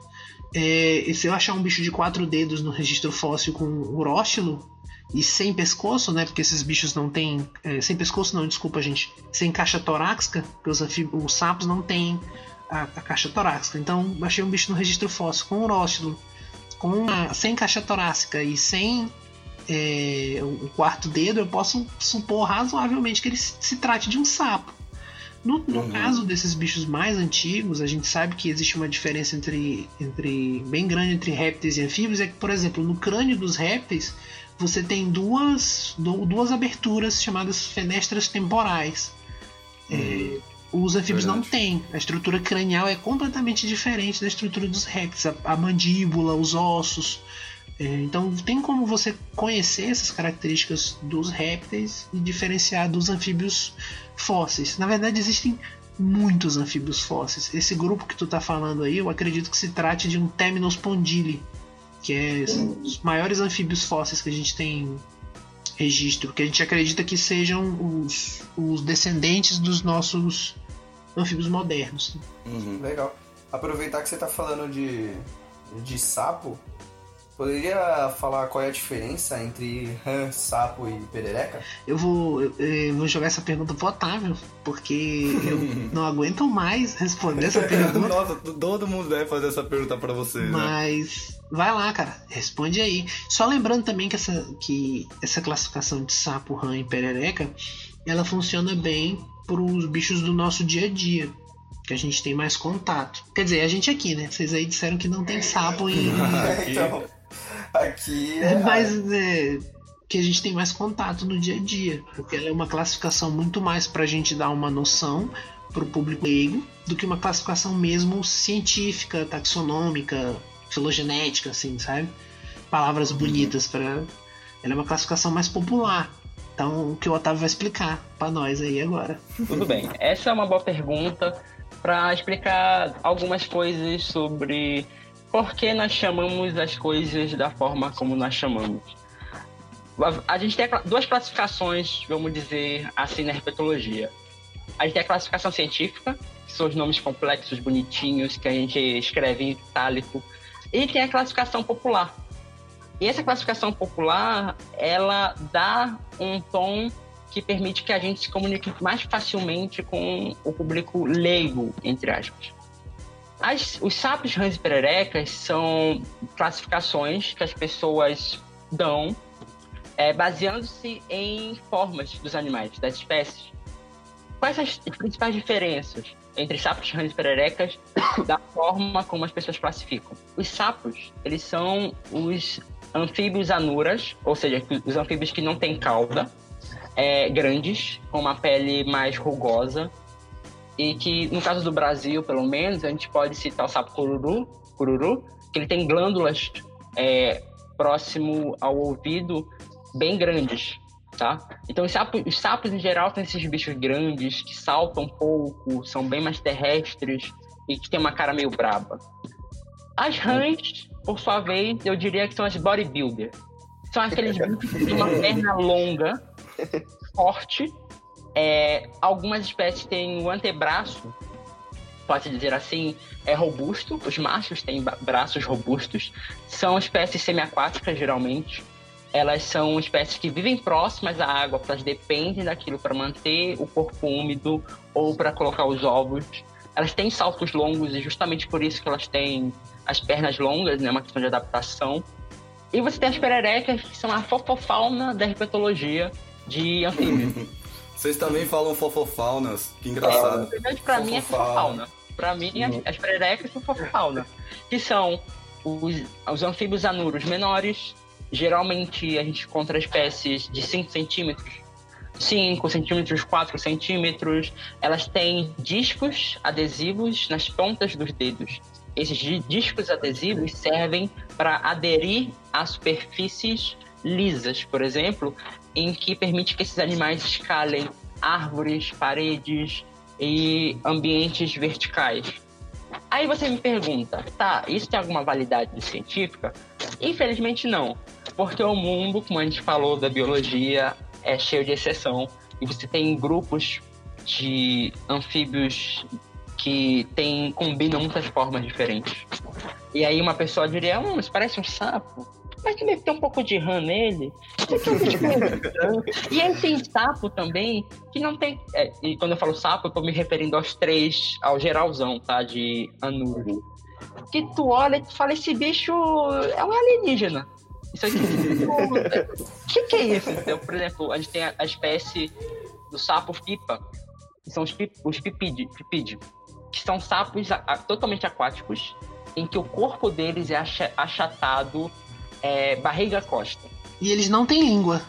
É, se eu achar um bicho de quatro dedos no registro fóssil com uróstilo, e sem pescoço, né? Porque esses bichos não têm. É, sem pescoço, não, desculpa, gente. Sem caixa torácica, porque os, os sapos não têm a, a, caixa torácica. Então, achei um bicho no registro fóssil com uróstilo, com sem caixa torácica e sem é, o quarto dedo, eu posso supor razoavelmente que ele se, se trate de um sapo. No, no Uhum. caso desses bichos mais antigos, a gente sabe que existe uma diferença entre, entre bem grande entre répteis e anfíbios. É que, por exemplo, no crânio dos répteis você tem duas, du- duas aberturas chamadas fenestras temporais. É, os anfíbios não Verdade. têm. A estrutura cranial é completamente diferente da estrutura dos répteis. A, a mandíbula, os ossos. É, então tem como você conhecer essas características dos répteis e diferenciar dos anfíbios fósseis. Na verdade, existem muitos anfíbios fósseis. Esse grupo que tu tá falando aí, eu acredito que se trate de um Temnospondyle, que é os maiores anfíbios fósseis que a gente tem registro, que a gente acredita que sejam os, os descendentes dos nossos anfíbios modernos. Uhum. Legal. Aproveitar que você tá falando de, de sapo, poderia falar qual é a diferença entre rã, sapo e perereca? Eu vou, eu, eu vou jogar essa pergunta pro Otávio, porque eu não aguento mais responder essa pergunta. Nossa, todo mundo deve fazer essa pergunta pra você, né? Mas vai lá, cara, responde aí. Só lembrando também que essa, que essa classificação de sapo, rã e perereca, ela funciona bem para os bichos do nosso dia a dia, que a gente tem mais contato. Quer dizer, a gente aqui, né? Vocês aí disseram que não tem sapo em. Então, aqui é. Mas é, que a gente tem mais contato no dia a dia, porque ela é uma classificação muito mais para a gente dar uma noção para o público leigo do que uma classificação mesmo científica, taxonômica, filogenética, assim, sabe? Palavras bonitas para. Ela é uma classificação mais popular. Então, o que o Otávio vai explicar para nós aí agora. Tudo bem. Essa é uma boa pergunta para explicar algumas coisas sobre por que nós chamamos as coisas da forma como nós chamamos. A- gente tem duas classificações, vamos dizer assim, na herpetologia. A gente tem a classificação científica, que são os nomes complexos, bonitinhos, que a gente escreve em itálico. E tem a classificação popular. E essa classificação popular, ela dá um tom que permite que a gente se comunique mais facilmente com o público leigo, entre aspas. As- os sapos, rãs e pererecas são classificações que as pessoas dão é, baseando-se em formas dos animais, das espécies. Quais as principais diferenças entre sapos, rãs e pererecas da forma como as pessoas classificam? Os sapos, eles são os anfíbios anuras, ou seja, os anfíbios que não têm cauda, é, grandes, com uma pele mais rugosa, e que, no caso do Brasil, pelo menos, a gente pode citar o sapo cururu, cururu que ele tem glândulas é, próximo ao ouvido bem grandes, tá? Então, os sapos, os sapos, em geral, têm esses bichos grandes, que saltam pouco, são bem mais terrestres e que tem uma cara meio braba. As rãs, por sua vez, eu diria que são as bodybuilder. São aqueles bichos que têm uma perna longa, forte. É, algumas espécies têm o antebraço, pode dizer assim, é robusto. Os machos têm braços robustos. São espécies semiaquáticas, geralmente. Elas são espécies que vivem próximas à água, elas dependem daquilo para manter o corpo úmido ou para colocar os ovos. Elas têm saltos longos e justamente por isso que elas têm as pernas longas, né? Uma questão de adaptação. E você tem as pererecas, que são a fofofauna da herpetologia de anfíbios. Vocês também falam fofofaunas, que engraçado. Na verdade, pra mim é Fofofauna. Pra mim, as, as pererecas são fofofauna. Que são os, os anfíbios anuros menores. Geralmente a gente encontra espécies de 5 centímetros, 5 centímetros, 4 centímetros. Elas têm discos adesivos nas pontas dos dedos. Esses di- discos adesivos servem para aderir a superfícies lisas, por exemplo, em que permite que esses animais escalem árvores, paredes e ambientes verticais. Aí você me pergunta, tá, isso tem alguma validade científica? Infelizmente não, porque o mundo, como a gente falou da biologia, é cheio de exceção e você tem grupos de anfíbios que tem, combinam muitas formas diferentes. E aí uma pessoa diria, hum, isso parece um sapo, mas que deve ter um pouco de rã nele. e aí tem sapo também, que não tem. é, e quando eu falo sapo, eu tô me referindo aos três, ao geralzão, tá? De anuro. Que tu olha e tu fala, esse bicho é um alienígena. Isso aqui. O que, que é isso? Então, por exemplo, a gente tem a, a espécie do sapo pipa. que são os, pip, os pipide, pipide, que são sapos a- a- totalmente aquáticos, em que o corpo deles é acha- achatado é, barriga-costa. E eles não têm língua.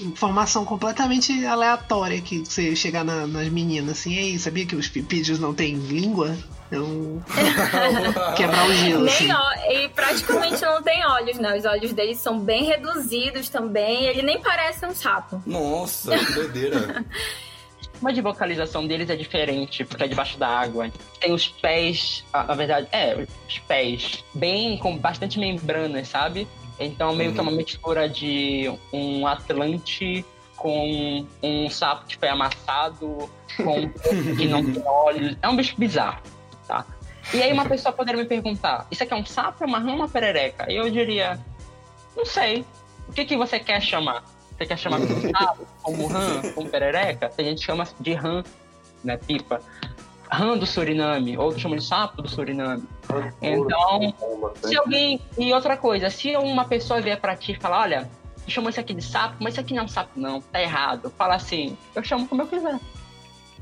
Informação completamente aleatória que você chegar na- nas meninas assim, ei, sabia que os pipídeos não têm língua? Então. quebrar o gelo, assim. Nem ó, e praticamente não tem olhos, né? Os olhos deles são bem reduzidos também. Ele nem parece um sapo. Nossa, que doideira. Mas de vocalização deles é diferente, porque é debaixo da água. Tem os pés, a- na verdade, é, os pés, bem com bastante membranas, sabe? Então meio que é uma mistura de um atlante com um sapo que foi amassado, com um que não tem olhos. É um bicho bizarro, tá? E aí uma pessoa poderia me perguntar, isso aqui é um sapo, é uma rã ou uma perereca? E eu diria, não sei. O que, que você quer chamar? Você quer chamar como sapo, como rã, como perereca? A gente chama de rã, né, pipa. Rã do Suriname, outros chamam de sapo do Suriname. Então, se alguém. E outra coisa, se uma pessoa vier pra ti e falar, olha, eu chamo isso aqui de sapo, mas isso aqui não é um sapo, não, tá errado. Fala assim, eu chamo como eu quiser.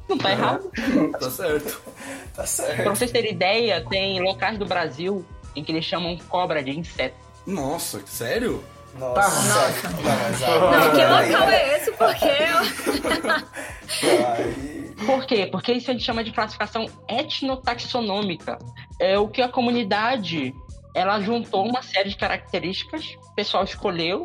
Não tá errado. Tá certo. Tá Pra certo. vocês terem ideia, tem locais do Brasil em que eles chamam cobra de inseto. Nossa, sério? Nossa. Não, mas Não, que local é esse? Porque aí- Por quê? Porque isso a gente chama de classificação etnotaxonômica. É o que a comunidade ela juntou uma série de características, o pessoal escolheu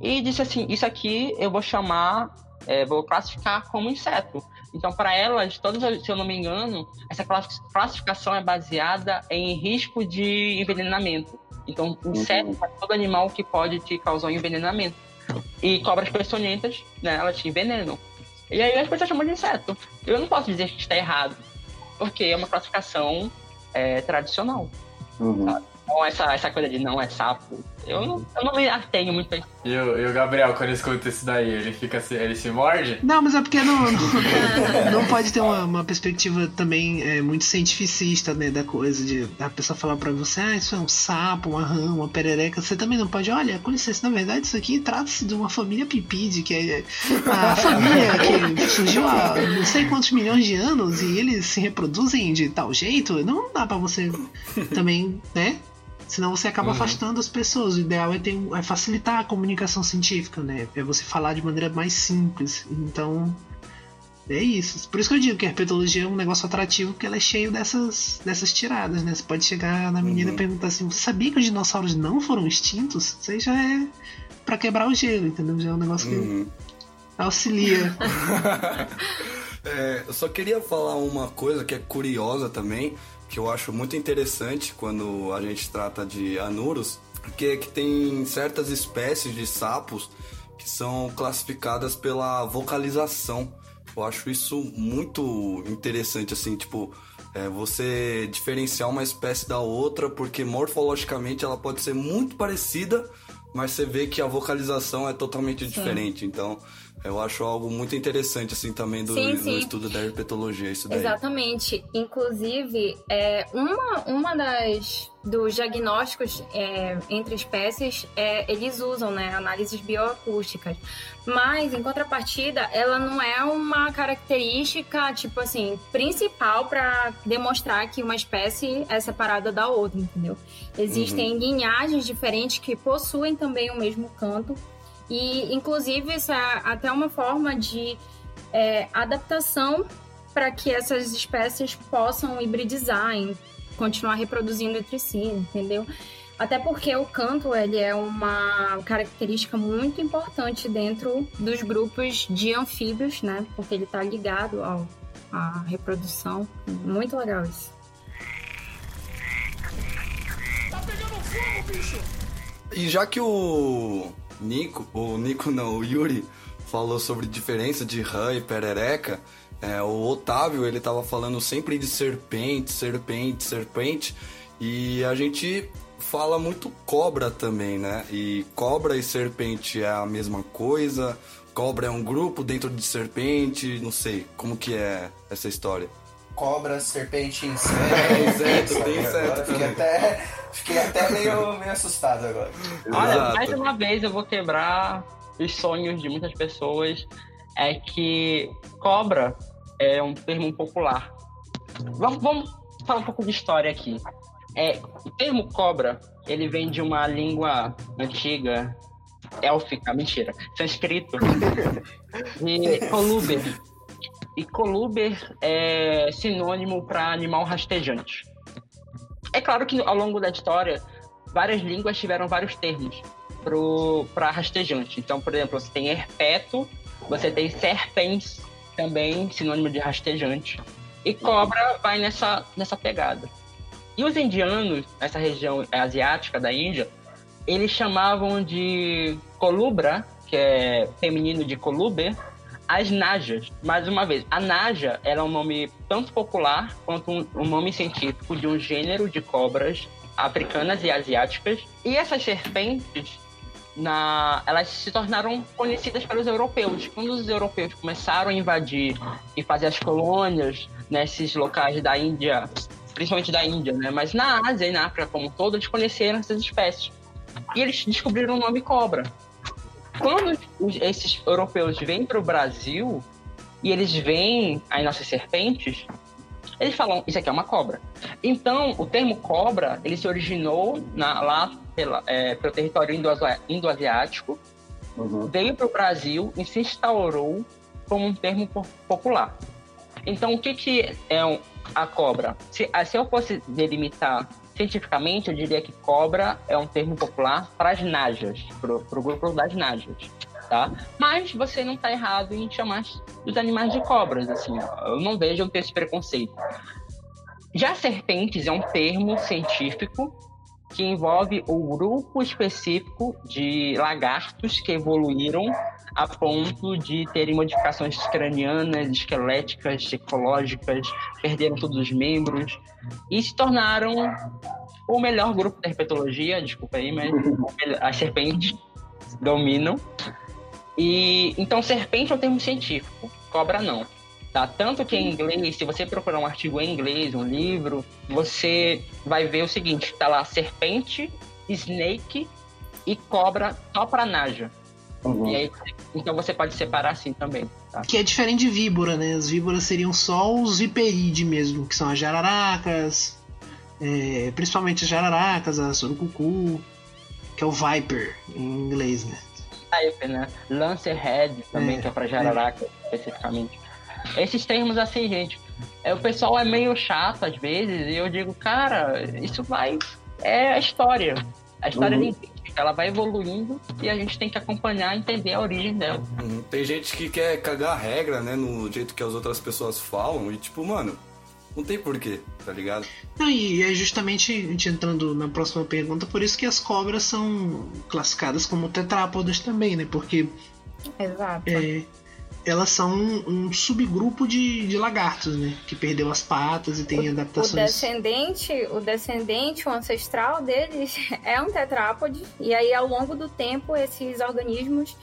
e disse assim: isso aqui eu vou chamar, é, vou classificar como inseto. Então, para elas, todas, as- se eu não me engano, essa classi- classificação é baseada em risco de envenenamento. Então, inseto é todo animal que pode te causar um envenenamento. E cobras peçonhentas, né, elas te envenenam. E aí as pessoas chamam de inseto. Eu não posso dizer que está errado, porque é uma classificação é, tradicional. Uhum. Então essa, essa coisa de não é sapo, eu não, eu não me atenho muito a isso. E o, e o Gabriel, quando escuta isso daí, ele fica se- ele se morde? Não, mas é porque não, não, não pode ter uma, uma perspectiva também é, muito cientificista, né, da coisa, de a pessoa falar pra você, ah, isso é um sapo, uma rã, uma perereca, você também não pode, olha, com licença, na verdade isso aqui trata-se de uma família pipide, que é a família que surgiu há não sei quantos milhões de anos e eles se reproduzem de tal jeito, não dá pra você também, né, Senão você acaba afastando as pessoas. O ideal é, ter, é facilitar a comunicação científica, né? É você falar de maneira mais simples. Então, é isso. Por isso que eu digo que a herpetologia é um negócio atrativo, porque ela é cheio dessas, dessas tiradas, né? Você pode chegar na menina e perguntar assim: você sabia que os dinossauros não foram extintos? Isso aí já é pra quebrar o gelo, entendeu? Já é um negócio que Uhum. auxilia. É, eu só queria falar uma coisa que é curiosa também, que eu acho muito interessante quando a gente trata de anuros, que é que tem certas espécies de sapos que são classificadas pela vocalização. Eu acho isso muito interessante, assim, tipo, é, você diferenciar uma espécie da outra, porque morfologicamente ela pode ser muito parecida, mas você vê que a vocalização é totalmente diferente. Então, eu acho algo muito interessante, assim, também do, Sim, sim. estudo da herpetologia, isso daí. Exatamente. Inclusive, é, uma, uma das dos diagnósticos é, entre espécies, é, eles usam né, análises bioacústicas. Mas, em contrapartida, ela não é uma característica, tipo assim, principal para demonstrar que uma espécie é separada da outra, entendeu? Existem linhagens diferentes que possuem também o mesmo canto. E, inclusive, isso é até uma forma de é, adaptação para que essas espécies possam hibridizar e continuar reproduzindo entre si, entendeu? Até porque o canto ele é uma característica muito importante dentro dos grupos de anfíbios, né? Porque ele está ligado ao, à reprodução. Muito legal isso. E já que o Nico, o Nico não, o Yuri falou sobre diferença de rã e perereca, é, o Otávio ele tava falando sempre de serpente, serpente, serpente, e a gente fala muito cobra também, né? E cobra e serpente é a mesma coisa. Cobra é um grupo dentro de serpente, não sei como que é essa história. Cobra, serpente, inseto. inseto, tem inseto Agora fiquei até, fiquei até meio, meio assustado agora. Olha, Exato. mais uma vez eu vou quebrar os sonhos de muitas pessoas. É que cobra é um termo popular. Vamos, vamos falar um pouco de história aqui. É, o termo cobra, ele vem de uma língua antiga, élfica, mentira, sânscrito, de coluber. E coluber é sinônimo para animal rastejante. É claro que ao longo da história, várias línguas tiveram vários termos para rastejante. Então, por exemplo, você tem herpeto, você tem serpens, também sinônimo de rastejante. E cobra vai nessa, nessa pegada. E os indianos, nessa região asiática da Índia, eles chamavam de colubra, que é feminino de coluber, as najas. Mais uma vez, a naja era um nome tanto popular quanto um, um nome científico de um gênero de cobras africanas e asiáticas. E essas serpentes, na, elas se tornaram conhecidas pelos europeus. Quando os europeus começaram a invadir e fazer as colônias nesses locais da Índia, principalmente da Índia, né? Mas na Ásia e na África como um todo, eles conheceram essas espécies. E eles descobriram o nome cobra. Quando os, esses europeus vêm para o Brasil e eles veem as nossas serpentes, eles falam, isso aqui é uma cobra. Então, o termo cobra, ele se originou na, lá pela, é, pelo território indo-asiático, uhum. veio para o Brasil e se instaurou como um termo popular. Então, o que, que é a cobra? Se, se eu fosse delimitar cientificamente, eu diria que cobra é um termo popular para as najas, para o grupo das najas. Tá? Mas você não está errado em chamar os animais de cobras, assim, eu não vejo ter esse preconceito. Já serpentes é um termo científico que envolve o grupo específico de lagartos que evoluíram a ponto de terem modificações cranianas, esqueléticas, ecológicas, perderam todos os membros e se tornaram o melhor grupo da herpetologia, desculpa aí, mas as serpentes dominam. E então serpente é um termo científico, cobra não. Tá? Tanto que em inglês, se você procurar um artigo em inglês, um livro, você vai ver o seguinte: tá lá serpente, snake e cobra só para naja. Uhum. Aí, então você pode separar assim também. Tá? Que é diferente de víbora, né? As víboras seriam só os viperídeos mesmo, que são as jararacas, é, principalmente as jararacas, a surucucu, que é o viper em inglês, né? Viper, né? Lancerhead também, é, que é pra jararaca é. especificamente. Esses termos assim, gente, é, o pessoal é meio chato às vezes, e eu digo, cara, isso vai. É a história. A história uhum. linguística, ela vai evoluindo e a gente tem que acompanhar e entender a origem dela. Uhum. Tem gente que quer cagar a regra, né, no jeito que as outras pessoas falam, e tipo, mano, não tem porquê, tá ligado? Não, e é justamente, a gente entrando na próxima pergunta, por isso que as cobras são classificadas como tetrápodas também, né? Porque. Exato. É, elas são um, um subgrupo de, de, lagartos, né? Que perdeu as patas e tem o, adaptações. O descendente, o descendente, o ancestral deles é um tetrápode. E aí, ao longo do tempo, esses organismos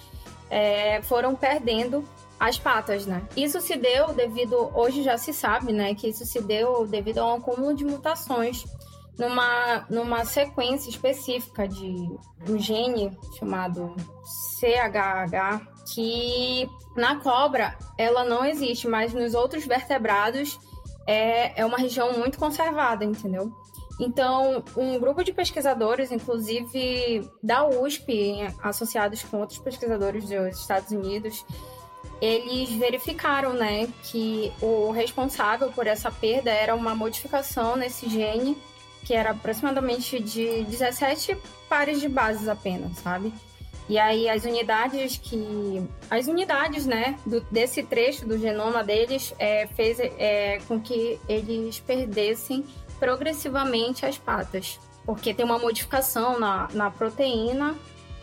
é, foram perdendo as patas, né? Isso se deu devido, hoje já se sabe, né? Que isso se deu devido a um acúmulo de mutações numa, numa sequência específica de um gene chamado CHH, que na cobra ela não existe, mas nos outros vertebrados é, é uma região muito conservada, entendeu? Então, um grupo de pesquisadores, inclusive da USP, associados com outros pesquisadores dos Estados Unidos, eles verificaram, né, que o responsável por essa perda era uma modificação nesse gene que era aproximadamente de 17 pares de bases apenas, sabe? E aí as unidades que. As unidades, né, do, desse trecho do genoma deles é, fez é, com que eles perdessem progressivamente as patas. Porque tem uma modificação na, na proteína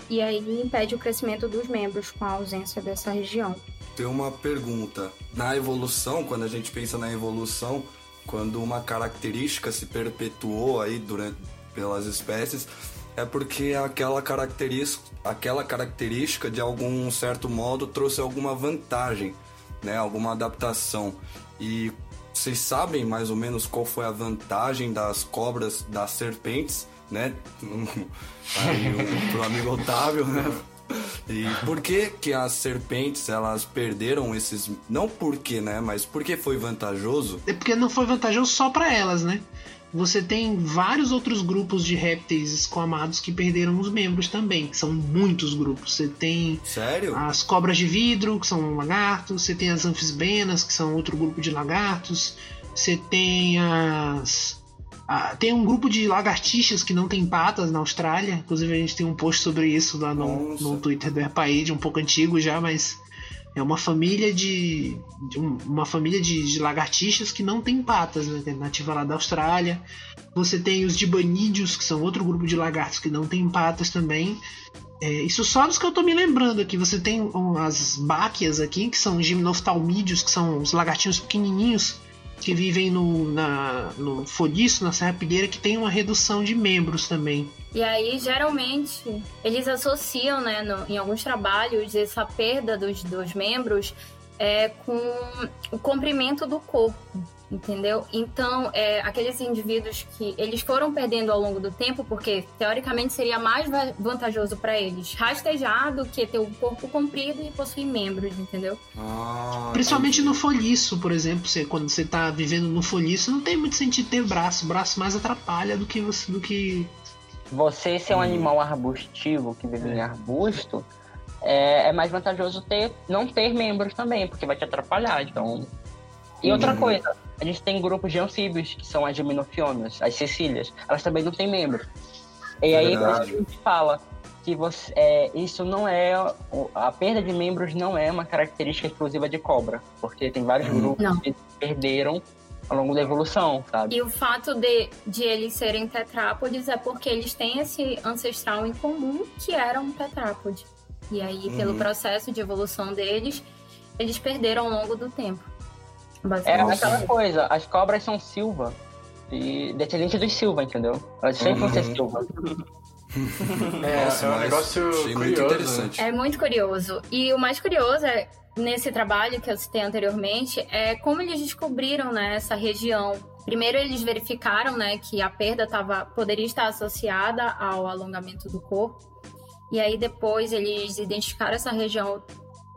e aí impede o crescimento dos membros com a ausência dessa região. Tem uma pergunta. Na evolução, quando a gente pensa na evolução, quando uma característica se perpetuou aí durante pelas espécies, é porque aquela característica, aquela característica de algum certo modo trouxe alguma vantagem, né, alguma adaptação. E vocês sabem mais ou menos qual foi a vantagem das cobras, das serpentes, né? Aí, pro amigo Otávio, né? E por que que as serpentes, elas perderam esses... Não por quê, né? Mas por que foi vantajoso? É porque não foi vantajoso só para elas, né? Você tem vários outros grupos de répteis esquamados que perderam os membros também. São muitos grupos. Você tem Sério? as cobras de vidro, que são lagartos. Você tem as anfisbenas, que são outro grupo de lagartos. Você tem as. ah, tem um grupo de lagartixas que não tem patas na Austrália. Inclusive, a gente tem um post sobre isso lá no, Nossa. no Twitter do Herpaid, um pouco antigo já, mas é uma família de. de um- uma família de, de lagartixas que não tem patas, né? nativa lá da Austrália. Você tem os dibanídeos, que são outro grupo de lagartos que não tem patas também. É, isso só dos que eu tô me lembrando aqui. Você tem um, as báquias aqui, que são gimnoftalmídeos, que são os lagartinhos pequenininhos que vivem no, na, no folhiço, na serrapilheira, que tem uma redução de membros também. E aí, geralmente, eles associam, né, no- em alguns trabalhos, essa perda dos, dos membros é, com o comprimento do corpo, entendeu? Então, é, aqueles indivíduos que eles foram perdendo ao longo do tempo, porque teoricamente seria mais va- vantajoso para eles rastejar do que ter o corpo comprido e possuir membros, entendeu? Ah, Principalmente entendi. no folhiço, por exemplo. Você, quando você tá vivendo no folhiço, não tem muito sentido ter braço. O braço mais atrapalha do que você. Do que... Você ser um animal arbustivo que vive em arbusto, é, é mais vantajoso ter, não ter membros também, porque vai te atrapalhar. Então. E outra Uhum. coisa, a gente tem grupos de anfíbios, que são as geminofionas, as cecílias. Elas também não têm membros. E É aí a gente fala que você, é, isso não é. A perda de membros não é uma característica exclusiva de cobra, porque tem vários Uhum. grupos Não. que perderam ao longo da evolução, sabe? E o fato de, de eles serem tetrápodes é porque eles têm esse ancestral em comum que era um tetrápode. E aí, pelo Uhum. processo de evolução deles, eles perderam ao longo do tempo. É Basicamente. aquela coisa, as cobras são silva. E descendente dos silva, entendeu? Elas sempre vão ser Uhum. silva. É, Nossa, é um negócio achei muito curioso. né? interessante. É muito curioso. E o mais curioso é, nesse trabalho que eu citei anteriormente, é como eles descobriram né, essa região. Primeiro eles verificaram né, que a perda tava, poderia estar associada ao alongamento do corpo. E aí depois eles identificaram essa região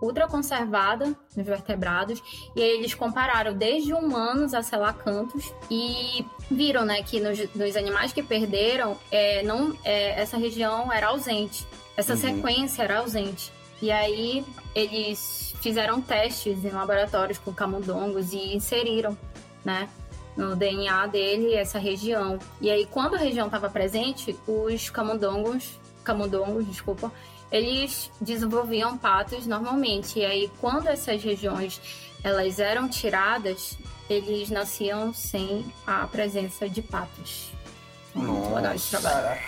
ultraconservada nos vertebrados. E aí eles compararam desde humanos a selacantos e viram né, que nos, nos animais que perderam, é, não, é, essa região era ausente. Essa Uhum. sequência era ausente. E aí eles fizeram testes em laboratórios com camundongos e inseriram, né, no DNA dele essa região. E aí quando a região estava presente, os camundongos, camundongos, desculpa, eles desenvolviam patos normalmente. E aí quando essas regiões elas eram tiradas, eles nasciam sem a presença de patos. Muito legal esse trabalho.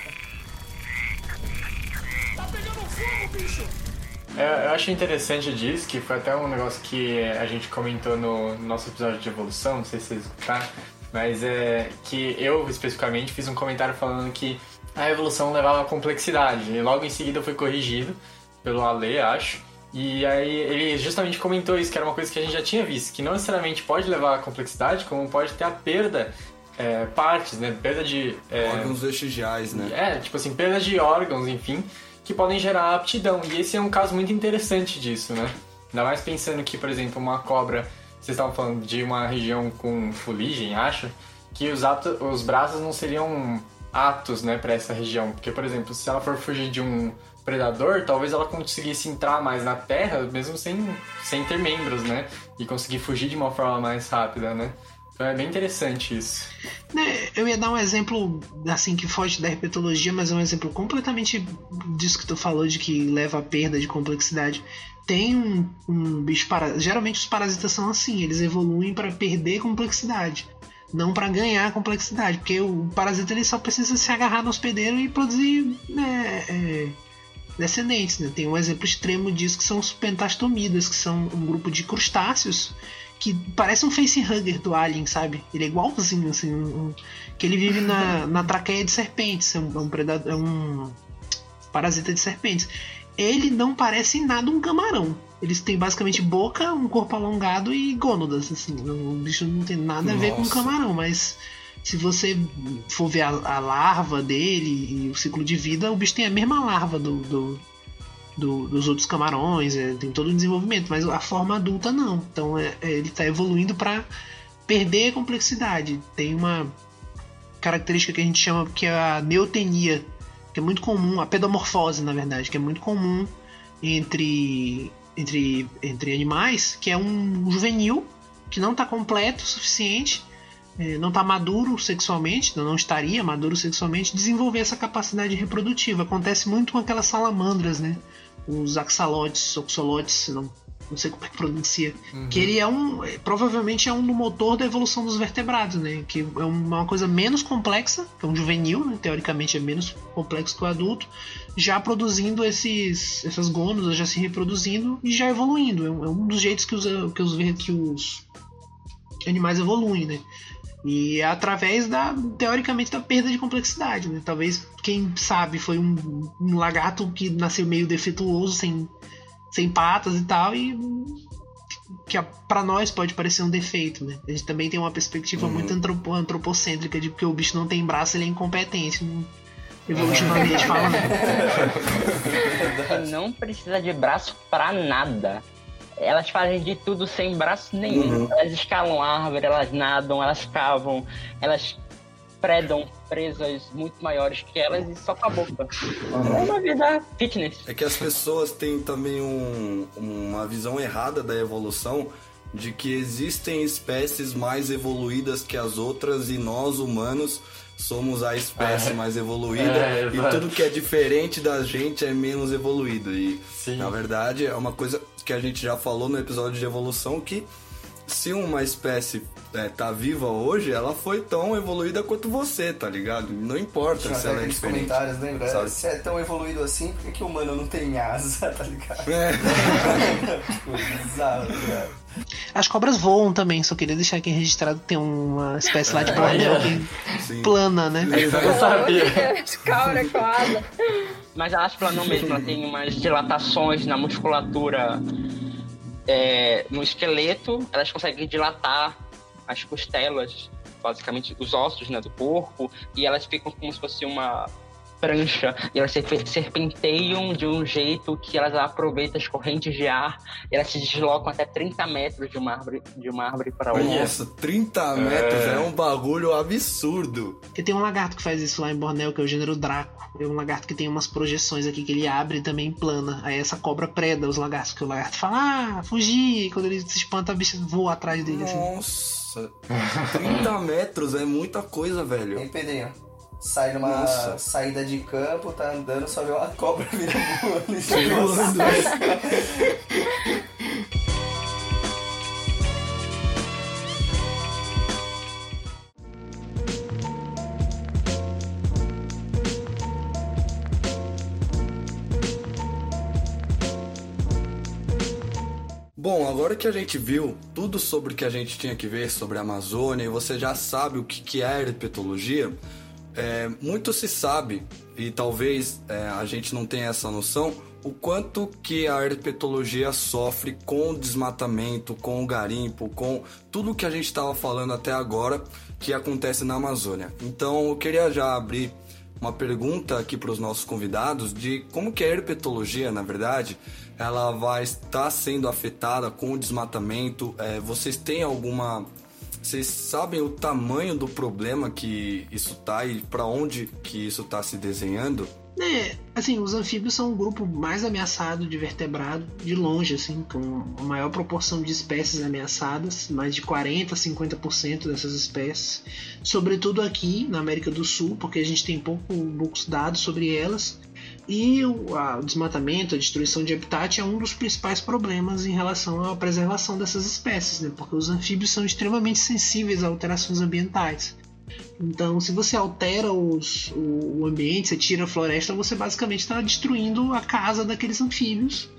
É, eu acho interessante disso, que foi até um negócio que a gente comentou no nosso episódio de evolução, não sei se vocês escutaram, mas é que eu especificamente fiz um comentário falando que a evolução levava a complexidade, e logo em seguida foi corrigido pelo Ale, acho. E aí ele justamente comentou isso, que era uma coisa que a gente já tinha visto, que não necessariamente pode levar a complexidade, como pode ter a perda, é, partes, né? Perda de. é, Órgãos vestigiais, né? é, tipo assim, perda de órgãos, enfim, que podem gerar aptidão. E esse é um caso muito interessante disso, né? Ainda mais pensando que, por exemplo, uma cobra, vocês estavam falando de uma região com fuligem, acho, que os, ato, os braços não seriam atos, né, para essa região. Porque, por exemplo, se ela for fugir de um predador, talvez ela conseguisse entrar mais na terra, mesmo sem, sem ter membros, né? E conseguir fugir de uma forma mais rápida, né? Então é bem interessante isso. Né, Eu ia dar um exemplo assim que foge da herpetologia, mas é um exemplo completamente disso que tu falou de que leva a perda de complexidade. Tem um, um bicho para geralmente os parasitas são assim, eles evoluem para perder complexidade, não para ganhar complexidade, porque o parasita ele só precisa se agarrar no hospedeiro e produzir né, é, descendentes. Né? Tem um exemplo extremo disso que são os pentastomidas, que são um grupo de crustáceos que parece um facehugger do Alien, sabe? Ele é igualzinho, assim, um, um- que ele vive na, na traqueia de serpentes, é um, é um predador, é um parasita de serpentes. Ele não parece em nada um camarão. Eles têm basicamente boca, um corpo alongado e gônadas, assim. O bicho não tem nada a ver com Nossa. camarão, mas se você for ver a, a larva dele e o ciclo de vida, o bicho tem a mesma larva do, do, do- dos outros camarões, é, tem todo o desenvolvimento, mas a forma adulta não. Então é- é, ele está evoluindo para perder a complexidade. Tem uma característica que a gente chama que é a neotenia, que é muito comum, a pedomorfose, na verdade, que é muito comum entre, entre, entre animais, que é um juvenil que não está completo o suficiente, eh, não está maduro sexualmente, não estaria maduro sexualmente, desenvolver essa capacidade reprodutiva. Acontece muito com aquelas salamandras, né? Os axolotes, oxolotes, não, não sei como é que pronuncia. Que ele é um. Provavelmente é um do motor da evolução dos vertebrados, né? Que é uma coisa menos complexa, que é um juvenil, né? Teoricamente é menos complexo que o adulto, já produzindo esses, essas gônadas, já se reproduzindo e já evoluindo. É um, é um dos jeitos que os, que os, que os animais evoluem, né? E é através da, teoricamente, da perda de complexidade, né? Talvez, quem sabe, foi um, um lagarto que nasceu meio defeituoso, sem, sem patas e tal, e que a- pra nós pode parecer um defeito, né? A gente também tem uma perspectiva muito antropo- antropocêntrica de que o bicho não tem braço, ele é incompetente, não- evolutivamente falando. E não precisa de braço pra nada. Elas fazem de tudo sem braço nenhum. Elas escalam árvore, elas nadam, elas cavam, elas predam presas muito maiores que elas e só com a boca. É uma vida fitness. É que as pessoas têm também um- uma visão errada da evolução de que existem espécies mais evoluídas que as outras e nós humanos somos a espécie mais evoluída É, e tudo que é diferente da gente é menos evoluído e Sim. na verdade é uma coisa que a gente já falou no episódio de evolução que se uma espécie é, tá viva hoje, ela foi tão evoluída quanto você, tá ligado? Não importa se até ela é diferente. comentários, lembra? sabe? Se é tão evoluído assim, por que, que o humano não tem asa, tá ligado? É. tipo, bizarro, tá ligado? As cobras voam também, só queria deixar aqui registrado que tem uma espécie lá de Borneo que Sim. plana, né? Eu sabia. Cabra com asa. Mas elas planam mesmo, ela tem umas dilatações na musculatura, é, no esqueleto, elas conseguem dilatar as costelas, basicamente os ossos né, do corpo, e elas ficam como se fosse uma prancha, e elas serpe- serpenteiam de um jeito que elas aproveitam as correntes de ar, e elas se deslocam até 30 metros de uma árvore, de uma árvore para outra. Nossa, 30 metros é. um bagulho absurdo. Porque tem um lagarto que faz isso lá em Borneo, que é o gênero Draco. É um lagarto que tem umas projeções aqui que ele abre e também plana. Aí essa cobra preda os lagartos, que o lagarto fala, ah, fugir. E quando ele se espanta, a bicha voa atrás dele, assim. Nossa, 30 metros é muita coisa, velho. Hein, Pedrinho? Sai numa Nossa. saída de campo, tá andando, só vê uma cobra vira Bom, agora que a gente viu tudo sobre o que a gente tinha que ver sobre a Amazônia e você já sabe o que é a herpetologia, é, muito se sabe, e talvez é, a gente não tenha essa noção, o quanto que a herpetologia sofre com o desmatamento, com o garimpo, com tudo que a gente estava falando até agora que acontece na Amazônia. Então eu queria já abrir uma pergunta aqui para os nossos convidados de como que a herpetologia, na verdade, ela vai estar sendo afetada com o desmatamento. É, vocês têm alguma... Vocês sabem o tamanho do problema que isso tá e para onde que isso tá se desenhando? É, assim, os anfíbios são o grupo mais ameaçado de vertebrado, de longe, assim, com a maior proporção de espécies ameaçadas, mais de 40 a 50% dessas espécies, sobretudo aqui na América do Sul, porque a gente tem pouco, poucos dados sobre elas. E o, a- desmatamento, a destruição de habitat é um dos principais problemas em relação à preservação dessas espécies, né? porque os anfíbios são extremamente sensíveis a alterações ambientais. Então, se você altera os- o, o ambiente, você tira a floresta, você basicamente está destruindo a casa daqueles anfíbios.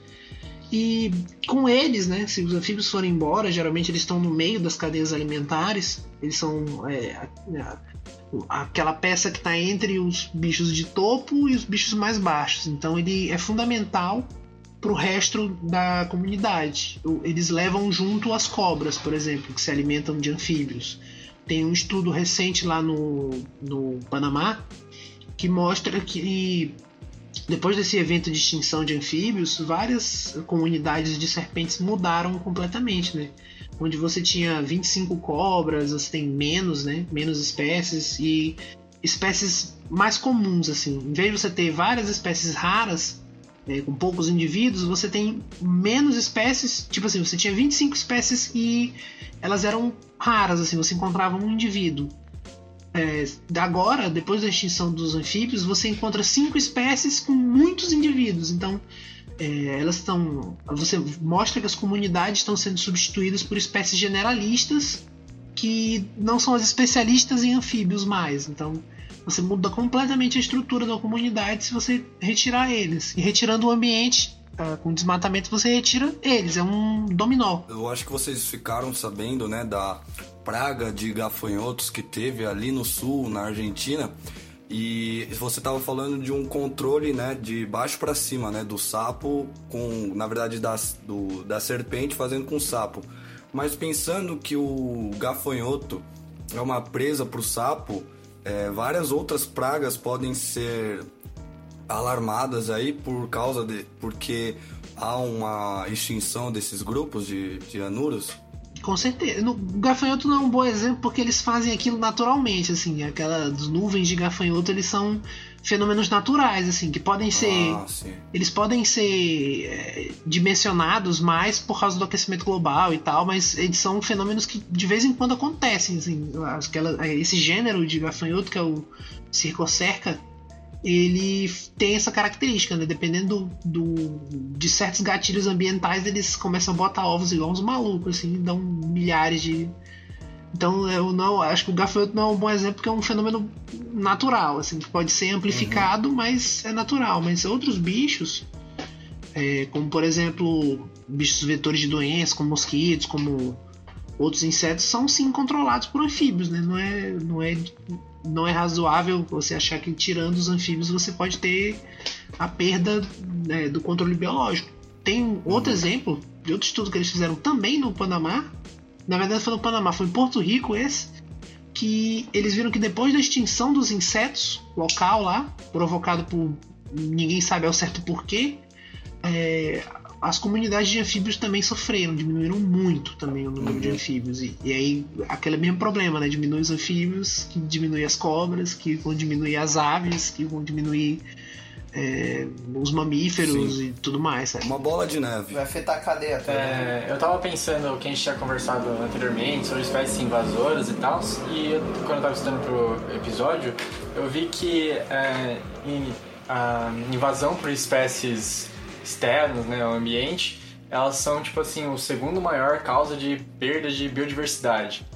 E com eles, né? Se os anfíbios forem embora, geralmente eles estão no meio das cadeias alimentares. Eles são é, aquela peça que está entre os bichos de topo e os bichos mais baixos. Então, ele é fundamental para o resto da comunidade. Eles levam junto as cobras, por exemplo, que se alimentam de anfíbios. Tem um estudo recente lá no, no Panamá que mostra que depois desse evento de extinção de anfíbios, várias comunidades de serpentes mudaram completamente, né? Onde você tinha 25 cobras, você tem menos, né? Menos espécies e espécies mais comuns, assim. Em vez de você ter várias espécies raras, é, com poucos indivíduos, você tem menos espécies. Tipo assim, você tinha 25 espécies e elas eram raras, assim, você encontrava um indivíduo. É, agora, depois da extinção dos anfíbios, você encontra cinco espécies com muitos indivíduos. Então, é, elas estão. Você mostra que as comunidades estão sendo substituídas por espécies generalistas que não são as especialistas em anfíbios mais. Então, você muda completamente a estrutura da comunidade se você retirar eles. E retirando o ambiente, uh, com desmatamento, você retira eles. É um dominó. Eu acho que vocês ficaram sabendo, né, da praga de gafanhotos que teve ali no sul, na Argentina. E você estava falando de um controle, né, de baixo para cima, né, do sapo com, na verdade, da, do, da serpente fazendo com o sapo. Mas pensando que o gafanhoto é uma presa para o sapo, é, várias outras pragas podem ser alarmadas aí por causa de porque há uma extinção desses grupos de, de anuros. Com certeza. No, o gafanhoto não é um bom exemplo porque eles fazem aquilo naturalmente, assim. Aquelas nuvens de gafanhoto, eles são fenômenos naturais, assim, que podem ser. Ah. Eles podem ser é, dimensionados mais por causa do aquecimento global e tal, mas eles são fenômenos que de vez em quando acontecem, assim. Aquela, esse gênero de gafanhoto, que é o circocerca, ele tem essa característica, né? Dependendo do, do, de certos gatilhos ambientais, eles começam a botar ovos igual uns malucos, assim, dão milhares de. Então eu não acho que o gafanhoto não é um bom exemplo porque é um fenômeno natural, assim, que pode ser amplificado, uhum. mas é natural. Mas outros bichos, é, como por exemplo bichos vetores de doenças, como mosquitos, como outros insetos, são sim controlados por anfíbios, né? Não é, não é não é razoável você achar que tirando os anfíbios você pode ter a perda né, do controle biológico. Tem outro uhum. exemplo de outro estudo que eles fizeram também no Panamá. Na verdade foi no Panamá, foi em Porto Rico esse. Que eles viram que depois da extinção dos insetos local lá, provocado por ninguém sabe ao certo porquê, é, as comunidades de anfíbios também sofreram, diminuíram muito também o número uhum. de anfíbios. E, e, aí, aquele mesmo problema, né? Diminui os anfíbios, que diminui as cobras, que vão diminuir as aves, que vão diminuir é, os mamíferos Sim. e tudo mais. Sabe? Uma bola de neve. Vai afetar a cadeia toda. É, eu tava pensando que a gente tinha conversado anteriormente sobre espécies invasoras e tal, e eu, quando eu tava estudando pro episódio, eu vi que é, a invasão por espécies externas, né, ao ambiente, elas são, tipo assim, o segundo maior causa de perda de biodiversidade.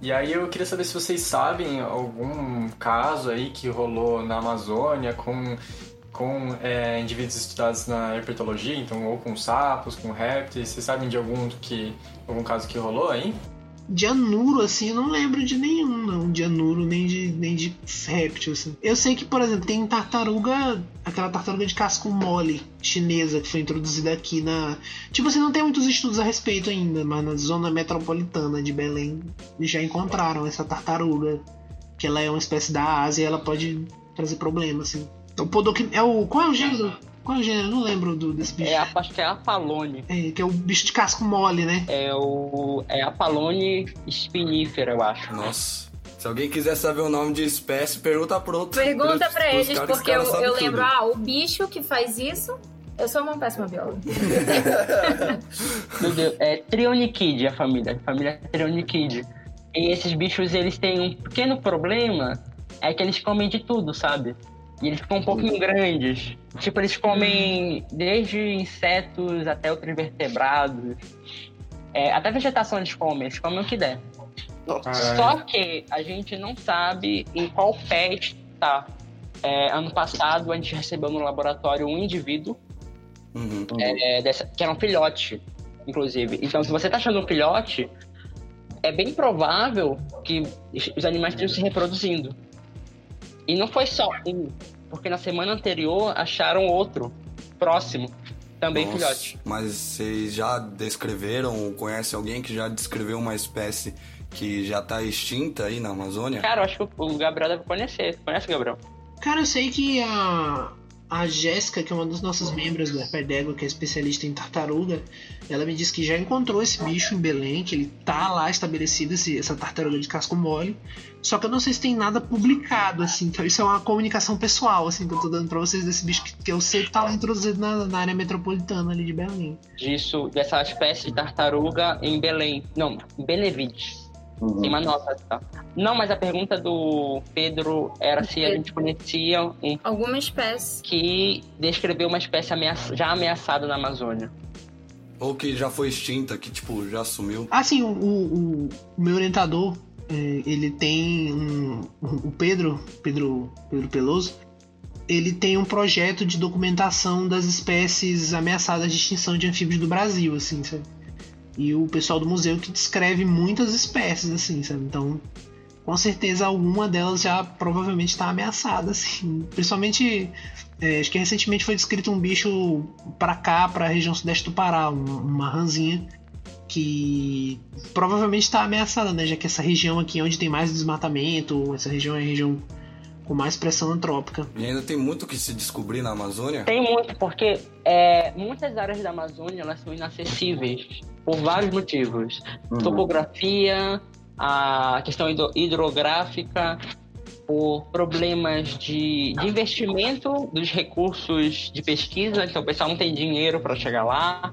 E aí eu queria saber se vocês sabem algum caso aí que rolou na Amazônia com, com é, indivíduos estudados na herpetologia, então ou com sapos, com répteis. Vocês sabem de algum que algum caso que rolou aí? De anuro, assim, eu não lembro de nenhum, não, de anuro, nem de, nem de réptil, assim. Eu sei que, por exemplo, tem tartaruga, aquela tartaruga de casco mole chinesa que foi introduzida aqui na. Tipo assim, não tem muitos estudos a respeito ainda, mas na zona metropolitana de Belém já encontraram essa tartaruga, que ela é uma espécie da Ásia e ela pode trazer problemas, assim. O Podoc... é o. Qual é o gênero? Qual é o gênero? Eu não lembro do, desse bicho. É, acho que é Apalone. É, que é o bicho de casco mole, né? É o. É Apalone espinífera, eu acho. Nossa. Se alguém quiser saber o nome de espécie, pergunta pro outro. Pergunta pra eles, porque eu, eu lembro, ah, o bicho que faz isso. Eu sou uma péssima bióloga. Meu Deus, é Trionychid a família. A família Trionychid. E esses bichos, eles têm um pequeno problema, é que eles comem de tudo, sabe? E eles ficam um pouquinho grandes. Tipo, eles comem desde insetos até outros vertebrados. É, até vegetação eles comem, eles comem o que der. Só que a gente não sabe em qual pé está. É, ano passado a gente recebeu no laboratório um indivíduo uhum. é, dessa, que era um filhote, inclusive. Então, se você está achando um filhote, é bem provável que os animais estejam se reproduzindo. E não foi só um, porque na semana anterior acharam outro próximo, também Nossa, filhote. Mas vocês já descreveram, conhece alguém que já descreveu uma espécie que já tá extinta aí na Amazônia? Cara, eu acho que o Gabriel deve conhecer. Conhece, Gabriel? Cara, eu sei que a, a Jéssica, que é uma das nossas membros do d'Égua, que é especialista em tartaruga, ela me disse que já encontrou esse bicho em Belém, que ele tá lá estabelecido, esse, essa tartaruga de casco mole. Só que eu não sei se tem nada publicado, assim. Então isso é uma comunicação pessoal, assim, que eu tô dando pra vocês desse bicho que, que eu sei que tá lá introduzido na, na área metropolitana ali de Belém. Disso, dessa espécie de tartaruga em Belém. Não, Benevite. Uhum. Tem uma nota, tá? Não, mas a pergunta do Pedro era se a gente conhecia um Alguma espécie. que descreveu uma espécie ameaça- já ameaçada na Amazônia. Ou que já foi extinta, que tipo, já sumiu. Ah, sim, o, o- o meu orientador, é, ele tem um, o Pedro, Pedro, Pedro Peloso, ele tem um projeto de documentação das espécies ameaçadas de extinção de anfíbios do Brasil, assim, sabe? E o pessoal do museu que descreve muitas espécies, assim, sabe? Então, com certeza alguma delas já provavelmente está ameaçada, assim. Principalmente, é, acho que recentemente foi descrito um bicho pra cá, pra região sudeste do Pará, um- uma ranzinha que provavelmente está ameaçada, né? Já que essa região aqui é onde tem mais desmatamento, essa região é a região com mais pressão antrópica. E ainda tem muito que se descobrir na Amazônia. Tem muito, porque é, muitas áreas da Amazônia elas são inacessíveis por vários motivos. Uhum. Topografia, a questão hidro- hidrográfica, por problemas de, de investimento dos recursos de pesquisa, então o pessoal não tem dinheiro para chegar lá,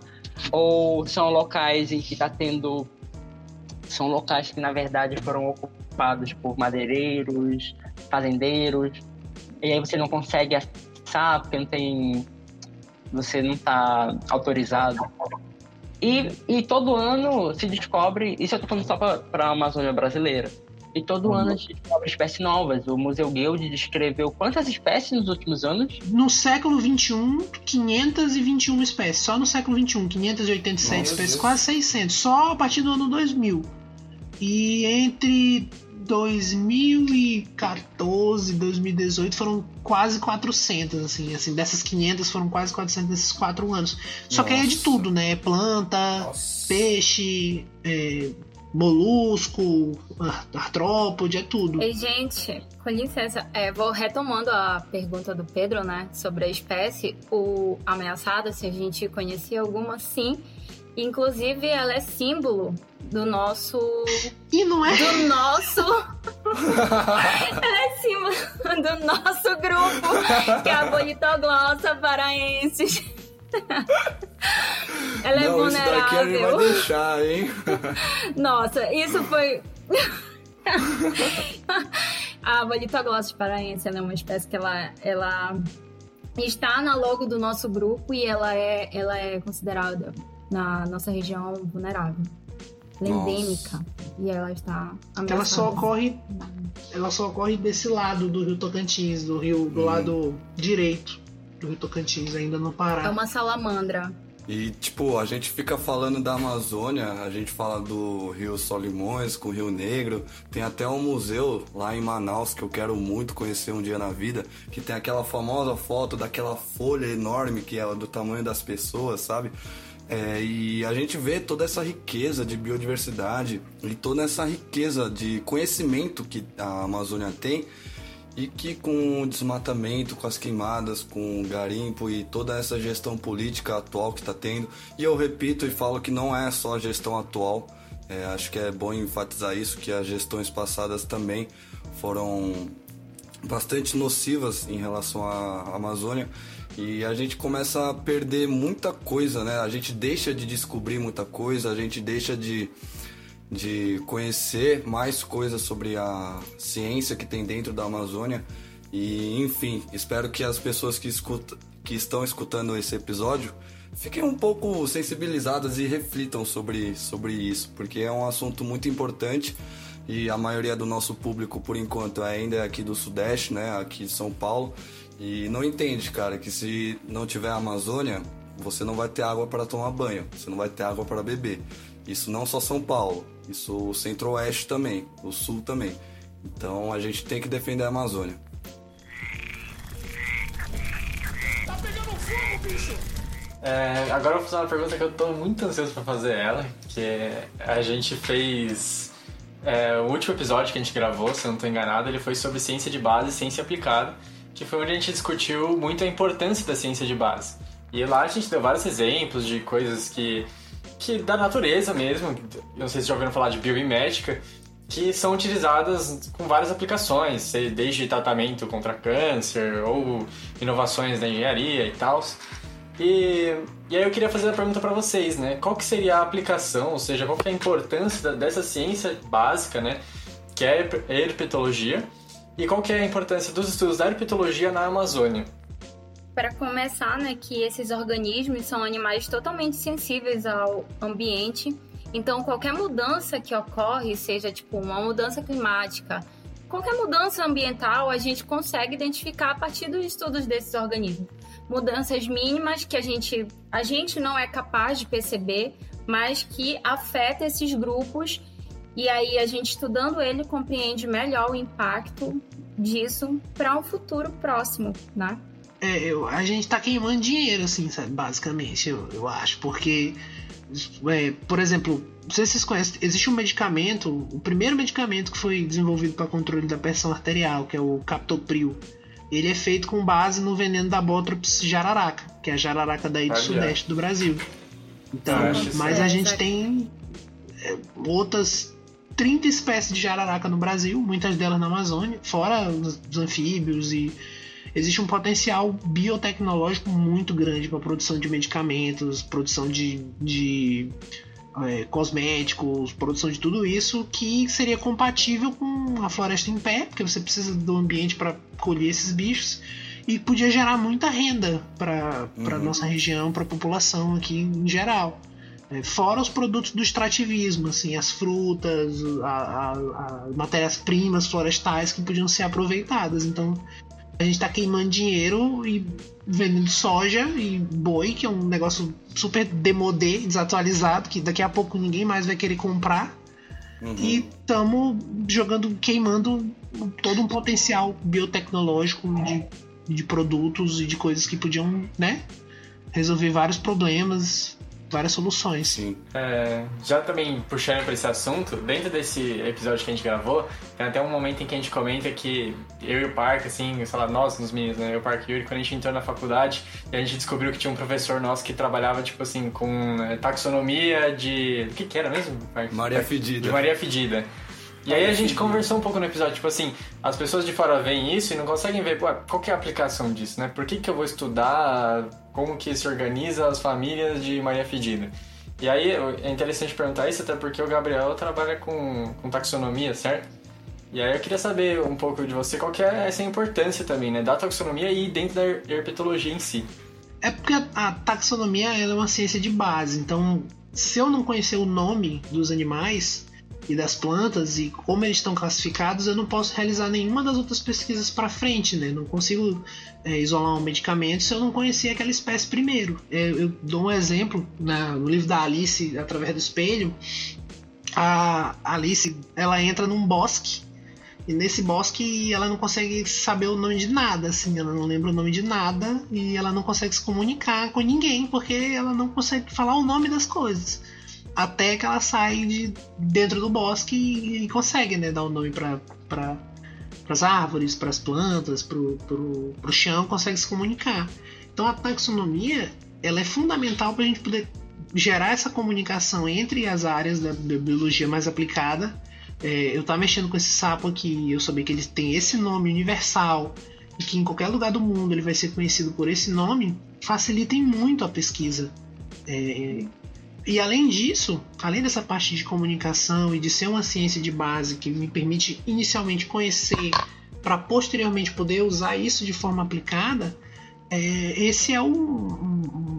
ou são locais em que está tendo. São locais que na verdade foram ocupados por madeireiros, fazendeiros, e aí você não consegue acessar porque não tem. Você não está autorizado. E, e todo ano se descobre, isso eu tô falando só para a Amazônia brasileira. E todo ano se descobre espécies novas. O Museu Guild descreveu quantas espécies nos últimos anos? No século XXI, 521 espécies. Só no século XXI, 587 Nossa, espécies, Deus. quase 600. Só a partir do ano 2000. E entre 2014 e 2018 foram quase 400, assim, assim, dessas 500 foram quase 400 nesses quatro anos. Só que aí é de Nossa. tudo, né? Planta, Nossa. peixe, é, molusco, ar- artrópode, é tudo. E, gente, com licença, é, vou retomando a pergunta do Pedro, né, sobre a espécie, o ameaçada, se a gente conhecia alguma, sim. Inclusive, ela é símbolo do nosso. E não é Do nosso. ela é símbolo do nosso grupo, que é a Bonitoglossa Paraenses. ela é não, isso daqui a gente vai vulnerável. deixar, hein? Nossa, isso foi. a Bolitoglossus paraense ela é uma espécie que ela, ela está na logo do nosso grupo e ela é, ela é considerada na nossa região vulnerável. Ela é endêmica e ela está ameaçada. Ela só ocorre, ela só ocorre desse lado do Rio Tocantins, do rio do Hum. lado direito do Rio Tocantins, ainda no Pará. É uma salamandra. E, tipo, a gente fica falando da Amazônia, a gente fala do Rio Solimões com o Rio Negro. Tem até um museu lá em Manaus que eu quero muito conhecer um dia na vida, que tem aquela famosa foto daquela folha enorme que é do tamanho das pessoas, sabe? É, e a gente vê toda essa riqueza de biodiversidade e toda essa riqueza de conhecimento que a Amazônia tem e que com o desmatamento, com as queimadas, com o garimpo e toda essa gestão política atual que está tendo, e eu repito e falo que não é só a gestão atual, é, acho que é bom enfatizar isso, que as gestões passadas também foram bastante nocivas em relação à Amazônia e a gente começa a perder muita coisa, né? A gente deixa de descobrir muita coisa, a gente deixa de de conhecer mais coisas sobre a ciência que tem dentro da Amazônia. E, enfim, espero que as pessoas que, escuta, que estão escutando esse episódio fiquem um pouco sensibilizadas e reflitam sobre, sobre isso, porque é um assunto muito importante e a maioria do nosso público, por enquanto, ainda é aqui do Sudeste, né, aqui de São Paulo, e não entende, cara, que se não tiver a Amazônia, você não vai ter água para tomar banho, você não vai ter água para beber. Isso não só São Paulo, isso o Centro-Oeste também, o Sul também. Então a gente tem que defender a Amazônia. É, agora eu vou fazer uma pergunta que eu tô muito ansioso pra fazer ela, que é, a gente fez é, o último episódio que a gente gravou, se eu não tô enganado, ele foi sobre ciência de base e ciência aplicada, que foi onde a gente discutiu muito a importância da ciência de base. E lá a gente deu vários exemplos de coisas que, que da natureza mesmo, não sei se já ouviram falar de biomimética, que são utilizadas com várias aplicações, desde tratamento contra câncer ou inovações da engenharia e tal. E, e aí eu queria fazer a pergunta para vocês, né? Qual que seria a aplicação, ou seja, qual que é a importância dessa ciência básica, né? Que é a herpetologia, e qual que é a importância dos estudos da herpetologia na Amazônia? Para começar, né, que esses organismos são animais totalmente sensíveis ao ambiente. Então, qualquer mudança que ocorre, seja tipo uma mudança climática, qualquer mudança ambiental, a gente consegue identificar a partir dos estudos desses organismos. Mudanças mínimas que a gente, a gente não é capaz de perceber, mas que afeta esses grupos e aí a gente estudando ele compreende melhor o impacto disso para um futuro próximo, né? É, eu, a gente tá queimando dinheiro, assim, sabe? Basicamente, eu, eu acho, porque, é, por exemplo, não sei se vocês conhecem, existe um medicamento, o primeiro medicamento que foi desenvolvido para controle da pressão arterial, que é o Captopril. Ele é feito com base no veneno da Botrops jararaca, que é a jararaca daí do sudeste do Brasil. Então, mas a gente tem é, outras 30 espécies de jararaca no Brasil, muitas delas na Amazônia, fora os anfíbios e existe um potencial biotecnológico muito grande para produção de medicamentos, produção de, de é, cosméticos, produção de tudo isso que seria compatível com a floresta em pé, porque você precisa do ambiente para colher esses bichos e podia gerar muita renda para a uhum. nossa região, para a população aqui em geral. É, fora os produtos do extrativismo, assim, as frutas, as matérias-primas florestais que podiam ser aproveitadas. Então, a gente está queimando dinheiro e vendendo soja e boi, que é um negócio super demodé, desatualizado, que daqui a pouco ninguém mais vai querer comprar. Uhum. E estamos jogando, queimando todo um potencial biotecnológico de, de produtos e de coisas que podiam, né, resolver vários problemas várias soluções. Sim. É, já também puxando para esse assunto, dentro desse episódio que a gente gravou, tem até um momento em que a gente comenta que eu e o Parque, assim, sei lá, nós, nos meninos, né? Eu, o Parque e o Yuri, quando a gente entrou na faculdade, a gente descobriu que tinha um professor nosso que trabalhava, tipo assim, com é, taxonomia de. O que, que era mesmo, Parque? Maria Fedida. De Maria Fedida. E aí a gente conversou um pouco no episódio, tipo assim, as pessoas de fora veem isso e não conseguem ver, qual que é a aplicação disso, né? Por que, que eu vou estudar como que se organiza as famílias de Maria Fedida? E aí é interessante perguntar isso, até porque o Gabriel trabalha com, com taxonomia, certo? E aí eu queria saber um pouco de você, qual que é essa importância também, né? Da taxonomia e dentro da herpetologia em si. É porque a taxonomia é uma ciência de base, então se eu não conhecer o nome dos animais, e das plantas e como eles estão classificados, eu não posso realizar nenhuma das outras pesquisas para frente, né? Não consigo é, isolar um medicamento se eu não conhecer aquela espécie primeiro. É, eu dou um exemplo na, no livro da Alice, através do espelho. A Alice ela entra num bosque e nesse bosque ela não consegue saber o nome de nada, assim, ela não lembra o nome de nada e ela não consegue se comunicar com ninguém porque ela não consegue falar o nome das coisas até que ela sai de dentro do bosque e, e consegue né, dar o um nome para para as árvores, para as plantas, para o chão, consegue se comunicar. Então a taxonomia ela é fundamental para a gente poder gerar essa comunicação entre as áreas da, biologia mais aplicada. É, eu estava mexendo com esse sapo aqui, eu sabia que ele tem esse nome universal e que em qualquer lugar do mundo ele vai ser conhecido por esse nome, facilita muito a pesquisa. É, e além disso, além dessa parte de comunicação e de ser uma ciência de base que me permite inicialmente conhecer para posteriormente poder usar isso de forma aplicada, é, esse é o, um,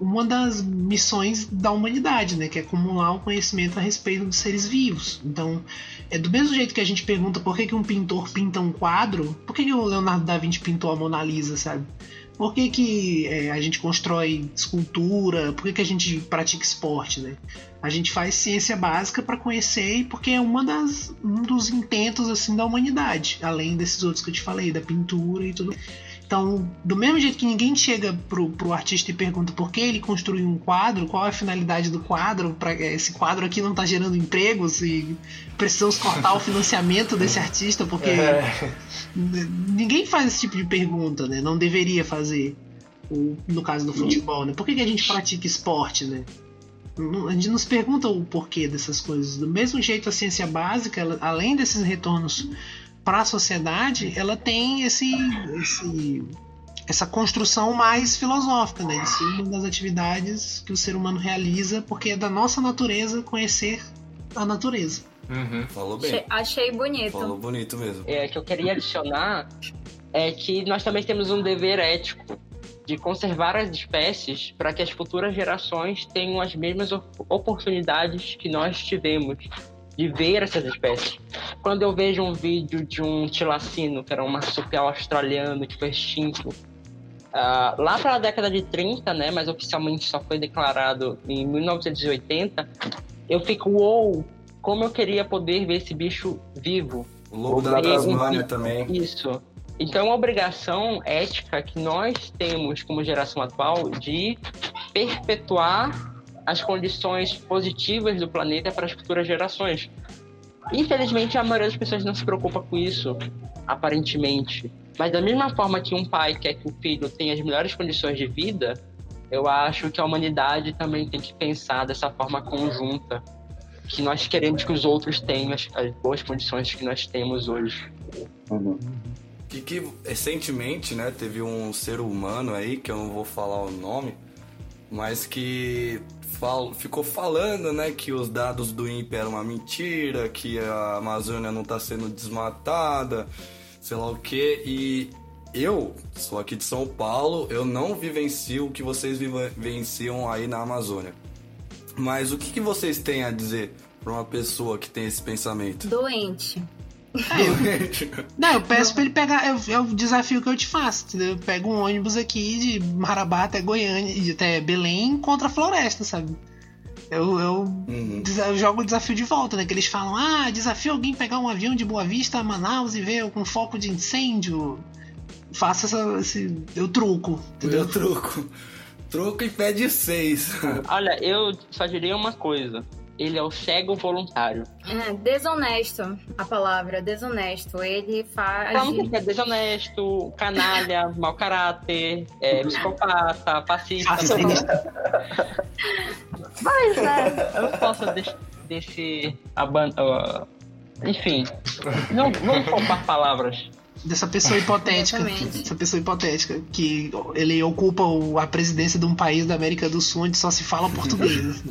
uma das missões da humanidade, né? Que é acumular o conhecimento a respeito dos seres vivos. Então, é do mesmo jeito que a gente pergunta por que, que um pintor pinta um quadro, por que, que o Leonardo da Vinci pintou a Mona Lisa, sabe? Por que, que é, a gente constrói escultura? Por que, que a gente pratica esporte, né? A gente faz ciência básica para conhecer, porque é uma das, um dos intentos assim da humanidade, além desses outros que eu te falei, da pintura e tudo. Então, do mesmo jeito que ninguém chega pro, pro artista e pergunta por que ele construiu um quadro, qual é a finalidade do quadro, para esse quadro aqui não tá gerando empregos e precisamos cortar o financiamento desse artista porque É. ninguém faz esse tipo de pergunta, né? Não deveria fazer. No caso do futebol, né? Por que, que a gente pratica esporte, né? A gente nos pergunta o porquê dessas coisas. Do mesmo jeito, a ciência básica, ela- além desses retornos para a sociedade, ela tem esse, esse- essa construção mais filosófica, né? De ser uma das atividades que o ser humano realiza, porque é da nossa natureza conhecer a natureza. Uhum. Falou bem. Achei, bonito. Falou bonito mesmo. é, que eu queria adicionar é que nós também temos um dever ético de conservar as espécies para que as futuras gerações tenham as mesmas op- oportunidades que nós tivemos de ver essas espécies. Quando eu vejo um vídeo de um tilacino, que era um marsupial australiano que foi extinto, ah, lá para a década de 30, né, mas oficialmente só foi declarado em 1980, eu fico, uou, como eu queria poder ver esse bicho vivo. O lobo da Tasmânia também. Isso. Então é uma obrigação ética que nós temos como geração atual de perpetuar as condições positivas do planeta para as futuras gerações. Infelizmente, a maioria das pessoas não se preocupa com isso, aparentemente. Mas da mesma forma que um pai quer que o filho tenha as melhores condições de vida, eu acho que a humanidade também tem que pensar dessa forma conjunta, que nós queremos que os outros tenham as, as boas condições que nós temos hoje. Uhum. Que, que recentemente, né, teve um ser humano aí, que eu não vou falar o nome, mas que ficou falando, né, que os dados do INPE eram uma mentira, que a Amazônia não está sendo desmatada, sei lá o que, e eu sou aqui de São Paulo, eu não vivencio o que vocês vivenciam aí na Amazônia. Mas o que, que vocês têm a dizer para uma pessoa que tem esse pensamento? Doente. Não, eu peço pra ele pegar. É, é o desafio que eu te faço, entendeu? Eu pego um ônibus aqui de Marabá até Goiânia, e até Belém contra a floresta, sabe? Eu, eu, Uhum. eu jogo o desafio de volta, né? Que eles falam, ah, desafio alguém pegar um avião de Boa Vista a Manaus e ver com foco de incêndio. Faça essa, esse. Eu truco, entendeu? Meu truco. Truco e pede seis. Olha, eu só diria uma coisa. Ele é o cego voluntário. É, desonesto, a palavra, desonesto. Ele faz. Então, que é desonesto, canalha, mau caráter, é, psicopata, fascista. Fascista. Mas é, eu não posso desse. desse aban- ah, enfim, não vamos poupar palavras. Dessa pessoa hipotética. Exatamente. Essa pessoa hipotética. Que ele ocupa o- a presidência de um país da América do Sul onde só se fala português.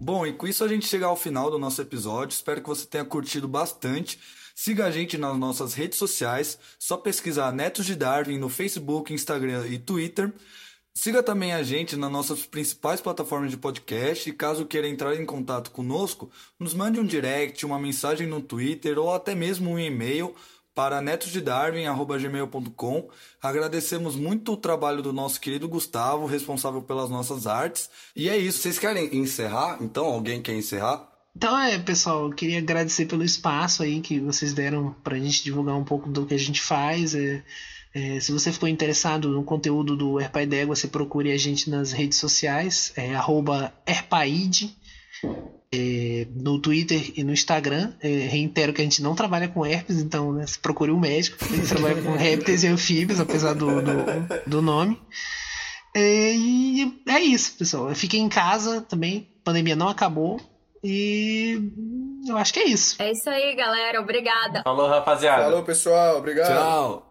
Bom, e com isso a gente chega ao final do nosso episódio. Espero que você tenha curtido bastante. Siga a gente nas nossas redes sociais. Só pesquisar Netos de Darwin no Facebook, Instagram e Twitter. Siga também a gente nas nossas principais plataformas de podcast. E caso queira entrar em contato conosco, nos mande um direct, uma mensagem no Twitter ou até mesmo um e-mail para netosdedarwin.gmail.com. Agradecemos muito o trabalho do nosso querido Gustavo, responsável pelas nossas artes. E é isso. Vocês querem encerrar? Então, alguém quer encerrar? Então é, pessoal, queria agradecer pelo espaço aí que vocês deram pra gente divulgar um pouco do que a gente faz. É, é, se você ficou interessado no conteúdo do Herpai você procure a gente nas redes sociais, é, é, no Twitter e no Instagram. É, reitero que a gente não trabalha com herpes, então né, procure um médico. A gente trabalha com répteis e anfíbios, apesar do, do, do nome. É, e é isso, pessoal. Fiquem em casa também. A pandemia não acabou. E eu acho que é isso. É isso aí, galera. Obrigada. Falou, rapaziada. Falou, pessoal. Obrigado. Tchau!